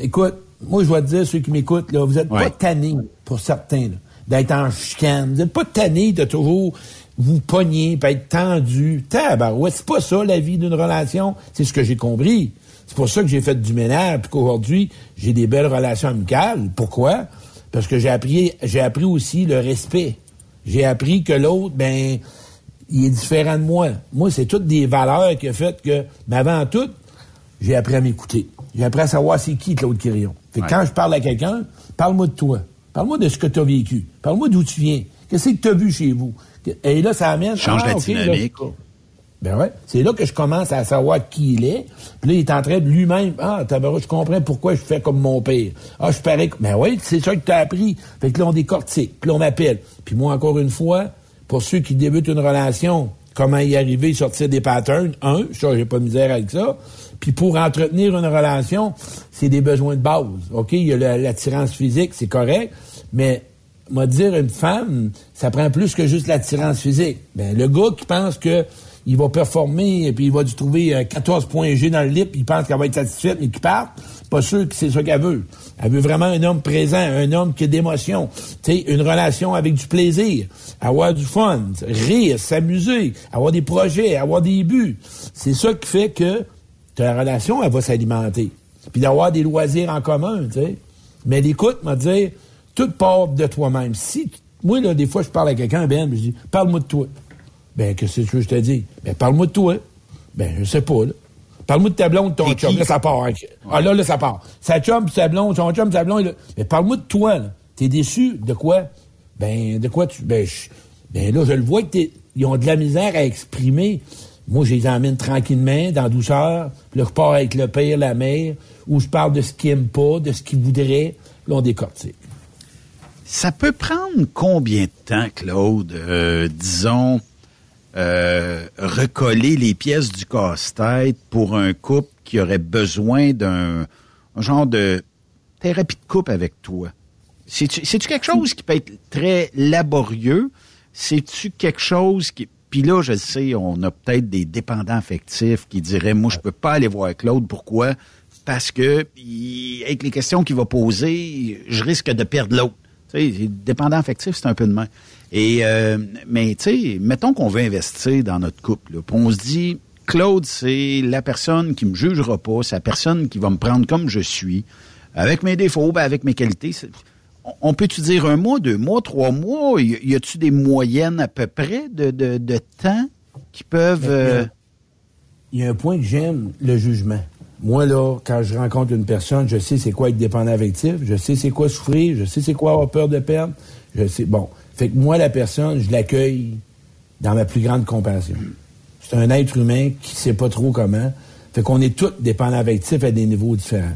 écoute, moi je dois te dire ceux qui m'écoutent là, vous êtes pas tannés pour certains d'être en chicane, vous êtes pas tannés de toujours vous pogner, puis être tendu. ouais, c'est pas ça la vie d'une relation. C'est ce que j'ai compris. C'est pour ça que j'ai fait du ménage, puis qu'aujourd'hui, j'ai des belles relations amicales. Pourquoi? Parce que j'ai appris, j'ai appris aussi le respect. J'ai appris que l'autre, ben, il est différent de moi. Moi, c'est toutes des valeurs qui ont fait que, mais avant tout, j'ai appris à m'écouter. J'ai appris à savoir c'est qui Claude Quirion. Fait quand je parle à quelqu'un, parle-moi de toi. Parle-moi de ce que tu as vécu. Parle-moi d'où tu viens. Qu'est-ce que tu as vu chez vous? Et là, ça amène... Change ah, la dynamique. Ben ouais. C'est là que je commence à savoir qui il est. Puis là, il est en train de lui-même. Ah, tabarou, je comprends pourquoi je fais comme mon père. Ah, je parais. Ben oui, c'est ça que t'as appris. Fait que là, on décortique. Puis là, on m'appelle. Puis moi, encore une fois, pour ceux qui débutent une relation, comment y arriver, sortir des patterns? Un, ça, j'ai pas de misère avec ça. Puis pour entretenir une relation, c'est des besoins de base. OK? Il y a la- l'attirance physique, c'est correct. Mais moi dire une femme, ça prend plus que juste l'attirance physique. Ben, le gars qui pense que il va performer et puis il va lui trouver euh, 14 points G dans le lit, puis il pense qu'elle va être satisfaite, mais qu'il parte, pas sûr que c'est ça qu'elle veut. Elle veut vraiment un homme présent, un homme qui a d'émotion, une relation avec du plaisir, avoir du fun, rire, s'amuser, avoir des projets, avoir des buts. C'est ça qui fait que ta relation, elle va s'alimenter. Puis d'avoir des loisirs en commun, tu sais. Mais l'écoute, m'a dit, tout part de toi-même. Si, moi, là, des fois, je parle à quelqu'un, Ben, je dis, parle-moi de toi. Ben, qu'est-ce que tu veux que je te dis? Ben, parle-moi de toi. Ben, je sais pas, là. Parle-moi de ta blonde, de ton chum. Là, ça part. Ah, là, là, ça part. Sa chum, sa blonde, son chum, sa blonde, là. Mais parle-moi de toi, là. T'es déçu de quoi? Ben, de quoi tu. Ben, je- ben là, je le vois que t'es. Ils ont de la misère à exprimer. Moi, je les emmène tranquillement, dans douceur. Puis là, je pars avec le père, la mère, où je parle de ce qu'ils aiment pas, de ce qu'ils voudraient. Là, on décortique. Ça peut prendre combien de temps, Claude, euh, disons, euh, recoller les pièces du casse-tête pour un couple qui aurait besoin d'un un genre de thérapie de couple avec toi? C'est-tu quelque chose qui peut être très laborieux? C'est-tu quelque chose qui... Puis là, je sais, on a peut-être des dépendants affectifs qui diraient, moi, je peux pas aller voir Claude. Pourquoi? Parce que, avec les questions qu'il va poser, je risque de perdre l'autre. Sais, dépendant affectif, c'est un peu de main. Et, euh, mais, tu sais, mettons qu'on veut investir dans notre couple. là, on se dit, Claude, c'est la personne qui me jugera pas, c'est la personne qui va me prendre comme je suis, avec mes défauts, ben, avec mes qualités. On- peut-tu dire un mois, deux mois, trois mois? Y y a-tu des moyennes à peu près de, de, de temps qui peuvent... euh, Il y a un point que j'aime, le jugement. Moi, là, quand je rencontre une personne, je sais c'est quoi être dépendant affectif, je sais c'est quoi souffrir, je sais c'est quoi avoir peur de perdre, je sais, bon. Fait que moi, la personne, je l'accueille dans ma plus grande compassion. C'est un être humain qui sait pas trop comment. Fait qu'on est tous dépendants affectifs à des niveaux différents.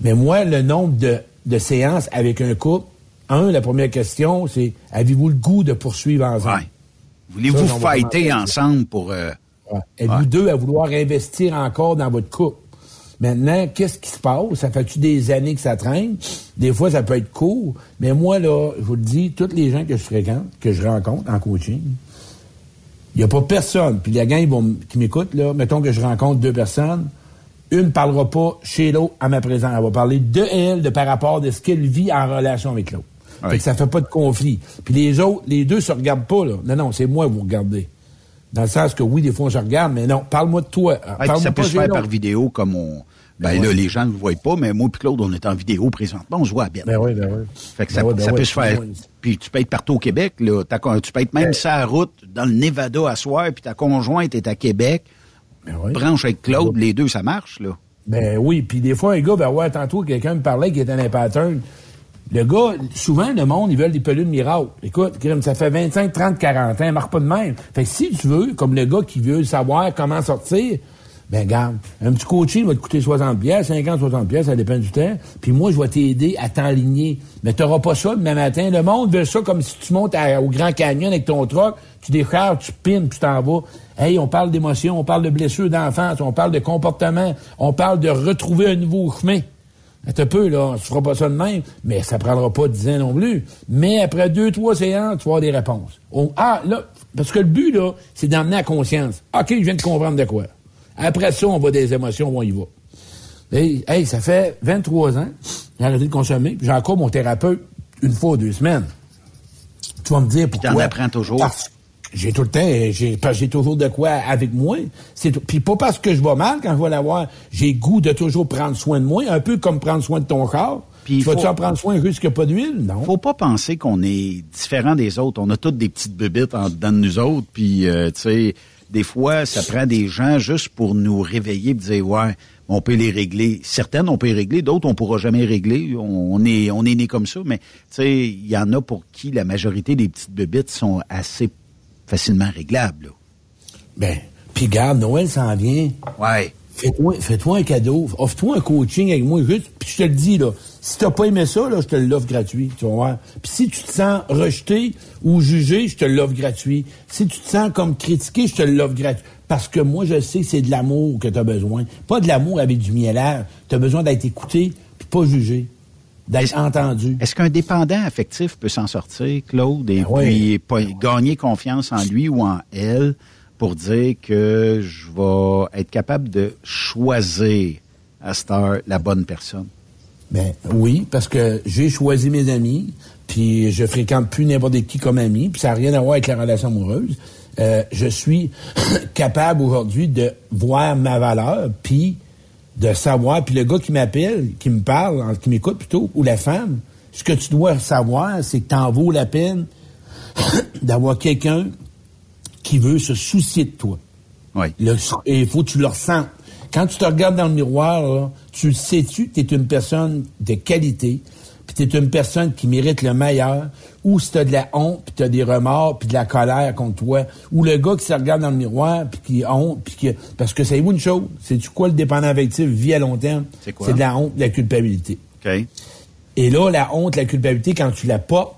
Mais moi, le nombre de, de séances avec un couple, un, la première question, c'est avez-vous le goût de poursuivre ensemble? Voulez-vous on va fighter ensemble pour... euh, Êtes-vous Ouais. deux à vouloir investir encore dans votre couple? Maintenant, qu'est-ce qui se passe? Ça fait-tu des années que ça traîne? Des fois, ça peut être court. Mais moi, là, je vous le dis, tous les gens que je fréquente, que je rencontre en coaching, il n'y a pas personne. Puis les gars ils vont qui m'écoutent, là, mettons que je rencontre deux personnes, une ne parlera pas chez l'autre à ma présence. Elle va parler de elle, de par rapport de ce qu'elle vit en relation avec l'autre. Fait que ça fait pas de conflit. Puis les autres, les deux se regardent pas, là. Non, non, c'est moi que vous regardez. Dans le sens que oui, des fois on se regarde, mais non, parle-moi de toi. Ouais, Parle-moi ça peut se faire par vidéo comme on. Ben, Ben là, ouais. les gens ne le voient pas, mais moi et Claude, on est en vidéo présentement, on se voit à bien. Ben oui, ben oui. Fait que Ben ça, ouais, ben ça ouais, peut se faire. ben. Puis tu peux être partout au Québec, là. Tu peux être même sur la route, dans le Nevada à soir, puis ta conjointe est à Québec. Branche avec Claude, les deux, ça marche, là. Ben oui, puis des fois, un gars, ben ouais, tantôt, quelqu'un me parlait qui était un pattern. Le gars, souvent, le monde, ils veulent des pelules miracles. Écoute, ça fait 25, 30, 40 ans, marque pas de même. Fait que si tu veux, comme le gars qui veut savoir comment sortir, ben garde, un petit coaching va te coûter 60 pièces, 50, 60 pièces, ça dépend du temps. Puis moi, je vais t'aider à t'enligner. Mais t'auras pas ça demain matin. Le monde veut ça comme si tu montes au Grand Canyon avec ton truck, tu décharges, tu pines, tu t'en vas. Hey, on parle d'émotion, on parle de blessures d'enfance, on parle de comportement, on parle de retrouver un nouveau chemin. Un peu, là, tu feras pas ça de même, mais ça prendra pas 10 ans non plus. Mais après deux, trois séances, tu vas avoir des réponses. On- ah, là, parce que le but, là, c'est d'emmener à conscience. OK, je viens de comprendre de quoi. Après ça, on va des émotions, on y va. Hey, hey, ça fait 23 ans, j'ai arrêté de consommer, puis j'ai encore mon thérapeute une fois ou deux semaines. Tu vas me dire pourquoi? t'en apprends toujours. Parce j'ai tout le temps, j'ai, toujours de quoi avec moi. C'est. Puis pas parce que je vais mal quand je vais l'avoir, j'ai goût de toujours prendre soin de moi, un peu comme prendre soin de ton corps. Puis tu vas-tu faut- en prendre soin juste qu'il n'y a pas d'huile? Non. Faut pas penser qu'on est différent des autres. On a toutes des petites bébites en dedans de nous autres, puis euh, tu sais, des fois, ça prend des gens juste pour nous réveiller, et dire ouais, on peut les régler. Certaines, on peut les régler, d'autres, on pourra jamais régler. On, est, on est né comme ça, mais tu sais, il y en a pour qui la majorité des petites bébites sont assez facilement réglables. là. Ben, Puis garde, Noël s'en vient. Ouais. Fais-toi fais-toi un cadeau. Offre-toi un coaching avec moi, juste. Puis je te le dis, là. Si t'as pas aimé ça, là, je te l'offre gratuit. Tu vas voir. Puis si tu te sens rejeté ou jugé, je te l'offre gratuit. Si tu te sens comme critiqué, je te l'offre gratuit. Parce que moi, je sais que c'est de l'amour que tu as besoin. Pas de l'amour avec du miel Tu as besoin d'être écouté, puis pas jugé. D'être entendu. Est-ce qu'un dépendant affectif peut s'en sortir, Claude, et Ben puis pas- gagner confiance en lui ou en elle? Pour dire que je vais être capable de choisir à cette heure la bonne personne? Ben oui, parce que j'ai choisi mes amis, puis je fréquente plus n'importe qui comme ami, puis ça n'a rien à voir avec la relation amoureuse. Euh, je suis capable aujourd'hui de voir ma valeur, puis de savoir, puis le gars qui m'appelle, qui me parle, qui m'écoute plutôt, ou la femme, ce que tu dois savoir, c'est que t'en vaut la peine d'avoir quelqu'un qui veut se soucier de toi. Oui. Le- et il faut que tu le ressentes. Quand tu te regardes dans le miroir, là, tu le sais-tu que tu es une personne de qualité, puis tu es une personne qui mérite le meilleur, ou si tu as de la honte, puis tu as des remords, puis de la colère contre toi, ou le gars qui se regarde dans le miroir, puis qui a honte, puis qui... Parce que c'est une chose, c'est tu quoi le dépendant affectif vit à long terme? C'est quoi? C'est de la honte, de la culpabilité. OK. Et là, la honte, la culpabilité, quand tu la portes,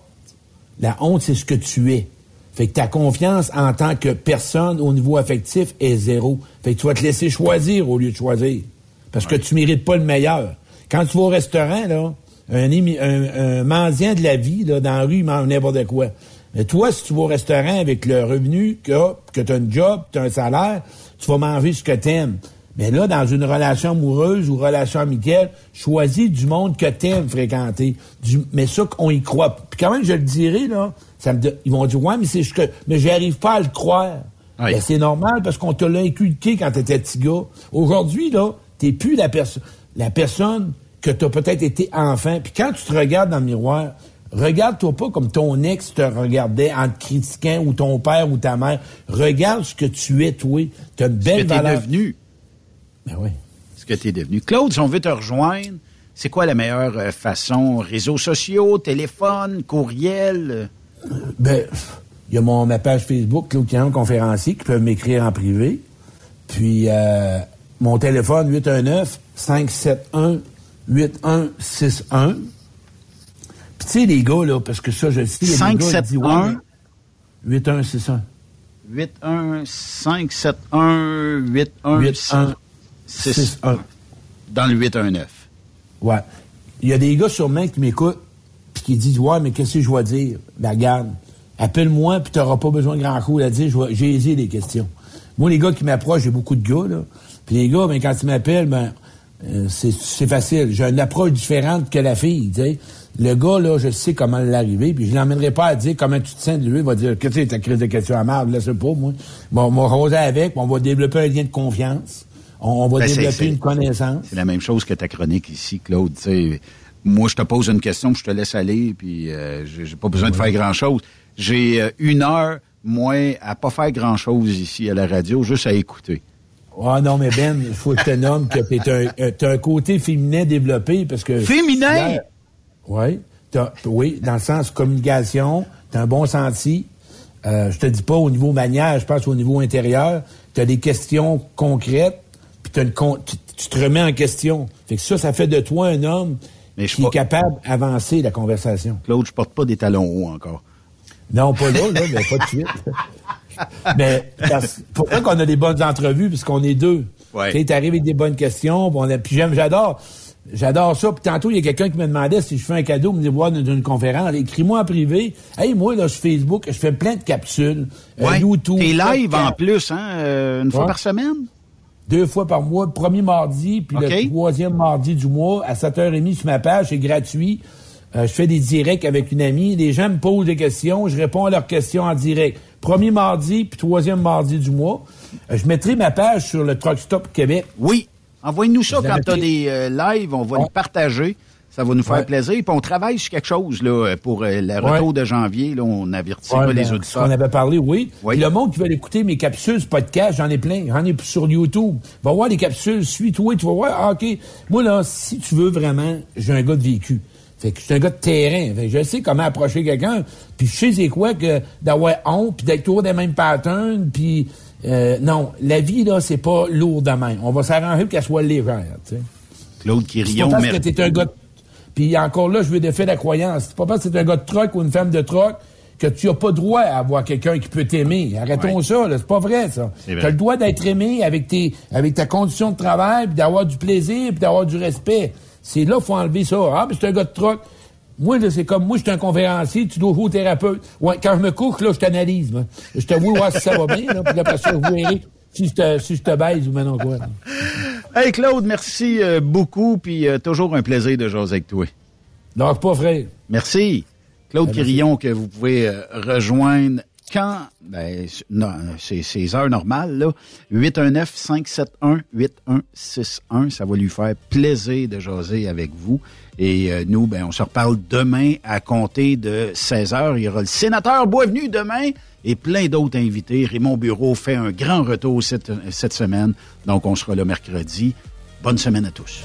la honte, c'est ce que tu es. Fait que ta confiance en tant que personne au niveau affectif est zéro. Fait que tu vas te laisser choisir au lieu de choisir. Parce que tu mérites pas le meilleur. Quand tu vas au restaurant, là, un, un, un mendiant de la vie, là, dans la rue, il mange n'importe quoi. Mais toi, si tu vas au restaurant avec le revenu que, que tu as un job, tu as un salaire, tu vas manger ce que tu aimes. Mais là, dans une relation amoureuse ou relation amicale, choisis du monde que t'aimes fréquenter. Du- mais ça, qu'on y croit. Puis quand même, je le dirais, là, ça me ils vont dire, ouais, mais c'est ce que, mais j'arrive pas à le croire. Ben, c'est normal parce qu'on te l'a inculqué quand t'étais petit gars. Aujourd'hui, là, t'es plus la personne, la personne que t'as peut-être été enfant. Puis quand tu te regardes dans le miroir, regarde-toi pas comme ton ex te regardait en te critiquant ou ton père ou ta mère. Regarde ce que tu es, toi. T'as une belle valeur. devenu. Ben oui. Ce que tu es devenu? Claude, si on veut te rejoindre, c'est quoi la meilleure euh, façon? Réseaux sociaux, téléphone, courriel? Ben, il y a mon, ma page Facebook, Claude Caron, conférencier, qui peuvent m'écrire en privé. Puis, euh, mon téléphone, 819-571-8161. Puis, tu sais, les gars, là, parce que ça, je le sais, il y a des gars qui disent, ouais, 571? mais 8161. 81571 8161 dans le 819. Ouais. Il y a des gars sûrement qui m'écoutent puis qui disent Ouais, mais qu'est-ce que je dois dire? Ben regarde, appelle-moi puis t'auras pas besoin de grand chose à dire, vais- j'ai hésité les questions. Moi, les gars qui m'approchent, j'ai beaucoup de gars, là. Puis les gars, ben, quand ils m'appellent, ben euh, c'est facile. J'ai une approche différente que la fille, tu sais. Le gars, là, je sais comment l'arriver, puis je l'emmènerai pas à dire comment tu te sens de lui. Il va dire, que c'est ta crise de question à marde, laisse pas, moi. Bon, on va roser avec, on va développer un lien de confiance. On, on va Ben, développer une connaissance. C'est la même chose que ta chronique ici, Claude. Tu moi, je te pose une question, je te laisse aller, puis euh, j'ai pas besoin de faire grand-chose. J'ai euh, une heure, moins, à pas faire grand-chose ici à la radio, juste à écouter. Ah non, mais Ben, il faut que je te nomme que un, euh, t'as un côté féminin développé parce que. Féminin? Oui. Oui, dans le sens communication, t'as un bon senti. Euh, je te dis pas au niveau manière, je pense au niveau intérieur. T'as des questions concrètes, une tu, te remets en question. Fait que ça, ça fait de toi un homme qui est capable d'avancer la conversation. Claude, je porte pas des talons hauts encore. Non, pas là, là, mais pas de suite. mais parce- pour ça qu'on a des bonnes entrevues, puisqu'on est deux. Ouais. Tu sais, t'arrives avec des bonnes questions, puis, on a- puis j'aime, j'adore. J'adore ça. Puis tantôt, il y a quelqu'un qui me demandait si je fais un cadeau, me dit voir dans une conférence. Écris-moi en privé. Hey, moi, là, sur Facebook, je fais plein de capsules. Euh, Ouais. YouTube. T'es live en plus, hein, euh, une fois par semaine? Deux fois par mois, le premier mardi, puis le troisième mardi du mois, à 7h30 sur ma page, c'est gratuit. Euh, je fais des directs avec une amie. Les gens me posent des questions, je réponds à leurs questions en direct. Premier mardi, puis troisième mardi du mois. Euh, je mettrai ma page sur le Truck Stop Québec. Oui. Envoie-nous ça quand tu as des euh, lives, on va le partager. Ça va nous faire Ouais. plaisir. Puis on travaille sur quelque chose là, pour euh, le retour de janvier. Là, on avertit Ouais, les ben, auditeurs. On avait parlé, oui. Puis le monde qui veut écouter mes capsules, podcast, j'en ai plein. J'en ai sur YouTube. Va voir les capsules, suis-toi, tu vas voir. Ah, OK. Moi, là, si tu veux vraiment, j'ai un gars de vécu. Fait que je suis un gars de terrain. Fait que je sais comment approcher quelqu'un. Puis je sais c'est quoi que d'avoir honte, puis d'être toujours des mêmes patterns, puis Euh, non, la vie, là, c'est pas lourd de main. On va s'arranger pour qu'elle soit légère, tu sais. Claude parce merci. que t'es un gars de... Puis encore là, je veux défaire la croyance. C'est pas parce que t'es un gars de troc ou une femme de troc que tu as pas droit à avoir quelqu'un qui peut t'aimer. Arrêtons ça, là. C'est pas vrai, ça. C'est vrai. T'as le droit d'être aimé avec tes, avec ta condition de travail, puis d'avoir du plaisir, puis d'avoir du respect. C'est là, faut enlever ça. Ah, puis c'est un gars de troc. Moi, là, c'est comme moi, je suis un conférencier, tu dois jouer au thérapeute. Ouais, quand je me couche, là, je t'analyse, moi. Je te vois voir si ça va bien, là, puis après ça, je verrai si je te, si je te baise ou maintenant quoi. Hey Claude, merci euh, beaucoup, puis euh, toujours un plaisir de jaser avec toi. Donc pas, frère. Merci. Claude Ben. Quirillon, que vous pouvez euh, rejoindre quand, ben, non, c'est c'est heures normales, là. 819-571-8161. Ça va lui faire plaisir de jaser avec vous. Et euh, nous, ben, on se reparle demain à compter de 16 heures. Il y aura le sénateur Boisvenu demain et plein d'autres invités. Raymond Bureau fait un grand retour cette, cette semaine. Donc, on sera là mercredi. Bonne semaine à tous.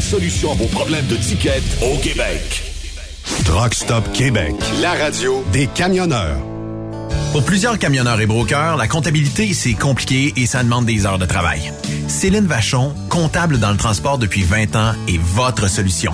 solution à vos problèmes de ticket au Québec. Truck Stop Québec. La radio des camionneurs. Pour plusieurs camionneurs et brokers, la comptabilité, c'est compliqué et ça demande des heures de travail. Céline Vachon, comptable dans le transport depuis 20 ans, est votre solution.